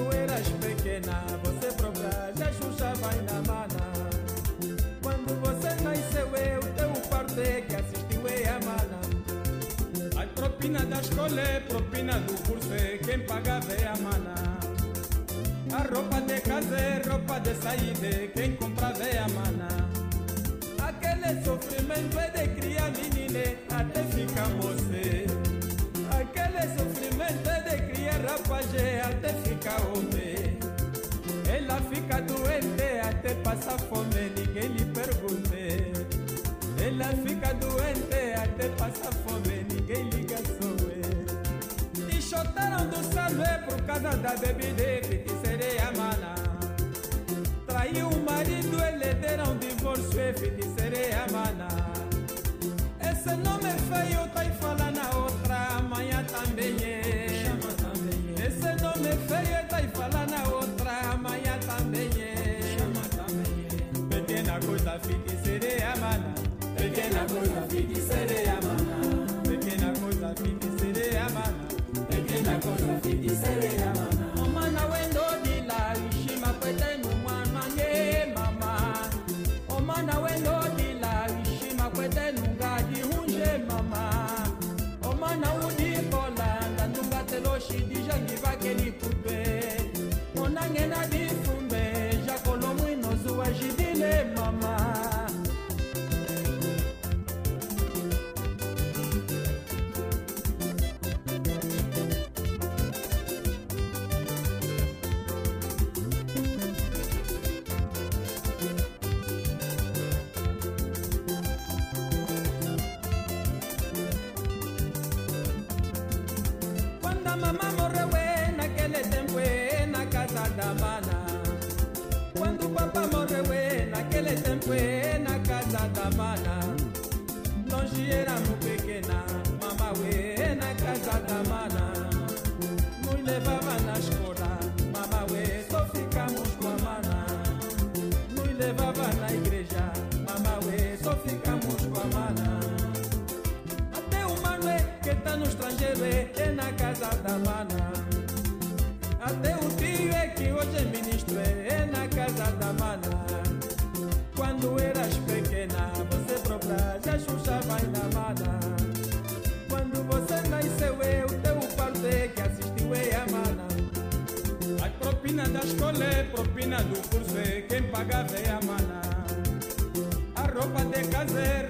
[SPEAKER 23] Quando eras pequena, você própria já aí na mana. Quando você nasceu, eu teu parto é que assistiu é a mana. A propina da escola é propina do curso é quem pagava é a mana. A roupa de casa é roupa de saída, quem comprava é a mana. Aquele sofrimento é de criar menina até ficar moça. Sofrimento é de criar rapaz até ficar homem. Ela fica doente até passar fome, ninguém lhe pergunta. Ela fica doente até passar fome, ninguém liga só é. E chotaram do salve por causa da bebida que sereia mana. Traiu o marido, ele deram divórcio e feiticeira mana. Esse nome feio tá aí falando na outra, amanhã também é. Chama também é. Esse nome feio tá aí falando na outra, amanhã também é. Chama também é. Pequena coisa feiticeira mana. Pequena coisa feiticeira mana. Pequena coisa feiticeira mana. Pequena coisa feiticeira mana. É, na casa da mana. Até o tio é que hoje é ministro é, na casa da mana. Quando eras pequena, você própria já chuchava aí na mana. Quando você nasceu, eu teu parto é que assistiu é a mana. A propina da escola é propina do curso é quem pagava é a mana. A roupa de casa é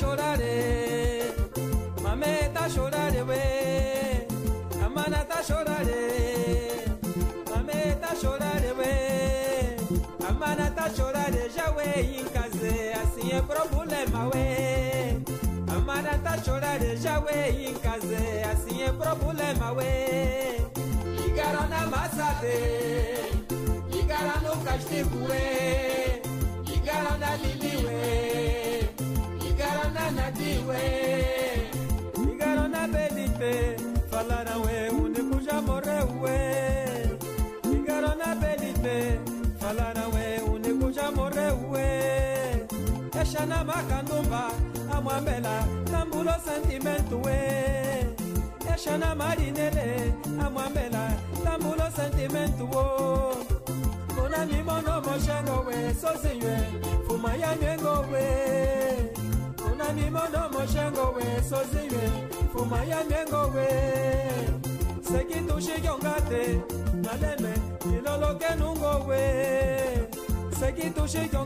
[SPEAKER 24] chorare, mame tá chorare we, amana tá chorare, mame tá chorare we, amana tá chorare já we em casa, assim é problema we, amana tá chorare já we em casa, assim é problema we, Ligaram na massa de, ligaram no castigo we, ligara na lili
[SPEAKER 3] jeito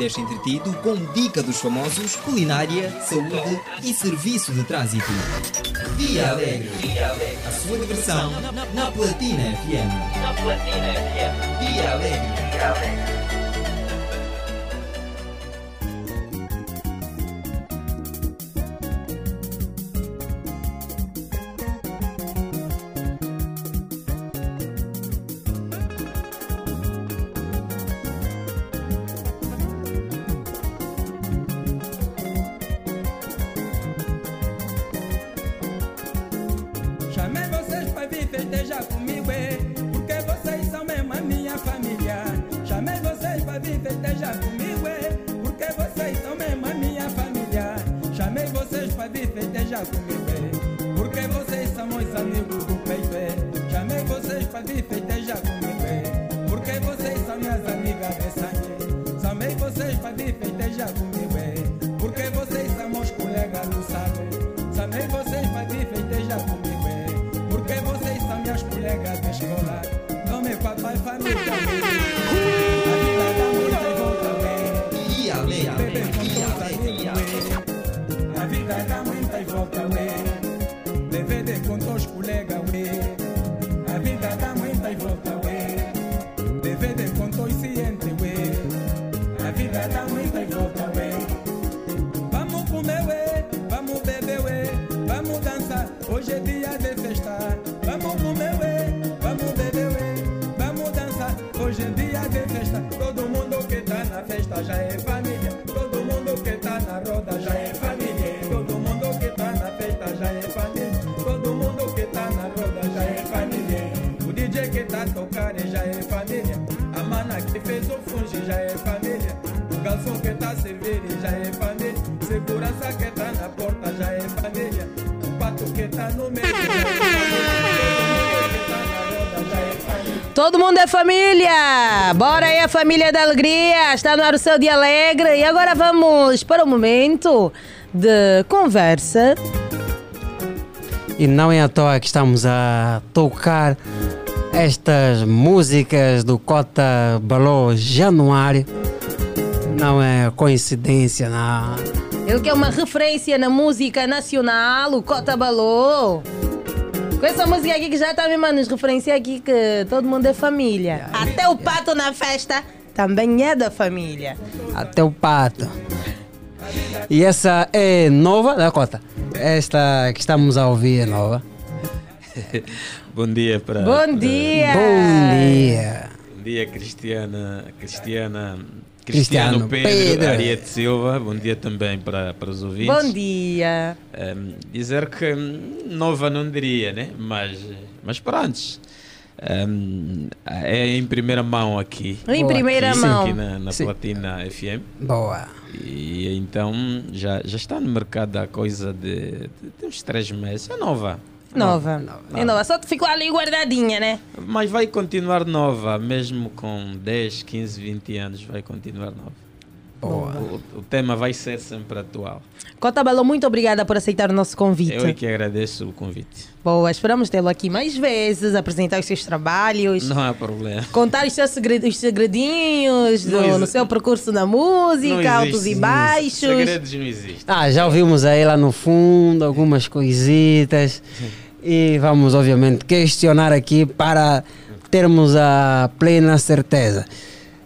[SPEAKER 3] deixa entretido com dica dos famosos, culinária, saúde e serviço de trânsito. Via Alegre. A sua diversão na Platina FM.
[SPEAKER 18] Na Platina FM.
[SPEAKER 3] Via Alegre.
[SPEAKER 23] Chamei família!
[SPEAKER 7] Bora aí, a família da alegria! Está no ar o seu dia alegre. E agora vamos para o momento de conversa.
[SPEAKER 1] E não é à toa que estamos a tocar estas músicas do Cota Balô Januário. Não é coincidência, não.
[SPEAKER 7] Ele que é uma referência na música nacional, o Cota Balô. Essa música aqui que já está mesmo a nos referenciar aqui que todo mundo é família. Até o pato na festa também é da família.
[SPEAKER 1] Até o pato. E essa é nova, da Cota? Esta que estamos a ouvir é nova. [laughs]
[SPEAKER 25] Bom dia para.
[SPEAKER 7] Bom dia!
[SPEAKER 1] Bom dia.
[SPEAKER 25] Bom dia, Cristiana. Cristiana.
[SPEAKER 1] Cristiano
[SPEAKER 25] Cristiano Pedro,
[SPEAKER 1] Pedro.
[SPEAKER 25] Ariete Silva. Bom dia também para, para os ouvintes.
[SPEAKER 7] Bom dia!
[SPEAKER 25] Ehm, dizer que nova não diria, né? Mas, mas pronto. Ehm, é em primeira mão aqui.
[SPEAKER 7] Em primeira mão.
[SPEAKER 25] Aqui na, na. Platina FM.
[SPEAKER 1] Boa.
[SPEAKER 25] E então já, já está no mercado há coisa de, de, de uns três meses. É nova.
[SPEAKER 7] Nova. É nova. Só ficou ali guardadinha, né?
[SPEAKER 25] Mas vai continuar nova, mesmo com 10, 15, 20 anos, vai continuar nova. O, o tema vai ser sempre atual.
[SPEAKER 7] Cota Balô, muito obrigada por aceitar o nosso convite.
[SPEAKER 25] Eu é que agradeço o convite.
[SPEAKER 7] Boa, esperamos tê-lo aqui mais vezes, apresentar os seus trabalhos.
[SPEAKER 25] Não há problema.
[SPEAKER 7] Contar os seus segred- os segredinhos do- no seu percurso na música, altos e
[SPEAKER 25] isso.
[SPEAKER 7] baixos.
[SPEAKER 25] Segredos não existem.
[SPEAKER 1] Ah, já ouvimos aí lá no fundo algumas coisitas. E vamos, obviamente, questionar aqui para termos a plena certeza.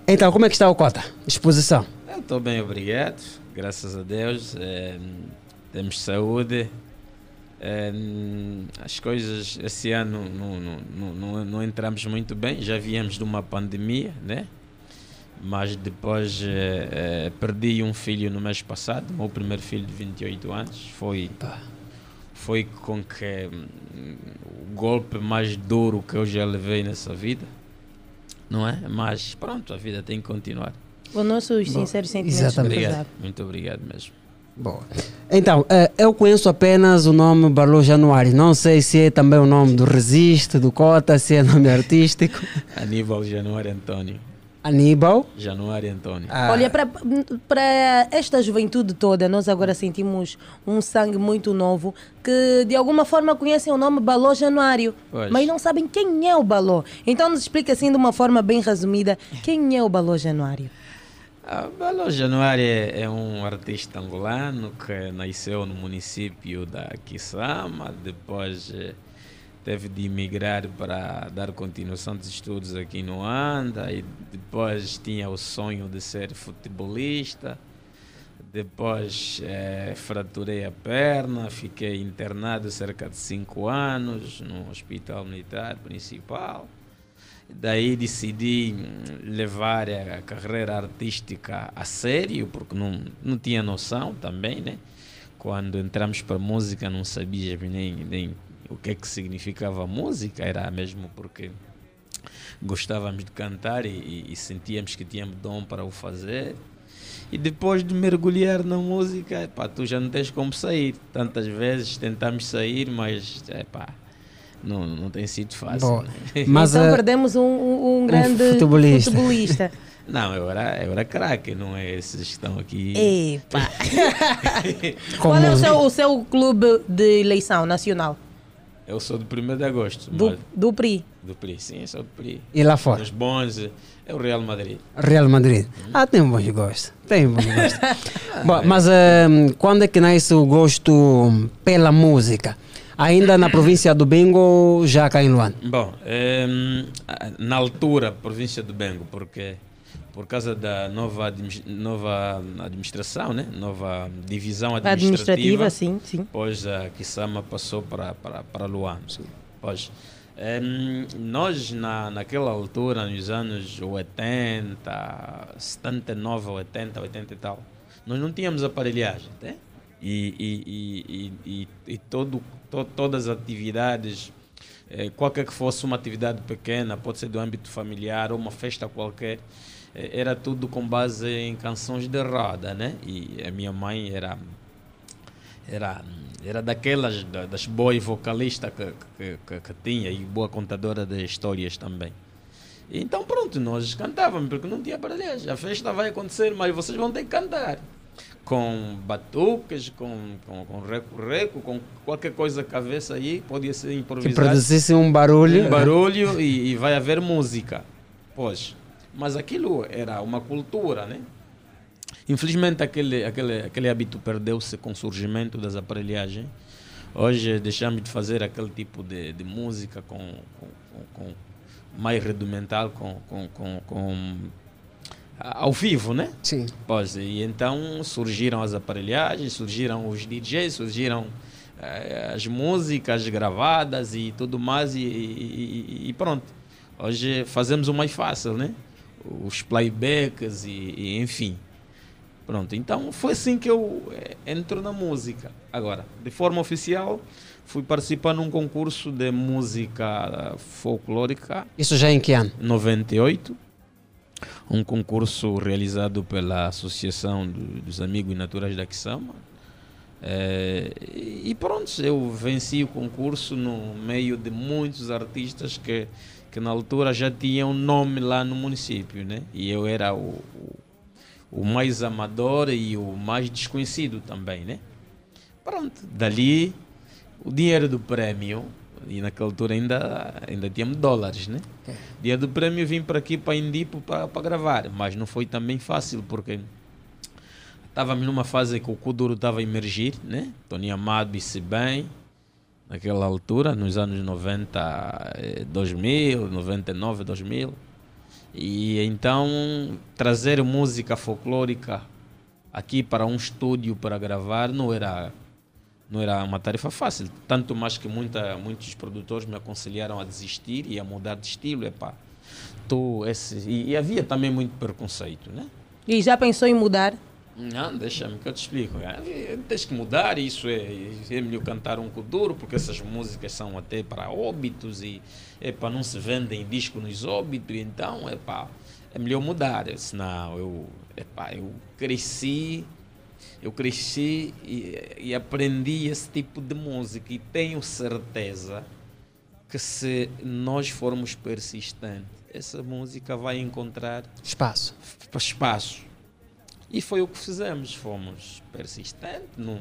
[SPEAKER 1] Então, como é que está o Cota? Exposição.
[SPEAKER 25] Estou bem, obrigado. Graças a Deus. Eh, temos saúde. Eh, as coisas esse ano não, não, não, não, entramos muito bem. Já viemos de uma pandemia, né? Mas depois eh, eh, perdi um filho no mês passado, meu primeiro filho de 28 anos. Foi, foi com que hum, o golpe mais duro que eu já levei nessa vida, não é? Mas pronto, a vida tem que continuar.
[SPEAKER 7] Os nossos
[SPEAKER 1] Bom,
[SPEAKER 7] sinceros sentimentos.
[SPEAKER 1] exatamente.
[SPEAKER 25] Obrigado, muito obrigado mesmo.
[SPEAKER 1] Boa. Então, eh, eu conheço apenas o nome Balô Januário. Não sei se é também o nome do Resiste, do Cota, se é nome artístico. [laughs]
[SPEAKER 25] Aníbal Januário Antônio.
[SPEAKER 1] Aníbal.
[SPEAKER 25] Januário Antônio.
[SPEAKER 1] Ah.
[SPEAKER 7] Olha, para para esta juventude toda, nós agora sentimos um sangue muito novo que de alguma forma conhecem o nome Baló Januário,
[SPEAKER 25] Pois.
[SPEAKER 7] mas não sabem quem é o Baló. Então nos explica assim de uma forma bem resumida quem é o Baló Januário.
[SPEAKER 25] Ah, Belo Januário é, é um artista angolano que nasceu no município da Kisama, depois eh, teve de emigrar para dar continuação dos estudos aqui no Anda e depois tinha o sonho de ser futebolista. Depois eh, fraturei a perna, fiquei internado cerca de cinco anos no Hospital Militar Principal. Daí decidi hum, levar a carreira artística a sério, porque não, não tinha noção também, né? Quando entramos para música não sabíamos nem, nem o que é que significava música, era mesmo porque gostávamos de cantar e- e sentíamos que tínhamos dom para o fazer. E depois de mergulhar na música, epá, tu já não tens como sair. Tantas vezes tentamos sair, mas epá, não, não tem sido fácil.
[SPEAKER 1] Boa.
[SPEAKER 25] né?
[SPEAKER 1] Mas,
[SPEAKER 7] então
[SPEAKER 1] eh,
[SPEAKER 7] perdemos um, um- um grande
[SPEAKER 1] futebolista.
[SPEAKER 7] futebolista. [laughs]
[SPEAKER 25] Não, eu era, eu era craque, não é esses que estão aqui.
[SPEAKER 7] Epa. [laughs] Qual é o seu, o seu clube de eleição nacional?
[SPEAKER 25] Eu sou do 1 de agosto.
[SPEAKER 7] Do, do PRI.
[SPEAKER 25] do PRI, sim, sou do PRI.
[SPEAKER 1] E lá fora?
[SPEAKER 25] Os bons, é o Real Madrid.
[SPEAKER 1] Real Madrid. Ah, tem um bom gosto. Tem um bom gosto. [laughs] Bom, mas eh, quando é que nasce o gosto pela música? Ainda na província do Bengo ou já cá em Luanda?
[SPEAKER 25] Bom, em, na altura, província do Bengo, porque por causa da nova, nova administração, né? nova divisão administrativa,
[SPEAKER 7] Administrativa, sim, sim.
[SPEAKER 25] Pois a Kisama passou para, para, para Luanda. Pois, em, nós, na, naquela altura, nos anos 80, 79, 80, 80 e tal, nós não tínhamos aparelhagem, né? E, e, e, e, todo, to, todas as atividades, eh, qualquer que fosse uma atividade pequena, pode ser do âmbito familiar ou uma festa qualquer, eh, era tudo com base em canções de roda, né? E a minha mãe era era era daquelas da- das boas vocalistas que, que, que, que tinha e boa contadora de histórias também. Então pronto, nós cantávamos porque não tinha aparelhagem. A festa vai acontecer, mas vocês vão ter que cantar. Com batuques, com, com, com reco-reco, com qualquer coisa que houvesse aí, podia ser
[SPEAKER 1] Que
[SPEAKER 25] improvisado.
[SPEAKER 1] produzisse um barulho.
[SPEAKER 25] Um barulho e, e vai haver música. Pois. Mas aquilo era uma cultura, né? Infelizmente aquele, aquele, aquele hábito perdeu-se com o surgimento das aparelhagens. Hoje deixamos de fazer aquele tipo de, de música com, com, com, com mais rudimental, com, com, com, com ao vivo, né?
[SPEAKER 1] Sim.
[SPEAKER 25] Pois, e então surgiram as aparelhagens, surgiram os DJs, surgiram eh, as músicas gravadas e tudo mais, e, e- e- pronto. Hoje fazemos o mais fácil, né? Os playbacks e, e enfim. Pronto, então foi assim que eu eh, entro na música. Agora, de forma oficial, fui participar num concurso de música folclórica.
[SPEAKER 1] Isso já em que ano?
[SPEAKER 25] 98. Um concurso realizado pela Associação do- dos Amigos Naturais da Quissama. Eh, e e pronto, eu venci o concurso no meio de muitos artistas que, que na altura já tinham nome lá no município, né? E eu era o, o, o mais amador e o mais desconhecido também, né? Pronto, dali o dinheiro do prêmio, e naquela altura ainda, ainda tínhamos dólares, né? Dia do prêmio vim para aqui para Indipo para para gravar, mas não foi também fácil porque estávamos numa fase que o Kuduro estava a emergir, né? Tony Amado disse bem, naquela altura, nos anos 90, eh, 2000, 99, 2000. E então trazer música folclórica aqui para um estúdio para gravar não era não era uma tarefa fácil, tanto mais que muita, muitos produtores me aconselharam a desistir e a mudar de estilo, epá. Tu, esse, e, e havia também muito preconceito, né?
[SPEAKER 7] E já pensou em mudar?
[SPEAKER 25] Não, deixa-me que eu te explico. É, Tens que mudar, isso é, é melhor cantar um kuduro, porque essas músicas são até para óbitos e epa, não se vendem disco nos óbitos, então epa, é melhor mudar. Eu disse, não, eu, epa, eu cresci, eu cresci e, e aprendi esse tipo de música e tenho certeza que se nós formos persistentes essa música vai encontrar
[SPEAKER 1] Espaço.
[SPEAKER 25] espaço. E foi o que fizemos, fomos persistentes, não,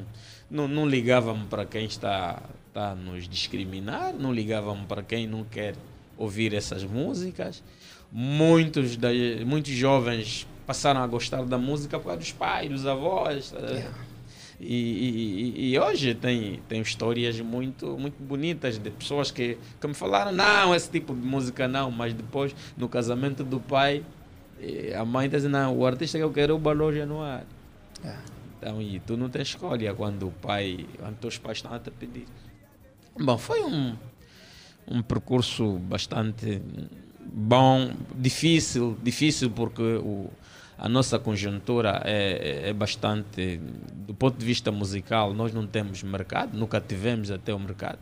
[SPEAKER 25] não, não ligávamos para quem está, está a nos discriminar, não ligávamos para quem não quer ouvir essas músicas. Muitos, da, muitos jovens passaram a gostar da música por causa dos pais, dos avós. eh, E, e- e hoje tem, tem histórias muito, muito bonitas de pessoas que, que me falaram, não, esse tipo de música não, mas depois, no casamento do pai, eh, a mãe está dizendo, não, o artista que eu quero é o Balô Januário. Então, e tu não tens escolha quando o pai, quando teus pais estão a te pedir. Bom, foi um, um percurso bastante bom, difícil, difícil porque o, a nossa conjuntura é, é bastante, do ponto de vista musical, nós não temos mercado, nunca tivemos até o mercado.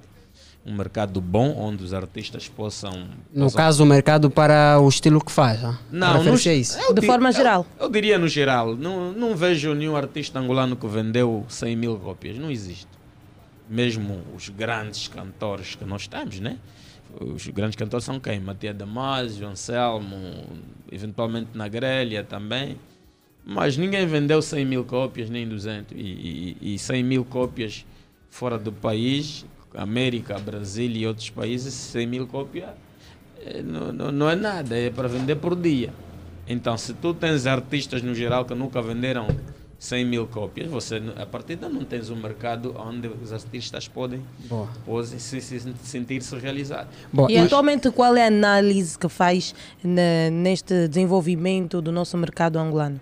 [SPEAKER 25] Um mercado bom onde os artistas possam.
[SPEAKER 1] No
[SPEAKER 25] possam-
[SPEAKER 1] caso, o mercado para o estilo que faz. ah?
[SPEAKER 25] não, no-
[SPEAKER 1] a isso.
[SPEAKER 25] eu di- eu- Eu, diria no geral. Não, não vejo nenhum artista angolano que vendeu 100 mil cópias. Não existe. Mesmo os grandes cantores que nós temos, né? Os grandes cantores são quem? Matias Damasio, Anselmo, eventualmente na Grelha também. Mas ninguém vendeu 100 mil cópias, nem 200. E, e, e 100 mil cópias fora do país, América, Brasil e outros países, 100 mil cópias eh, não, não, não é nada, é para vender por dia. Então, se tu tens artistas no geral que nunca venderam 100 mil cópias, você a partir daí não tens um mercado onde os artistas podem,
[SPEAKER 1] Boa.
[SPEAKER 25] podem se, se sentir-se realizados.
[SPEAKER 7] e atualmente qual é a análise que faz na- neste desenvolvimento do nosso mercado angolano?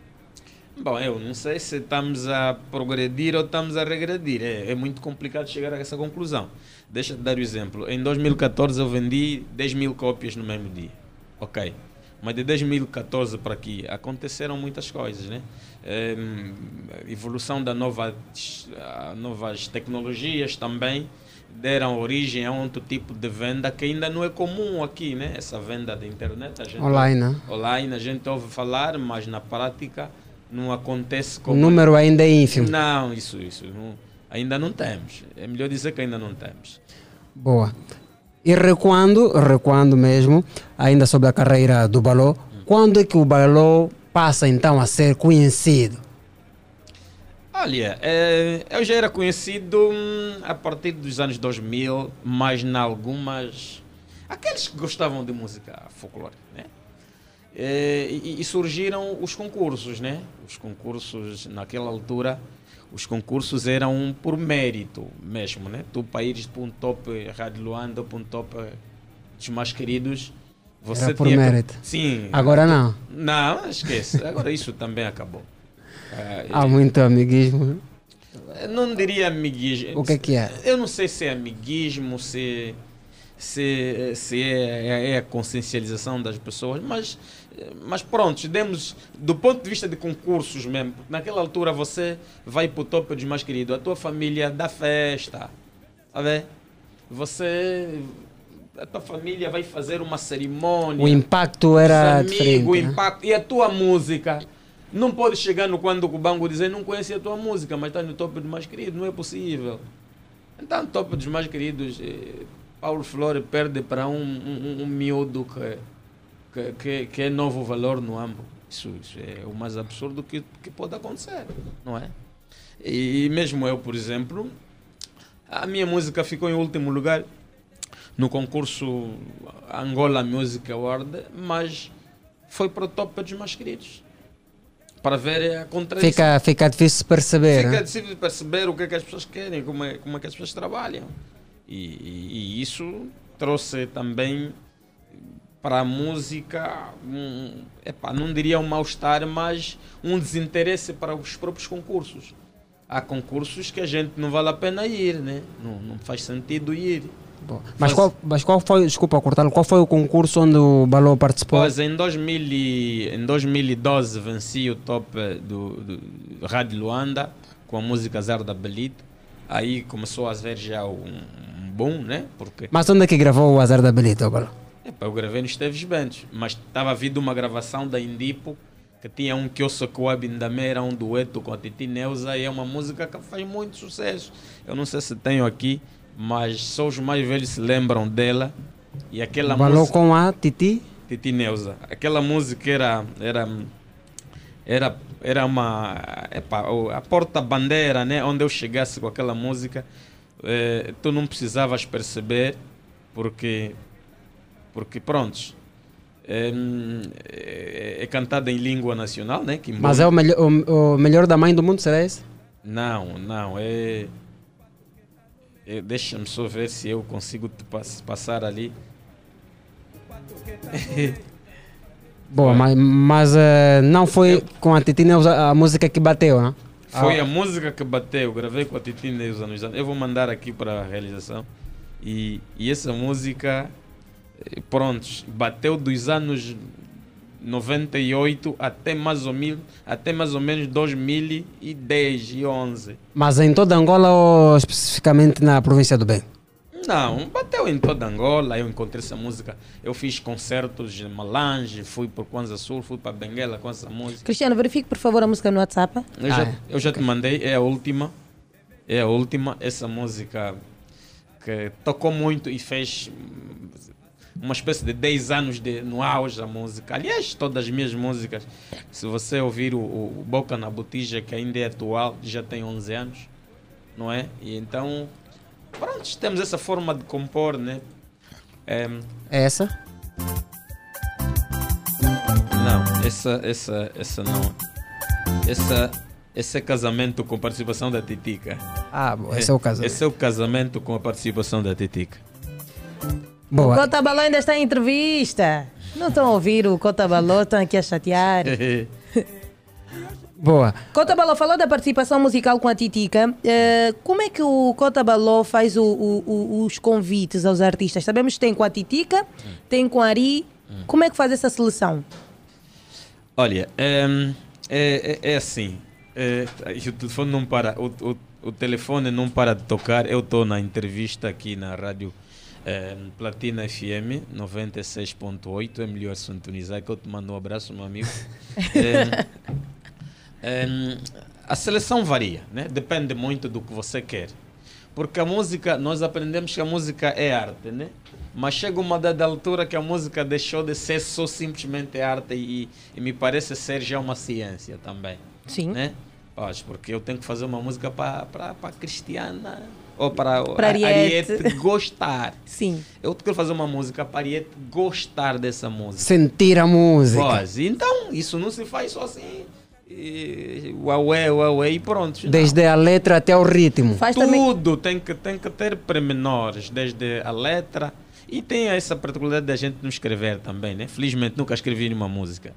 [SPEAKER 25] Bom, eu não sei se estamos a progredir ou estamos a regredir. É, é muito complicado chegar a essa conclusão. Deixa eu te dar o exemplo. Em 2014 eu vendi 10 mil cópias no mesmo dia. Ok. Mas de 2014 para aqui aconteceram muitas coisas, né? Em, evolução da nova, novas tecnologias também deram origem a outro tipo de venda que ainda não é comum aqui, né? Essa venda da internet. A gente
[SPEAKER 1] Online, né?
[SPEAKER 25] Online a gente ouve falar, mas na prática não acontece
[SPEAKER 1] O
[SPEAKER 25] como...
[SPEAKER 1] número ainda é ínfimo.
[SPEAKER 25] Não, isso, isso. não- ainda não temos. É melhor dizer que ainda não temos.
[SPEAKER 1] Boa. E recuando, recuando mesmo, ainda sobre a carreira do Balô, quando é que o Balô passa então a ser conhecido?
[SPEAKER 25] Olha, eh, eu já era conhecido hum, a partir dos anos 2000, mas em algumas... Aqueles que gostavam de música folclórica, né? Eh, e, e surgiram os concursos, né? Os concursos, naquela altura, os concursos eram por mérito mesmo, né? Tu para ires para um top Rádio Luanda, para um top eh, dos mais queridos, você
[SPEAKER 1] Era por
[SPEAKER 25] tinha
[SPEAKER 1] mérito.
[SPEAKER 25] Sim.
[SPEAKER 1] Agora não.
[SPEAKER 25] Não, esquece. Agora isso também acabou. Eh, [laughs]
[SPEAKER 1] Há muito amiguismo.
[SPEAKER 25] eu não diria amiguismo.
[SPEAKER 1] O que é que é?
[SPEAKER 25] Eu não sei se é amiguismo, se, se, se é, é a consciencialização das pessoas, mas, mas pronto, demos, do ponto de vista de concursos mesmo, naquela altura você vai para o topo dos mais queridos, a tua família dá festa, sabe? Você, a tua família vai fazer uma cerimônia.
[SPEAKER 1] O impacto era
[SPEAKER 25] Os amigos,
[SPEAKER 1] diferente.
[SPEAKER 25] o
[SPEAKER 1] né?
[SPEAKER 25] impacto. E a tua música. Não pode chegar no quando o Cubango dizer não conhecia a tua música, mas está no topo dos mais queridos. Não é possível. Então, no topo dos mais queridos, eh, Paulo Flore perde para um, um, um miúdo que, que, que, que é novo valor no AMBO. Isso, isso é o mais absurdo que, que pode acontecer, não é? E mesmo eu, por exemplo, a minha música ficou em último lugar no concurso Angola Music Award, mas foi para o top dos mais queridos. Para ver a contradição.
[SPEAKER 1] Fica, fica difícil perceber.
[SPEAKER 25] Fica difícil perceber o que é que as pessoas querem, como é, como é que as pessoas trabalham. E, e- e isso trouxe também para a música, um, epá, não diria um mal-estar, mas um desinteresse para os próprios concursos. Há concursos que a gente não vale a pena ir, né? não, não faz sentido ir.
[SPEAKER 1] Mas qual, mas qual foi, desculpa cortar qual foi o concurso onde o Balô participou?
[SPEAKER 25] Pois, em, 2000 e- em 2012 venci o top do, do Rádio Luanda com a música Zero da Belito. Aí começou a haver já um, um boom, né? Porque
[SPEAKER 1] Mas onde é que gravou o Azar da Belita, o Balô?
[SPEAKER 25] Epá, eu gravei no Esteves Bentos, mas estava vindo uma gravação da Indipo que tinha um que eu sou com era um dueto com a Titi Neuza e é uma música que faz muito sucesso. Eu não sei se tenho aqui, mas só os mais velhos se lembram dela. E aquela
[SPEAKER 1] Balô
[SPEAKER 25] música.
[SPEAKER 1] com a Titi?
[SPEAKER 25] Titi Neuza. Aquela música era era era era uma epa, a porta bandeira, né? Onde eu chegasse com aquela música, eh, tu não precisavas perceber porque porque prontos. É, é, é cantada em língua nacional, né? Que
[SPEAKER 1] Mas é o, melhor o, o melhor da mãe do mundo, será esse?
[SPEAKER 25] não, não, é. Deixa-me só ver se eu consigo passar ali. [laughs]
[SPEAKER 1] Boa, mas, mas eh, não foi com a Titi Neuza a música que bateu, né?
[SPEAKER 25] Foi
[SPEAKER 1] Ah,
[SPEAKER 25] a música que bateu, gravei com a Titi Neuza nos anos. Eu vou mandar aqui para a realização. E, e essa música, eh, prontos, bateu dos anos 98 até mais ou, mil, até mais ou menos 2010 e 11.
[SPEAKER 1] Mas em toda Angola ou especificamente na província do Bem?
[SPEAKER 25] Não, bateu em toda Angola. Eu encontrei essa música. Eu fiz concertos em Malange, fui por Kwanza Sul, fui para Benguela com essa música.
[SPEAKER 7] Cristiano, verifique por favor a música no WhatsApp.
[SPEAKER 25] Eu, já, eu já te mandei, é a última. É a última. Essa música que tocou muito e fez uma espécie de 10 anos de, no auge da música. Aliás, todas as minhas músicas, se você ouvir o, o Boca na Botija, que ainda é atual, já tem 11 anos, não é? E então, pronto, temos essa forma de compor, né? É,
[SPEAKER 1] É essa?
[SPEAKER 25] não, essa, essa, essa não. Essa, esse é casamento com participação da Titica.
[SPEAKER 1] Ah, bom, esse é o casamento.
[SPEAKER 25] Esse é o casamento com a participação da Titica.
[SPEAKER 7] O Cota Balô ainda está em entrevista. Não estão a ouvir o Cota Balô, estão aqui a chatear. [laughs]
[SPEAKER 1] Boa.
[SPEAKER 7] Cota Balô falou da participação musical com a Titica. Eh, como é que o Cota Balô faz o- o- o- os convites aos artistas? Sabemos que tem com a Titica, tem com a Ari. Como é que faz essa seleção?
[SPEAKER 25] Olha, ehm, é, é, é assim. é, o telefone não para. O, o, o telefone não para de tocar. Eu estou na entrevista aqui na rádio ehm, Platina FM 96.8. É melhor sintonizar que eu te mando um abraço, meu amigo. [laughs] Ehm, a seleção varia, né? depende muito do que você quer. Porque a música, nós aprendemos que a música é arte, né? Mas chega uma dada altura que a música deixou de ser só simplesmente arte e, e me parece ser já uma ciência também.
[SPEAKER 7] Sim.
[SPEAKER 25] Né? Pois, porque eu tenho que fazer uma música para a Cristiana ou para
[SPEAKER 7] Pra Ariete.
[SPEAKER 25] Ariete gostar.
[SPEAKER 7] Sim.
[SPEAKER 25] Eu quero fazer uma música para a Ariete gostar dessa música.
[SPEAKER 1] Sentir a música.
[SPEAKER 25] Pois, então, isso não se faz só assim. E, uaué, uaué, e pronto. não.
[SPEAKER 1] Desde a letra até o ritmo.
[SPEAKER 25] Tudo tem que, tem que ter pormenores, desde a letra. E tem essa particularidade da gente não escrever também, né? Felizmente nunca escrevi nenhuma música.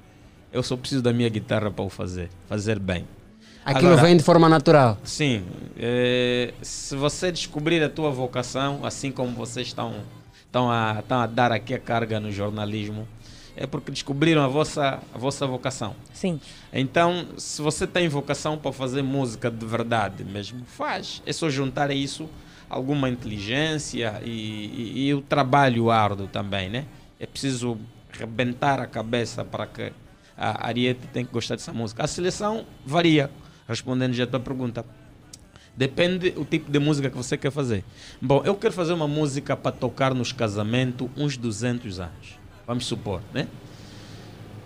[SPEAKER 25] Eu só preciso da minha guitarra para o fazer, fazer bem.
[SPEAKER 1] Aquilo
[SPEAKER 25] Agora,
[SPEAKER 1] vem de forma natural.
[SPEAKER 25] Sim. eh, se você descobrir a tua vocação, assim como vocês estão, estão, a, estão a dar aqui a carga no jornalismo, é porque descobriram a vossa, a vossa vocação.
[SPEAKER 7] Sim.
[SPEAKER 25] Então, se você tem vocação para fazer música de verdade mesmo, faz. É só juntar a isso alguma inteligência e, e- e o trabalho árduo também, né? É preciso rebentar a cabeça para que a Ariete tenha que gostar dessa música. A seleção varia, respondendo já a tua pergunta. Depende do tipo de música que você quer fazer. Bom, eu quero fazer uma música para tocar nos casamentos uns 200 anos. Vamos supor, né?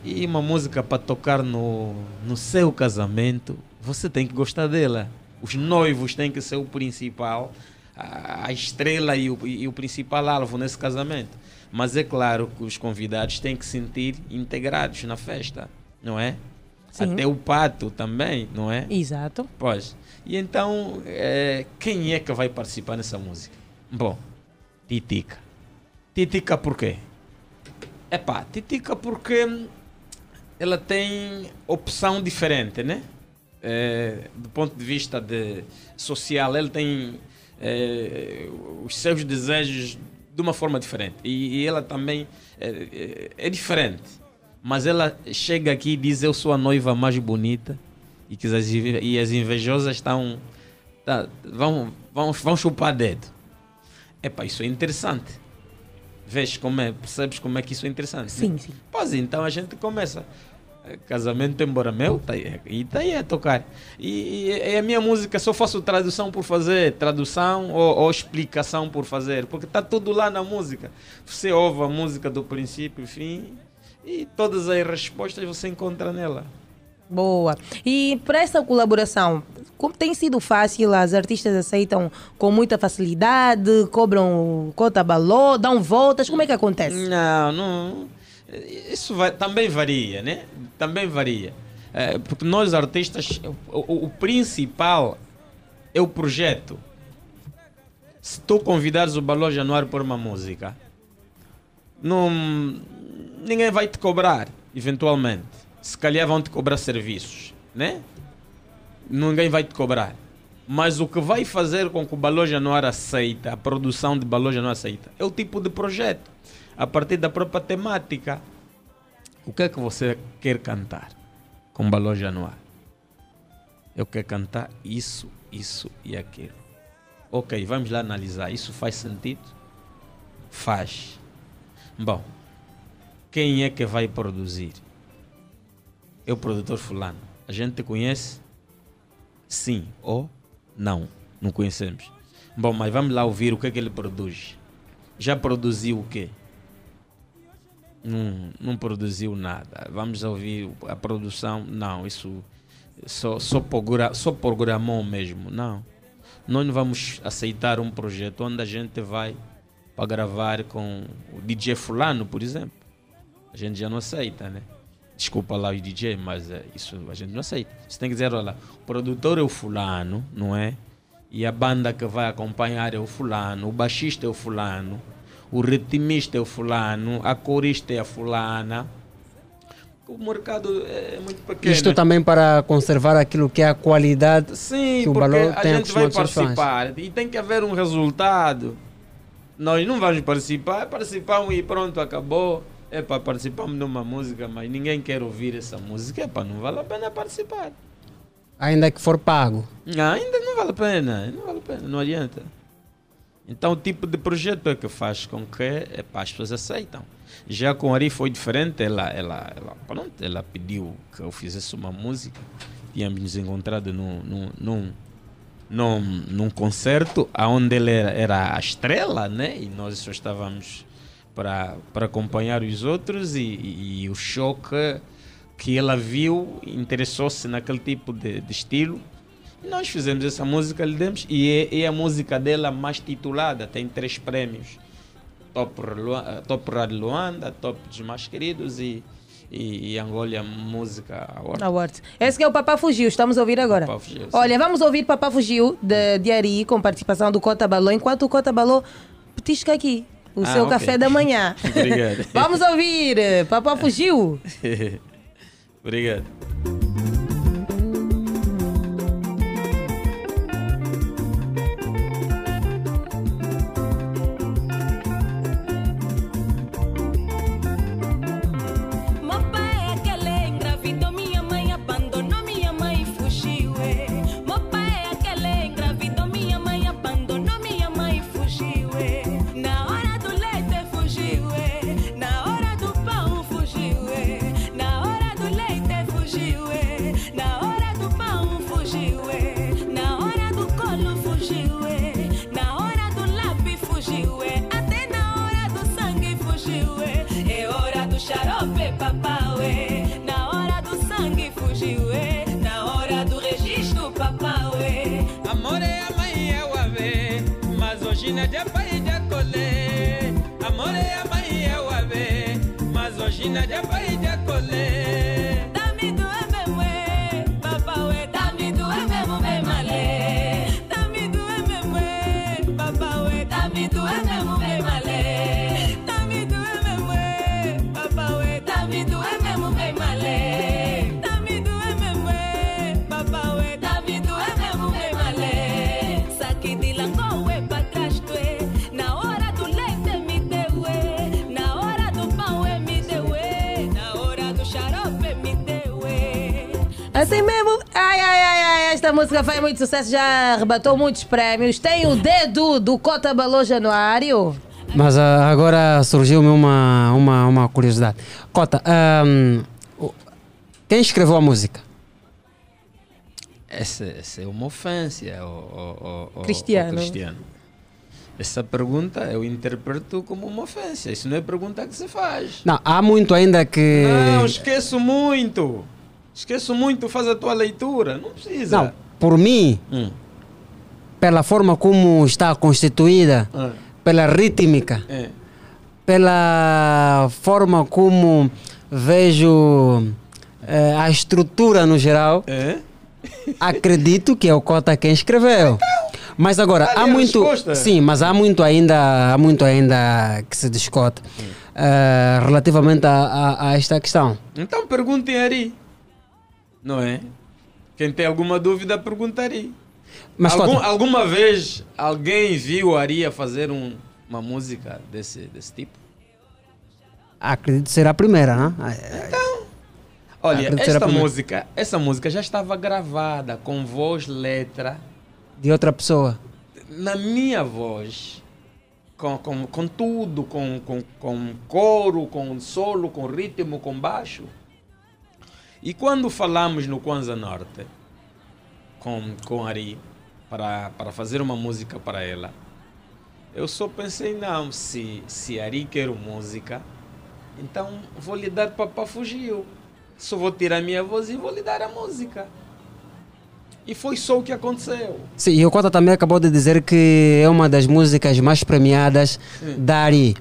[SPEAKER 25] E uma música para tocar no, no seu casamento, você tem que gostar dela. Os noivos têm que ser o principal, a, a estrela e o, e o principal alvo nesse casamento. Mas é claro que os convidados têm que se sentir integrados na festa, não é?
[SPEAKER 7] Sim.
[SPEAKER 25] Até o pato também, não é?
[SPEAKER 7] Exato.
[SPEAKER 25] Pois. E então, eh, quem é que vai participar nessa música? Bom, Titica. Titica por quê? Epá, Titica porque ela tem opção diferente, né? Eh, do ponto de vista de social, ela tem eh, os seus desejos de uma forma diferente. E, e ela também eh, é diferente. Mas ela chega aqui e diz: Eu sou a noiva mais bonita. E, que as, e as invejosas estão. tá- vão, vão, vão chupar dedo. Epá, isso é interessante. Vês como é, percebes como é que isso é interessante?
[SPEAKER 7] Sim,
[SPEAKER 25] né?
[SPEAKER 7] sim.
[SPEAKER 25] Pois então a gente começa. Eh, Casamento embora meu, tá aí, e tá aí a tocar. E, e- e a minha música só faço tradução por fazer, tradução ou, ou explicação por fazer, porque tá tudo lá na música. Você ouve a música do princípio fim E todas as respostas você encontra nela.
[SPEAKER 7] Boa. E para essa colaboração, como tem sido fácil? As artistas aceitam com muita facilidade, cobram cota balô, dão voltas, como é que acontece?
[SPEAKER 25] Não, não. Isso vai- também varia, né? Também varia. É, porque nós artistas, o, o- principal é o projeto. Se tu convidares o Balão Januário por uma música, não, ninguém vai te cobrar, eventualmente. Se calhar vão te cobrar serviços, né? Ninguém vai te cobrar. Mas o que vai fazer com que o Balão Januário aceita, a produção de Balão Januário aceita, é o tipo de projeto. A partir da própria temática. O que é que você quer cantar com Balão Januário? Eu quero cantar isso, isso e aquilo. Ok, vamos lá analisar. Isso faz sentido? Faz. Bom, quem é que vai produzir? É o produtor fulano. A gente te conhece? Sim ou não? Não conhecemos. Bom, mas vamos lá ouvir o que é que ele produz. Já produziu o quê? Não, não produziu nada. Vamos ouvir a produção. Não, isso só, só, progra- só programou mesmo. Não. Nós não vamos aceitar um projeto onde a gente vai para gravar com o DJ Fulano, por exemplo. A gente já não aceita, né? Desculpa lá o DJ, mas é, isso a gente não aceita. Você tem que dizer, olha, o produtor é o fulano, não é? E a banda que vai acompanhar é o fulano, o baixista é o fulano, o ritmista é o fulano, a corista é a fulana. O mercado é muito pequeno.
[SPEAKER 1] Isto também para conservar aquilo que é a qualidade
[SPEAKER 25] Sim,
[SPEAKER 1] que o
[SPEAKER 25] porque
[SPEAKER 1] balão
[SPEAKER 25] a gente vai participar e tem que haver um resultado. Nós não vamos participar, participamos e pronto, acabou. É para participamos de uma música, mas ninguém quer ouvir essa música. É para não vale a pena participar.
[SPEAKER 1] Ainda que for pago.
[SPEAKER 25] Ainda não vale a pena, não vale a pena, não adianta. Então o tipo de projeto é que faz com que é, pá, as pessoas aceitam. Já com Ari foi diferente, ela, ela, ela, pronto, ela pediu que eu fizesse uma música. Tínhamos nos encontrado num, num, num, num, num concerto onde ele era, era a estrela, né? E nós só estávamos para, acompanhar os outros e, e, e o choque que ela viu interessou-se naquele tipo de, de estilo. E nós fizemos essa música, lhe demos, e é, é a música dela mais titulada, tem três prêmios. Top, Lu- Top Rádio Luanda, Top dos Mais Queridos e, e, e Angola Música Award.
[SPEAKER 7] Awards. Esse que é o Papá Fugiu, estamos a ouvir agora.
[SPEAKER 25] Papá Fugiu, sim.
[SPEAKER 7] Olha, vamos ouvir Papá Fugiu de, de Ari com participação do Cota Balô, enquanto o Cota Balô petisca aqui o
[SPEAKER 25] Ah,
[SPEAKER 7] seu
[SPEAKER 25] ok.
[SPEAKER 7] café da manhã. [laughs]
[SPEAKER 25] Obrigado.
[SPEAKER 7] vamos ouvir Papá Fugiu. [laughs]
[SPEAKER 25] Obrigado.
[SPEAKER 7] Muito sucesso, já arrebatou muitos prémios. Tem o dedo do Cota Balô Januário.
[SPEAKER 1] Mas ah, agora surgiu-me uma, uma, uma curiosidade. Cota, o- quem escreveu a música?
[SPEAKER 25] Essa, essa é uma ofensa ao, ao- ao- ao-
[SPEAKER 7] Cristiano.
[SPEAKER 25] ao Cristiano. Essa pergunta eu interpreto como uma ofensa. Isso não é pergunta que se faz.
[SPEAKER 1] Não, há muito ainda que.
[SPEAKER 25] Não, esqueço muito. Esqueço muito, faz a tua leitura. Não precisa.
[SPEAKER 1] Não, por mim,
[SPEAKER 25] Hum.
[SPEAKER 1] pela forma como está constituída,
[SPEAKER 25] Ah.
[SPEAKER 1] pela rítmica,
[SPEAKER 25] É.
[SPEAKER 1] pela forma como vejo eh, a estrutura no geral,
[SPEAKER 25] É?
[SPEAKER 1] acredito que é o Cota quem escreveu. Mas agora,
[SPEAKER 25] ali
[SPEAKER 1] há muito.
[SPEAKER 25] resposta.
[SPEAKER 1] Sim, mas há muito ainda, há muito ainda que se discute eh, relativamente a, a- a esta questão.
[SPEAKER 25] Então perguntem Ari. Não é? Quem tem alguma dúvida, pergunta Ari.
[SPEAKER 1] Mas,
[SPEAKER 25] Algum- alguma vez alguém viu Ari a fazer um- uma música desse, desse tipo?
[SPEAKER 1] Acredito ser a primeira, né?
[SPEAKER 25] Olha,
[SPEAKER 1] Acredito ser a
[SPEAKER 25] esta
[SPEAKER 1] primeira.
[SPEAKER 25] música, essa música já estava gravada com voz, letra,
[SPEAKER 1] De outra pessoa.
[SPEAKER 25] na minha voz, com, com, com tudo, com, com, com coro, com solo, com ritmo, com baixo. E quando falamos no Kwanzaa Norte com, com Ari para, para fazer uma música para ela, eu só pensei, não, se, se Ari quer música, então vou lhe dar para fugir. Só vou tirar minha voz e vou lhe dar a música. E foi só o que aconteceu.
[SPEAKER 1] Sim, e o Cota também acabou de dizer que é uma das músicas mais premiadas
[SPEAKER 25] Sim.
[SPEAKER 1] da Ari.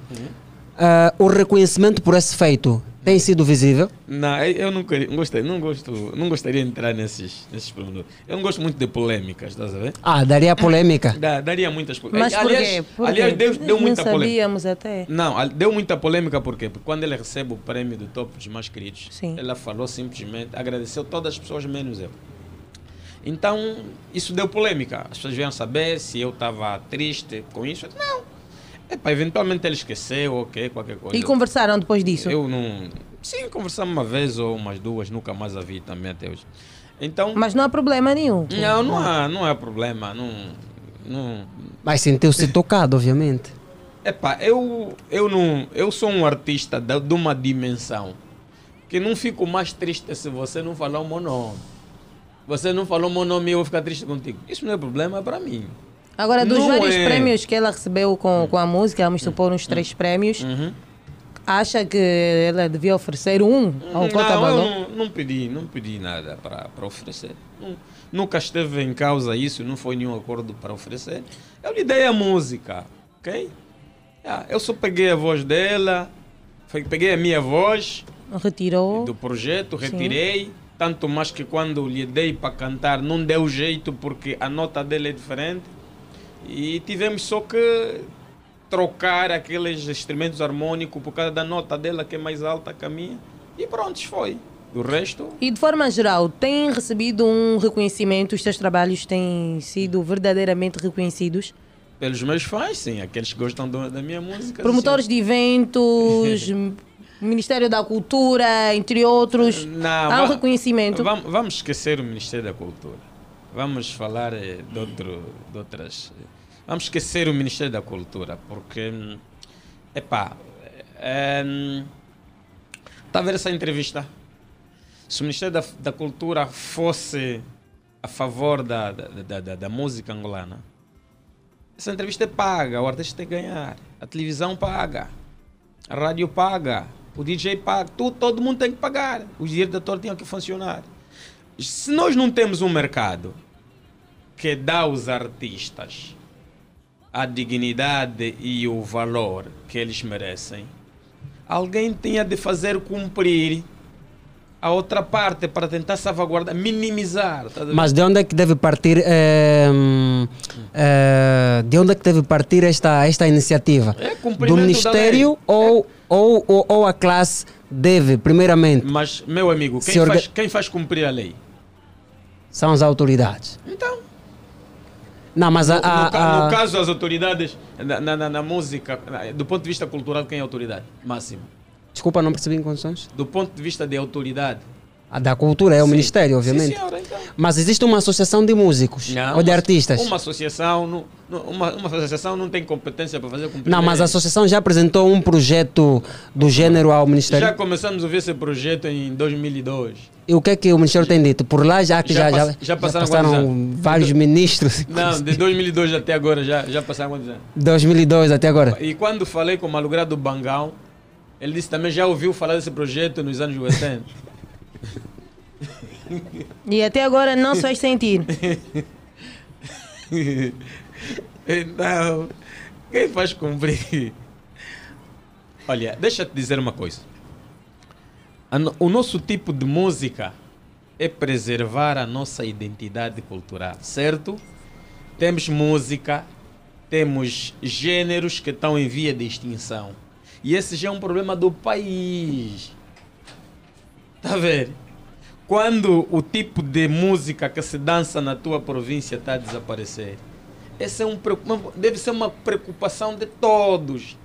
[SPEAKER 1] Ah, o reconhecimento por esse feito tem sido visível?
[SPEAKER 25] Não, eu não, queria- não, gostei, não, gosto, não gostaria de entrar nesses, nesses pormenores. Eu não gosto muito de polêmicas, estás a ver?
[SPEAKER 1] Ah, daria polêmica.
[SPEAKER 25] Dá- daria muitas polêmicas.
[SPEAKER 7] Mas por
[SPEAKER 25] aliás,
[SPEAKER 7] quê? Por
[SPEAKER 25] aliás
[SPEAKER 7] quê?
[SPEAKER 25] deu, deu
[SPEAKER 7] Não
[SPEAKER 25] muita polêmica.
[SPEAKER 7] sabíamos até.
[SPEAKER 25] Não, deu muita polêmica por quê? Porque quando ele recebe o prêmio do Top dos Mais Queridos,
[SPEAKER 7] Sim.
[SPEAKER 25] ela falou simplesmente, agradeceu todas as pessoas menos eu. Então, isso deu polêmica. As pessoas vieram saber se eu estava triste com isso. Não. Epá, eventualmente ele esqueceu, ok, qualquer coisa.
[SPEAKER 7] E conversaram depois disso?
[SPEAKER 25] Eu não. Sim, conversamos uma vez ou umas duas, nunca mais a vi também até hoje. Então.
[SPEAKER 7] Mas não há problema nenhum.
[SPEAKER 25] Não, não há, não há problema. Não, não,
[SPEAKER 1] Mas sentiu-se tocado, obviamente.
[SPEAKER 25] Epá, eu, eu não. Eu sou um artista da- de uma dimensão que não fico mais triste se você não falar o meu nome. Você não falou o meu nome e eu vou ficar triste contigo. Isso não é problema para mim.
[SPEAKER 7] Agora, dos
[SPEAKER 25] Não
[SPEAKER 7] vários
[SPEAKER 25] é.
[SPEAKER 7] prémios que ela recebeu com, com a música, vamos supor uns três prémios,
[SPEAKER 25] Uhum.
[SPEAKER 7] acha que ela devia oferecer um ao Cota
[SPEAKER 25] Não, não, não pedi, não pedi nada para oferecer. Não- nunca esteve em causa isso, não foi nenhum acordo para oferecer. Eu lhe dei a música, ok? Ah, eu só peguei a voz dela, peguei a minha voz
[SPEAKER 7] Retirou.
[SPEAKER 25] do projeto,
[SPEAKER 7] Sim.
[SPEAKER 25] retirei. Tanto mais que quando lhe dei para cantar não deu jeito porque a nota dele é diferente. E tivemos só que trocar aqueles instrumentos harmônicos por causa da nota dela que é mais alta que a minha. E pronto, foi. Do resto,
[SPEAKER 7] E de forma geral, tem recebido um reconhecimento? Os seus trabalhos têm sido verdadeiramente reconhecidos?
[SPEAKER 25] pelos meus fãs, sim, aqueles que gostam do- da minha música.
[SPEAKER 7] Promotores de eventos, [laughs] Ministério da Cultura, entre outros.
[SPEAKER 25] Não,
[SPEAKER 7] Há um reconhecimento.
[SPEAKER 25] Vamos, vamos esquecer o Ministério da Cultura. Vamos falar eh, de, outro, de outras. eh, Vamos esquecer o Ministério da Cultura, porque. hum, Epá. Está a ver essa entrevista? Se o Ministério da, da Cultura fosse a favor da, da, da, da- música angolana, essa entrevista é paga, o artista tem que ganhar. A televisão paga, a rádio paga, o DJ paga, tu, todo mundo tem que pagar. Os direitos de autor tinham que funcionar. Se nós não temos um mercado que dá aos artistas a dignidade e o valor que eles merecem, alguém tinha de fazer cumprir a outra parte para tentar salvaguardar, minimizar. tá?
[SPEAKER 1] Mas de onde é que deve partir eh, eh, de onde é que deve partir esta, esta iniciativa?
[SPEAKER 25] É
[SPEAKER 1] Do Ministério
[SPEAKER 25] lei.
[SPEAKER 1] ou, ou, ou, ou a classe deve, primeiramente,
[SPEAKER 25] Mas, meu amigo, quem,
[SPEAKER 1] orga-
[SPEAKER 25] faz, quem faz cumprir a lei?
[SPEAKER 1] São as autoridades?
[SPEAKER 25] Então.
[SPEAKER 1] Não, mas a,
[SPEAKER 25] No,
[SPEAKER 1] a-
[SPEAKER 25] ca- no
[SPEAKER 1] a-
[SPEAKER 25] caso, as autoridades, na, na- na- música, na- do ponto de vista cultural, quem é a autoridade? Máximo.
[SPEAKER 1] Desculpa, não percebi em condições.
[SPEAKER 25] Do ponto de vista de autoridade,
[SPEAKER 1] A da cultura é o ministério, obviamente.
[SPEAKER 25] senhora, então.
[SPEAKER 1] Mas existe uma associação de músicos
[SPEAKER 25] Não,
[SPEAKER 1] ou de
[SPEAKER 25] uma-
[SPEAKER 1] artistas.
[SPEAKER 25] Uma associação, não, uma, uma associação não tem competência para fazer cumprir.
[SPEAKER 1] Não, mas a associação já apresentou um projeto do gênero ao ministério.
[SPEAKER 25] Já começamos a ver esse projeto em 2002.
[SPEAKER 1] E o que é que o ministério tem dito? Por lá já que já,
[SPEAKER 25] Já
[SPEAKER 1] já,
[SPEAKER 25] já passaram anos?
[SPEAKER 1] vários ministros.
[SPEAKER 25] Não, de 2002 até agora já, já passaram quantos anos?
[SPEAKER 1] 2002 até agora.
[SPEAKER 25] E quando falei com o malogrado do Bangão, ele disse também já ouviu falar desse projeto nos anos 80. [laughs]
[SPEAKER 7] E até agora não se faz sentir. [laughs]
[SPEAKER 25] então, quem faz cumprir? Olha, deixa eu te dizer uma coisa. O nosso tipo de música é preservar a nossa identidade cultural, certo? Temos música, temos gêneros que estão em via de extinção. E esse já é um problema do país. Tá a ver? Quando o tipo de música que se dança na tua província está a desaparecer, essa é um, deve ser uma preocupação de todos.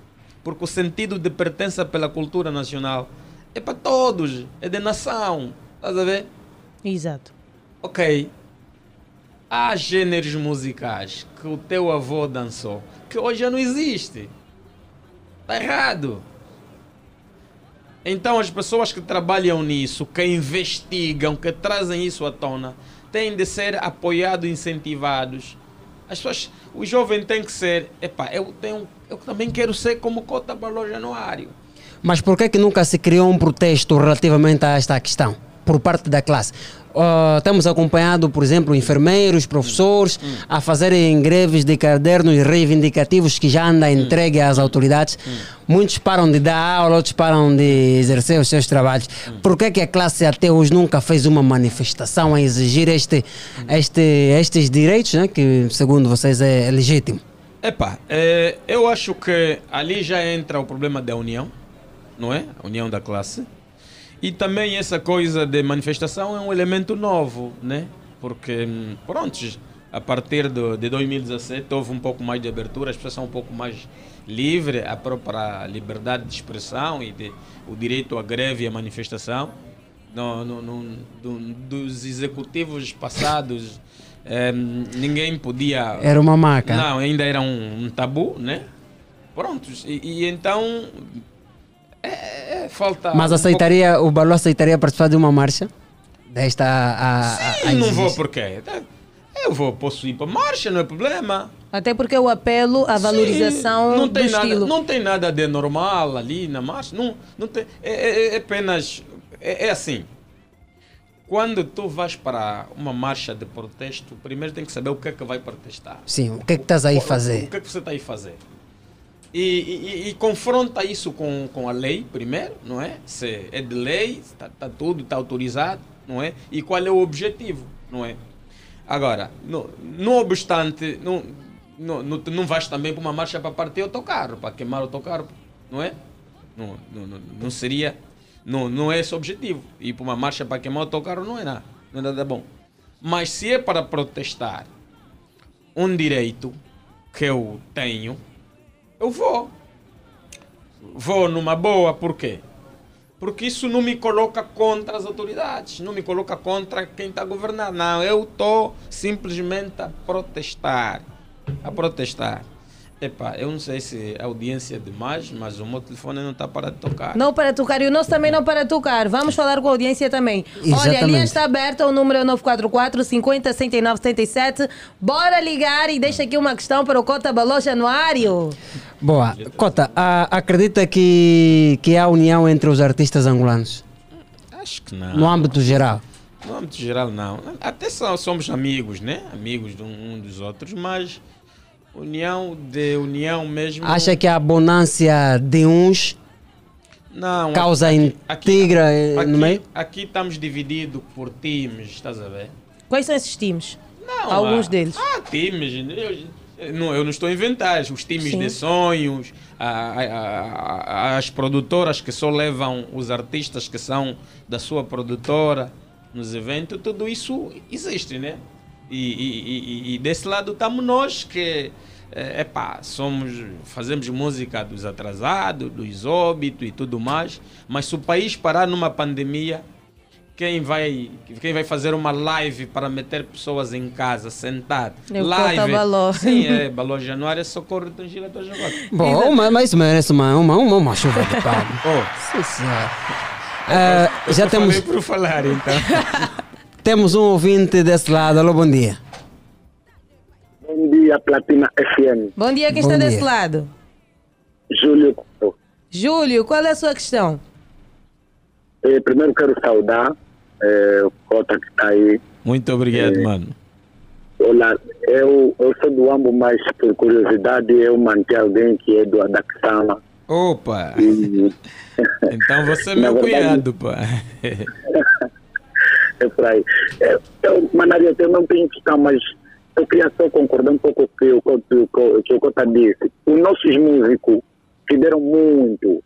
[SPEAKER 25] Porque o sentido de pertença pela cultura nacional é para todos, é de nação. Estás a ver?
[SPEAKER 7] Exato.
[SPEAKER 25] Ok. Há gêneros musicais que o teu avô dançou que hoje já não existe. Está errado. Então as pessoas que trabalham nisso, que investigam, que trazem isso à tona, têm de ser apoiados, incentivados. As pessoas, o jovem tem que ser, epá, eu tenho, eu também quero ser como Cota Balão Januário.
[SPEAKER 1] Mas por que, que nunca se criou um protesto relativamente a esta questão por parte da classe? Ah, temos acompanhado, por exemplo, enfermeiros, professores a fazerem greves de cadernos reivindicativos que já andam entregue às autoridades. Muitos param de dar aula, outros param de exercer os seus trabalhos. Por que, que a classe até hoje nunca fez uma manifestação a exigir este, este, estes direitos, né, que segundo vocês é legítimo?
[SPEAKER 25] Epá, é, eu acho que ali já entra o problema da união, não é? A união da classe. E também essa coisa de manifestação é um elemento novo, né? Porque, hum, pronto, a partir do, de 2017 houve um pouco mais de abertura, as pessoas são um pouco mais livres, a própria liberdade de expressão e de, o direito à greve e à manifestação. No, no, no- do- dos executivos passados, hum, ninguém podia.
[SPEAKER 1] Era uma maca.
[SPEAKER 25] Não, ainda era um, um tabu, né? Prontos. E, e então. É, é, falta.
[SPEAKER 1] Mas
[SPEAKER 25] um
[SPEAKER 1] aceitaria, o Balô aceitaria participar de uma marcha? Desta a, a,
[SPEAKER 25] pouco-
[SPEAKER 1] a
[SPEAKER 25] Sim, não vou porque. Eu vou, posso ir para marcha, não é problema.
[SPEAKER 7] Até porque o apelo à valorização
[SPEAKER 25] Sim, não
[SPEAKER 7] do
[SPEAKER 25] tem nada,
[SPEAKER 7] estilo.
[SPEAKER 25] Não tem nada de normal ali na marcha. Não, não tem, é, é- é apenas. É, é assim. Quando tu vais para uma marcha de protesto, primeiro tem que saber o que é que vai protestar.
[SPEAKER 1] Sim, o que é que estás aí a
[SPEAKER 25] O
[SPEAKER 1] fazer?
[SPEAKER 25] que é que você está aí a fazer? E, e- e confronta isso com, com a lei, primeiro, não é? Se é de lei, está tá tudo, está autorizado, não é? E qual é o objetivo, não é? Agora, no, não obstante, não, não, não, não vais também para uma marcha para partir o teu carro, para queimar o teu carro, não é? Não, não, não, não seria, não, não é esse o objetivo. Ir para uma marcha para queimar o teu carro não é nada, não é nada bom. Mas se é para protestar um direito que eu tenho, eu vou. Vou numa boa, por quê? Porque isso não me coloca contra as autoridades, não me coloca contra quem está a governar. Não, eu estou simplesmente a protestar. A protestar. Epá, eu não sei se a audiência é demais, mas o meu telefone não está para de tocar.
[SPEAKER 7] Não para tocar e o nosso também não para tocar. Vamos falar com a audiência também. Olha, a linha
[SPEAKER 25] Exatamente.
[SPEAKER 7] está aberta, o número é 944 50 69 77. Bora ligar e deixa aqui uma questão para o Cota Balô Januário.
[SPEAKER 1] Boa. Cota, a- acredita que, que há união entre os artistas angolanos?
[SPEAKER 25] Acho que não.
[SPEAKER 1] No âmbito geral?
[SPEAKER 25] No âmbito geral, não. Até só somos amigos, né? Amigos de um, um dos outros, mas união de união mesmo.
[SPEAKER 1] Acha que a abundância de uns
[SPEAKER 25] não,
[SPEAKER 1] causa
[SPEAKER 25] aqui-
[SPEAKER 1] integra eh,
[SPEAKER 25] aqui,
[SPEAKER 1] no meio?
[SPEAKER 25] Aqui estamos divididos por times, estás a ver?
[SPEAKER 7] Quais são esses times?
[SPEAKER 25] Não,
[SPEAKER 7] Alguns
[SPEAKER 25] há-
[SPEAKER 7] deles.
[SPEAKER 25] Há times. Eu, eu não, eu não estou a inventar. Os times
[SPEAKER 7] Sim.
[SPEAKER 25] de sonhos, a- a- a- as produtoras que só levam os artistas que são da sua produtora nos eventos, tudo isso existe, né? E, e- e- e desse lado estamos nós que é, epá, somos, fazemos música dos atrasados, dos óbitos e tudo mais, mas se o país parar numa pandemia, quem vai, quem vai fazer uma live para meter pessoas em casa sentadas.
[SPEAKER 7] É o
[SPEAKER 25] live.
[SPEAKER 7] Baló.
[SPEAKER 25] Sim, é Baló Januário é socorro do Jaguar.
[SPEAKER 1] Bom, mas, mas isso merece uma, uma, uma, uma chuva de [laughs] palma.
[SPEAKER 25] Oh.
[SPEAKER 1] Sim, senhor.
[SPEAKER 25] Eu
[SPEAKER 1] já temos,
[SPEAKER 25] falei por falar, então. [laughs]
[SPEAKER 1] temos um ouvinte desse lado. Alô, bom dia.
[SPEAKER 5] Bom dia, Platina FM.
[SPEAKER 7] Bom dia, quem
[SPEAKER 1] Bom
[SPEAKER 7] está
[SPEAKER 1] dia.
[SPEAKER 7] desse lado?
[SPEAKER 5] Júlio.
[SPEAKER 7] Júlio, qual é a sua questão?
[SPEAKER 5] Eh, primeiro quero saudar eh, o Cota que está aí.
[SPEAKER 25] Muito obrigado,
[SPEAKER 5] Eh,
[SPEAKER 25] mano.
[SPEAKER 5] Olá, eu, eu sou do Ambo, mas por curiosidade eu mantive alguém que é do Adaxama.
[SPEAKER 25] Opa!
[SPEAKER 5] E, [laughs]
[SPEAKER 25] Então você é meu
[SPEAKER 5] verdade-
[SPEAKER 25] cunhado, pá. [laughs]
[SPEAKER 5] é por aí. É, eu, Manaria, eu não tenho questão, mas eu queria só concordar um pouco com o que o, o, o Cota disse. Os nossos músicos que deram muito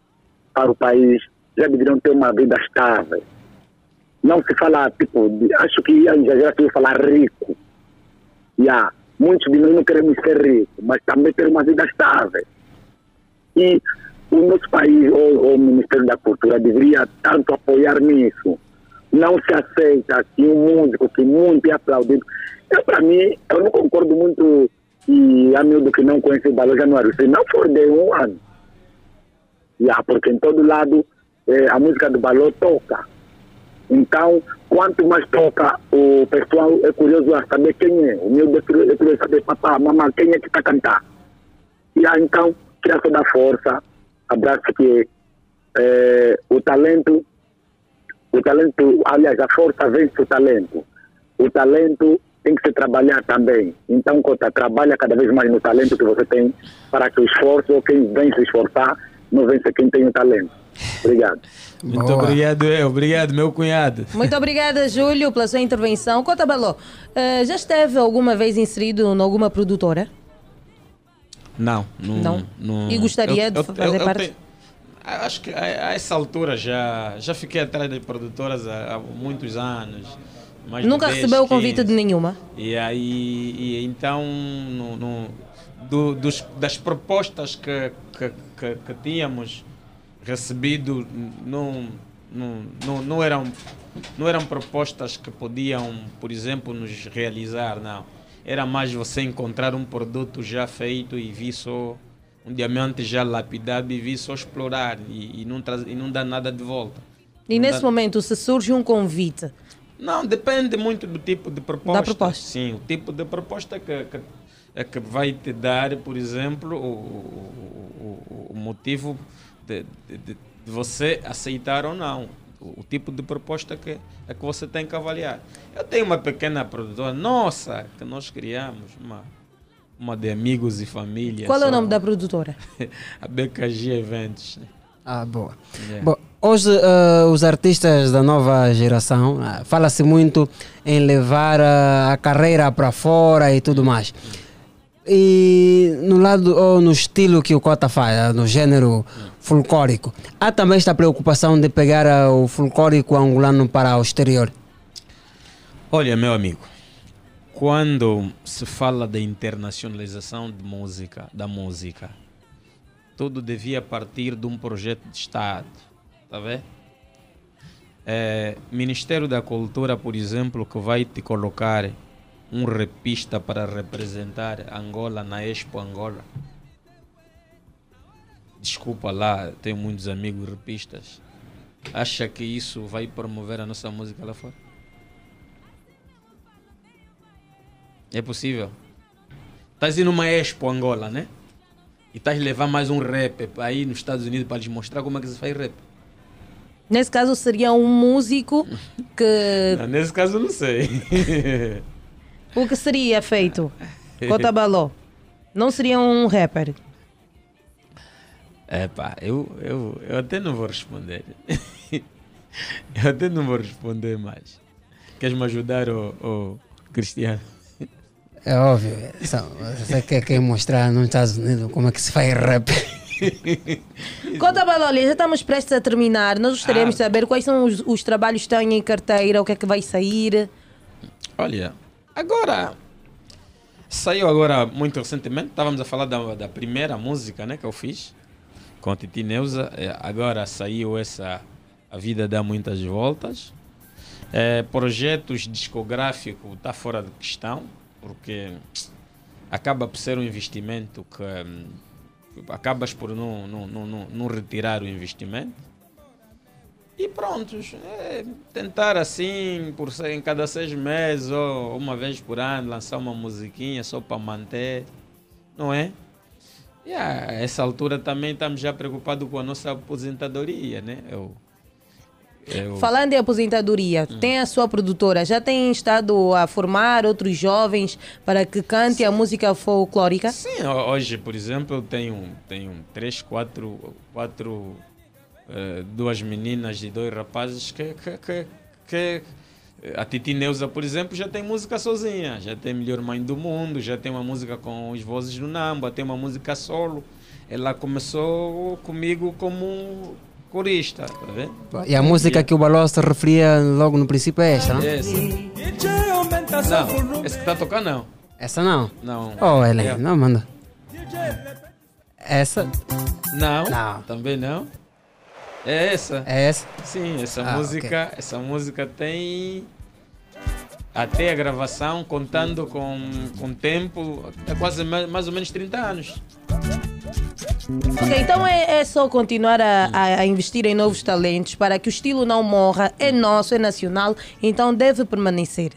[SPEAKER 5] para o país já deveriam ter uma vida estável. Não se fala, tipo, de- acho que ia exagerar se falar rico. Yeah. Muitos de nós não queremos ser ricos, mas também ter uma vida estável. E o nosso país, ou, ou o Ministério da Cultura, deveria tanto apoiar nisso. Não se aceita que um músico que muito é aplaudido. Eu, para mim, eu não concordo muito e a miúdo que não conhece o Balão Januário. Se não for de um ano, yeah, porque em todo lado eh, a música do Balão toca. Então, quanto mais toca, o pessoal é curioso a saber quem é. O meu é curioso é saber, papá, mamãe, quem é que está a cantar. E aí, então, só dar força, abraço que eh, o talento, o talento, aliás, a força vence o talento. O talento tem que se trabalhar também. Então, Cota, trabalha cada vez mais no talento que você tem para que o esforço, ou quem vem se esforçar, não vença quem tem o talento. Obrigado.
[SPEAKER 25] Muito
[SPEAKER 1] Boa.
[SPEAKER 25] obrigado, eu. Obrigado, meu cunhado.
[SPEAKER 7] Muito obrigada, Júlio, pela sua intervenção. Conta, Baló, eh, já esteve alguma vez inserido em alguma produtora?
[SPEAKER 25] Não, não.
[SPEAKER 7] Não?
[SPEAKER 25] não-
[SPEAKER 7] E gostaria de fazer parte?
[SPEAKER 25] Tenho- acho que a, a essa altura já, já fiquei atrás de produtoras há, há muitos anos.
[SPEAKER 7] Nunca
[SPEAKER 25] 10,
[SPEAKER 7] recebeu o convite
[SPEAKER 25] 15.
[SPEAKER 7] de nenhuma?
[SPEAKER 25] E aí, e então, no, no- do- dos, das propostas que, que, que, que tínhamos recebido, não, não, não, não, eram, não eram propostas que podiam, por exemplo, nos realizar, não. Era mais você encontrar um produto já feito e vir só um diamante já lapidado e vir só explorar e, e, não, traz, e não dar nada de volta.
[SPEAKER 7] E
[SPEAKER 25] Não
[SPEAKER 7] nesse
[SPEAKER 25] dá-
[SPEAKER 7] momento, se surge um convite,
[SPEAKER 25] não, depende muito do tipo de proposta.
[SPEAKER 7] Da proposta.
[SPEAKER 25] Sim, o tipo de proposta que, que, é que vai te dar, por exemplo, o, o, o- motivo de, de, de- de você aceitar ou não. O, o tipo de proposta que, é que você tem que avaliar. Eu tenho uma pequena produtora, nossa, que nós criamos, uma, uma de amigos e família.
[SPEAKER 7] qual é o nome da produtora? [laughs]
[SPEAKER 25] A BKG Eventos.
[SPEAKER 1] Ah, boa.
[SPEAKER 25] Yeah.
[SPEAKER 1] Bom, hoje ah, os artistas da nova geração ah, fala-se muito em levar ah, a carreira para fora e tudo mais. E no lado ou no estilo que o Cota faz, ah, no gênero folclórico, há também esta preocupação de pegar o folclórico angolano para o exterior.
[SPEAKER 25] Olha, meu amigo, quando se fala da internacionalização de música, da música, tudo devia partir de um projeto de Estado, tá vendo? É, Ministério da Cultura, por exemplo, que vai te colocar um repista para representar Angola na Expo Angola. Desculpa lá, tenho muitos amigos repistas. Acha que isso vai promover a nossa música lá fora? É possível. Estás indo numa Expo Angola, né? E estás levar mais um rap aí nos Estados Unidos para lhes mostrar como é que se faz rap.
[SPEAKER 7] Nesse caso, seria um músico que. [laughs]
[SPEAKER 25] Não, nesse caso, não sei.
[SPEAKER 7] O que seria feito? Cota Baló. Não seria um rapper.
[SPEAKER 25] É pá, eu, eu, eu até não vou responder. [laughs] eu até não vou responder mais. Queres me ajudar, ô, ô, Cristiano?
[SPEAKER 1] É óbvio, só- você quer, quer mostrar nos Estados Unidos como é que se faz rap. [laughs]
[SPEAKER 7] Cota Baló, olha, já estamos prestes a terminar. Nós gostaríamos de
[SPEAKER 25] Ah.
[SPEAKER 7] saber quais são os, os trabalhos que estão em carteira, o que é que vai sair.
[SPEAKER 25] Olha, agora. Saiu agora muito recentemente, estávamos a falar da, da primeira música né, que eu fiz com a Titi Neuza. É, Agora saiu essa A Vida Dá Muitas Voltas. É, projetos discográficos está fora de questão, porque acaba por ser um investimento que hum, acabas por não, não, não, não, retirar o investimento. E prontos, é, tentar assim, por em cada seis meses ou uma vez por ano, lançar uma musiquinha só para manter, não é? E a essa altura também estamos já preocupados com a nossa aposentadoria, né? Eu, eu-
[SPEAKER 7] Falando em aposentadoria,
[SPEAKER 25] Hum.
[SPEAKER 7] tem a sua produtora, já tem estado a formar outros jovens para que cante a música folclórica?
[SPEAKER 25] Sim, ho- hoje, por exemplo, eu tenho, tenho três, quatro, quatro eh, duas meninas e dois rapazes que, que, que, que- a Titi Neuza, por exemplo, já tem música sozinha, já tem Melhor Mãe do Mundo, já tem uma música com os vozes do Namba, tem uma música solo. Ela começou comigo como corista, tá vendo?
[SPEAKER 1] E a música que o Baló se referia logo no princípio é esta, não?
[SPEAKER 25] Essa. Não, essa que está a tocar não.
[SPEAKER 1] Essa não?
[SPEAKER 25] Não.
[SPEAKER 1] Oh, Helen,
[SPEAKER 25] É.
[SPEAKER 1] não, manda. Essa?
[SPEAKER 25] Não,
[SPEAKER 1] Não.
[SPEAKER 25] também não. É essa?
[SPEAKER 1] É essa?
[SPEAKER 25] Sim, essa
[SPEAKER 1] Ah,
[SPEAKER 25] música, essa música tem até a gravação contando com com tempo, é quase mais, mais ou menos 30 anos.
[SPEAKER 7] Ok, então é, é só continuar a, a- investir em novos talentos para que o estilo não morra, é nosso, é nacional, então deve permanecer.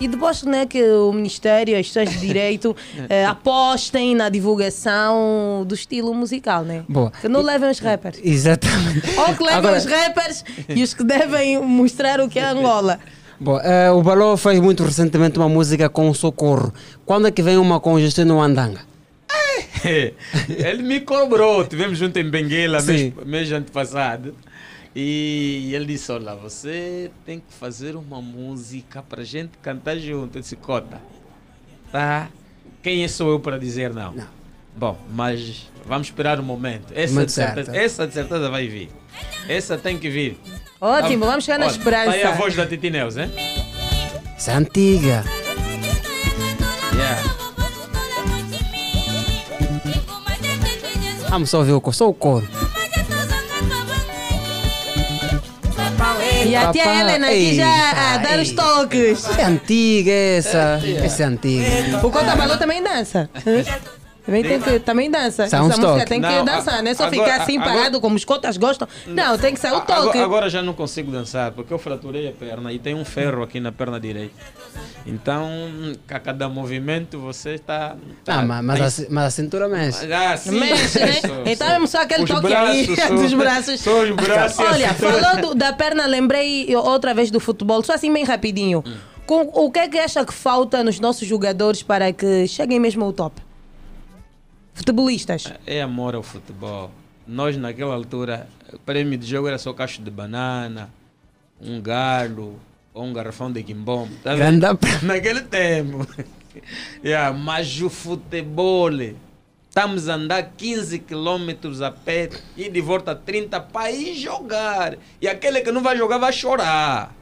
[SPEAKER 7] E depois né, que o Ministério, as instituições de Direito [laughs] eh, apostem na divulgação do estilo musical, né?
[SPEAKER 1] Boa.
[SPEAKER 7] Que não levem os rappers. [laughs]
[SPEAKER 1] Exatamente.
[SPEAKER 7] Ou que levem
[SPEAKER 1] Agora-
[SPEAKER 7] os rappers e os que devem mostrar o que é Angola.
[SPEAKER 1] Bom, eh, o Baló fez muito recentemente uma música com o Socorro. Quando é que vem uma com Justino Andanga? [laughs]
[SPEAKER 25] ele me cobrou, tivemos junto em Benguela mês, mês antepassado. E ele disse: Olha, você tem que fazer uma música para gente cantar junto. Eu disse: Cota, tá? Quem sou eu para dizer não? Bom, mas vamos esperar um momento. Essa, de certeza, essa de certeza vai vir. Essa tem que vir.
[SPEAKER 7] Ótimo,
[SPEAKER 25] Tá-
[SPEAKER 7] vamos chegar na
[SPEAKER 25] olha,
[SPEAKER 7] esperança.
[SPEAKER 25] Tá aí a voz da Titi Neus, hein?
[SPEAKER 1] Essa é antiga.
[SPEAKER 25] Yeah.
[SPEAKER 1] Vamos só ouvir o coro, só o coro.
[SPEAKER 7] E a tia
[SPEAKER 1] Papá,
[SPEAKER 7] Helena aqui já a dar os toques.
[SPEAKER 1] É antiga essa. Essa é antiga.
[SPEAKER 7] O Cota Balô também dança. [laughs] Também, tem que, também dança. Essa música
[SPEAKER 1] toque.
[SPEAKER 7] tem que
[SPEAKER 25] Não,
[SPEAKER 7] dançar, não é só
[SPEAKER 25] agora-
[SPEAKER 7] ficar assim
[SPEAKER 25] agora-
[SPEAKER 7] parado como os cotas gostam. Não, tem que sair o toque.
[SPEAKER 25] agora já não consigo dançar porque eu fraturei a perna e tem um ferro aqui na perna direita. Então, a cada movimento você está. tá,
[SPEAKER 1] Ah, mas, mas,
[SPEAKER 25] tem-
[SPEAKER 1] a, mas a cintura mexe.
[SPEAKER 25] Ah, sim,
[SPEAKER 7] Mexe, né?
[SPEAKER 25] só-
[SPEAKER 7] Então
[SPEAKER 25] só-
[SPEAKER 7] é só aquele
[SPEAKER 25] os
[SPEAKER 7] toque aí
[SPEAKER 25] braços, só- [laughs]
[SPEAKER 7] dos braços.
[SPEAKER 25] Só os braços. a
[SPEAKER 7] Olha, falando da perna, lembrei outra vez do futebol, só assim bem rapidinho.
[SPEAKER 25] Hum.
[SPEAKER 7] Com, o que é que acha que falta nos nossos jogadores para que cheguem mesmo ao top? Futebolistas.
[SPEAKER 25] É amor ao futebol. Nós, naquela altura, o prêmio de jogo era só cacho de banana, um galo ou um garrafão de quimbom. Tá [laughs] Naquele tempo. yeah, mas o futebol, estamos a andar 15 quilômetros a pé e de volta 30 para ir jogar. E aquele que não vai jogar vai chorar.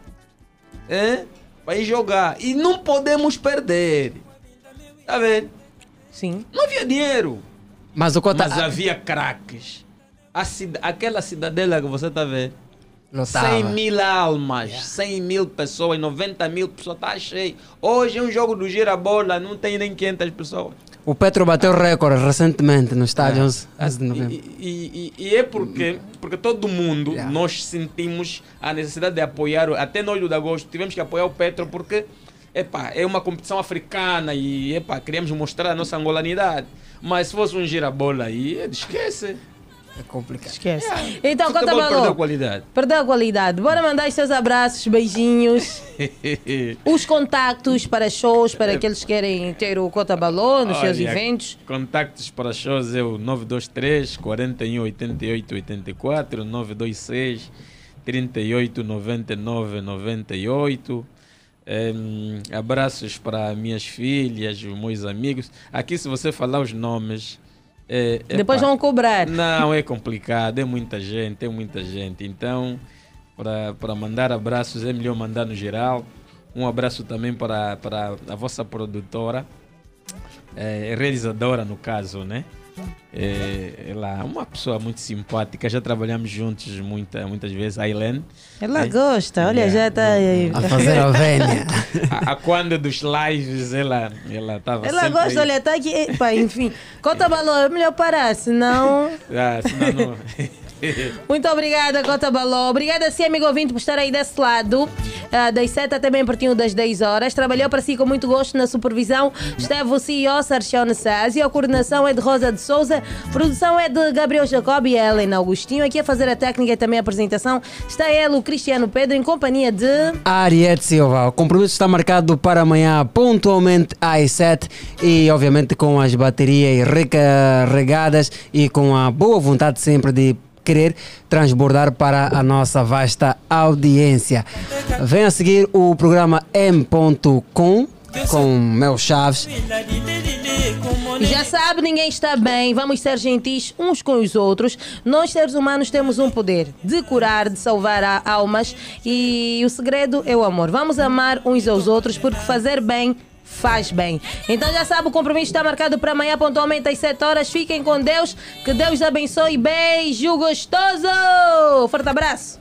[SPEAKER 25] É? Vai jogar. E não podemos perder. Tá vendo?
[SPEAKER 7] Sim.
[SPEAKER 25] Não havia dinheiro.
[SPEAKER 1] Mas o Cota.
[SPEAKER 25] Mas havia craques. A cida- aquela cidadela que você está vendo.
[SPEAKER 1] Lotava.
[SPEAKER 25] 100 mil almas, 100 mil pessoas, 90 mil pessoas, está cheio. Hoje um jogo do gira-bola não tem nem 500 pessoas.
[SPEAKER 1] O Petro bateu recorde recentemente no estádio 11, 11 de novembro.
[SPEAKER 25] E, e- e é porque, porque todo mundo, nós sentimos a necessidade de apoiar, até nós do Dagosto, tivemos que apoiar o Petro porque epá, é uma competição africana e epá, queríamos mostrar a nossa angolanidade. Mas se fosse um gira-bola aí, esquece.
[SPEAKER 1] É complicado.
[SPEAKER 7] Esquece. Então,
[SPEAKER 25] Futebol
[SPEAKER 7] Cota
[SPEAKER 25] perdeu
[SPEAKER 7] Balô.
[SPEAKER 25] qualidade.
[SPEAKER 7] Perdeu a qualidade. Bora mandar os seus abraços, beijinhos. [laughs] Os contactos para shows, para aqueles que querem ter o Cota Balô nos seus
[SPEAKER 25] Olha,
[SPEAKER 7] eventos.
[SPEAKER 25] Contactos para shows é o 923 41 88 84, 926 38 99 98. Abraços para minhas filhas, os meus amigos. Aqui, se você falar os nomes. é-
[SPEAKER 7] Depois
[SPEAKER 25] epá,
[SPEAKER 7] vão cobrar.
[SPEAKER 25] Não, é complicado, é muita gente, é muita gente. Então, para, para mandar abraços, é melhor mandar no geral. Um abraço também para, para a vossa produtora, é, realizadora no caso, né? É, ela é uma pessoa muito simpática, já trabalhamos juntos muita, muitas vezes, a Helene.
[SPEAKER 7] Ela
[SPEAKER 25] É.
[SPEAKER 7] gosta, olha, já está aí.
[SPEAKER 1] A fazer a vénia. [laughs]
[SPEAKER 25] A, a quando dos lives ela ela estava
[SPEAKER 7] Ela
[SPEAKER 25] sempre
[SPEAKER 7] gosta,
[SPEAKER 25] aí.
[SPEAKER 7] olha, está aqui. Epa, enfim, Cota Balô, é melhor parar, senão.
[SPEAKER 25] Ah, senão não... [laughs] [laughs]
[SPEAKER 7] Muito obrigada, Cota Baló. Obrigada, sim, amigo ouvinte, por estar aí desse lado. Ah, das 7 até bem pertinho das 10 horas. Trabalhou para si com muito gosto na supervisão. Esteve o CEO Sarchione Sazio. A coordenação é de Rosa de Souza. Produção é de Gabriel Jacob e Helena Augustinho. Aqui a fazer a técnica e também a apresentação está ele, o Cristiano Pedro, em companhia de.
[SPEAKER 1] Ariete Silva. O compromisso está marcado para amanhã, pontualmente às 7 e, obviamente, com as baterias recarregadas e com a boa vontade sempre de querer transbordar para a nossa vasta audiência. Vem a seguir o programa M.com com Mel Chaves.
[SPEAKER 7] Já sabe, ninguém está bem. Vamos ser gentis uns com os outros. Nós, seres humanos, temos um poder de curar, de salvar almas. E o segredo é o amor. Vamos amar uns aos outros, porque fazer bem faz bem. Então já sabe, o compromisso está marcado para amanhã, pontualmente às 7 horas. Fiquem com Deus. Que Deus abençoe. Beijo gostoso. Forte abraço.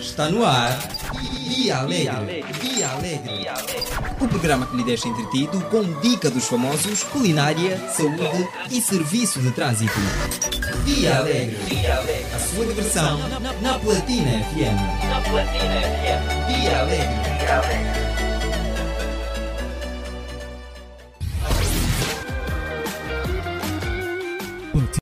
[SPEAKER 3] Está no ar. Dia Alegre. Dia Alegre. O programa que lhe deixa entretido com dica dos famosos, culinária, saúde e serviço de trânsito. Dia Alegre. A sua diversão na Platina FM.
[SPEAKER 18] Na Platina FM.
[SPEAKER 3] Dia Alegre.
[SPEAKER 18] Dia Alegre.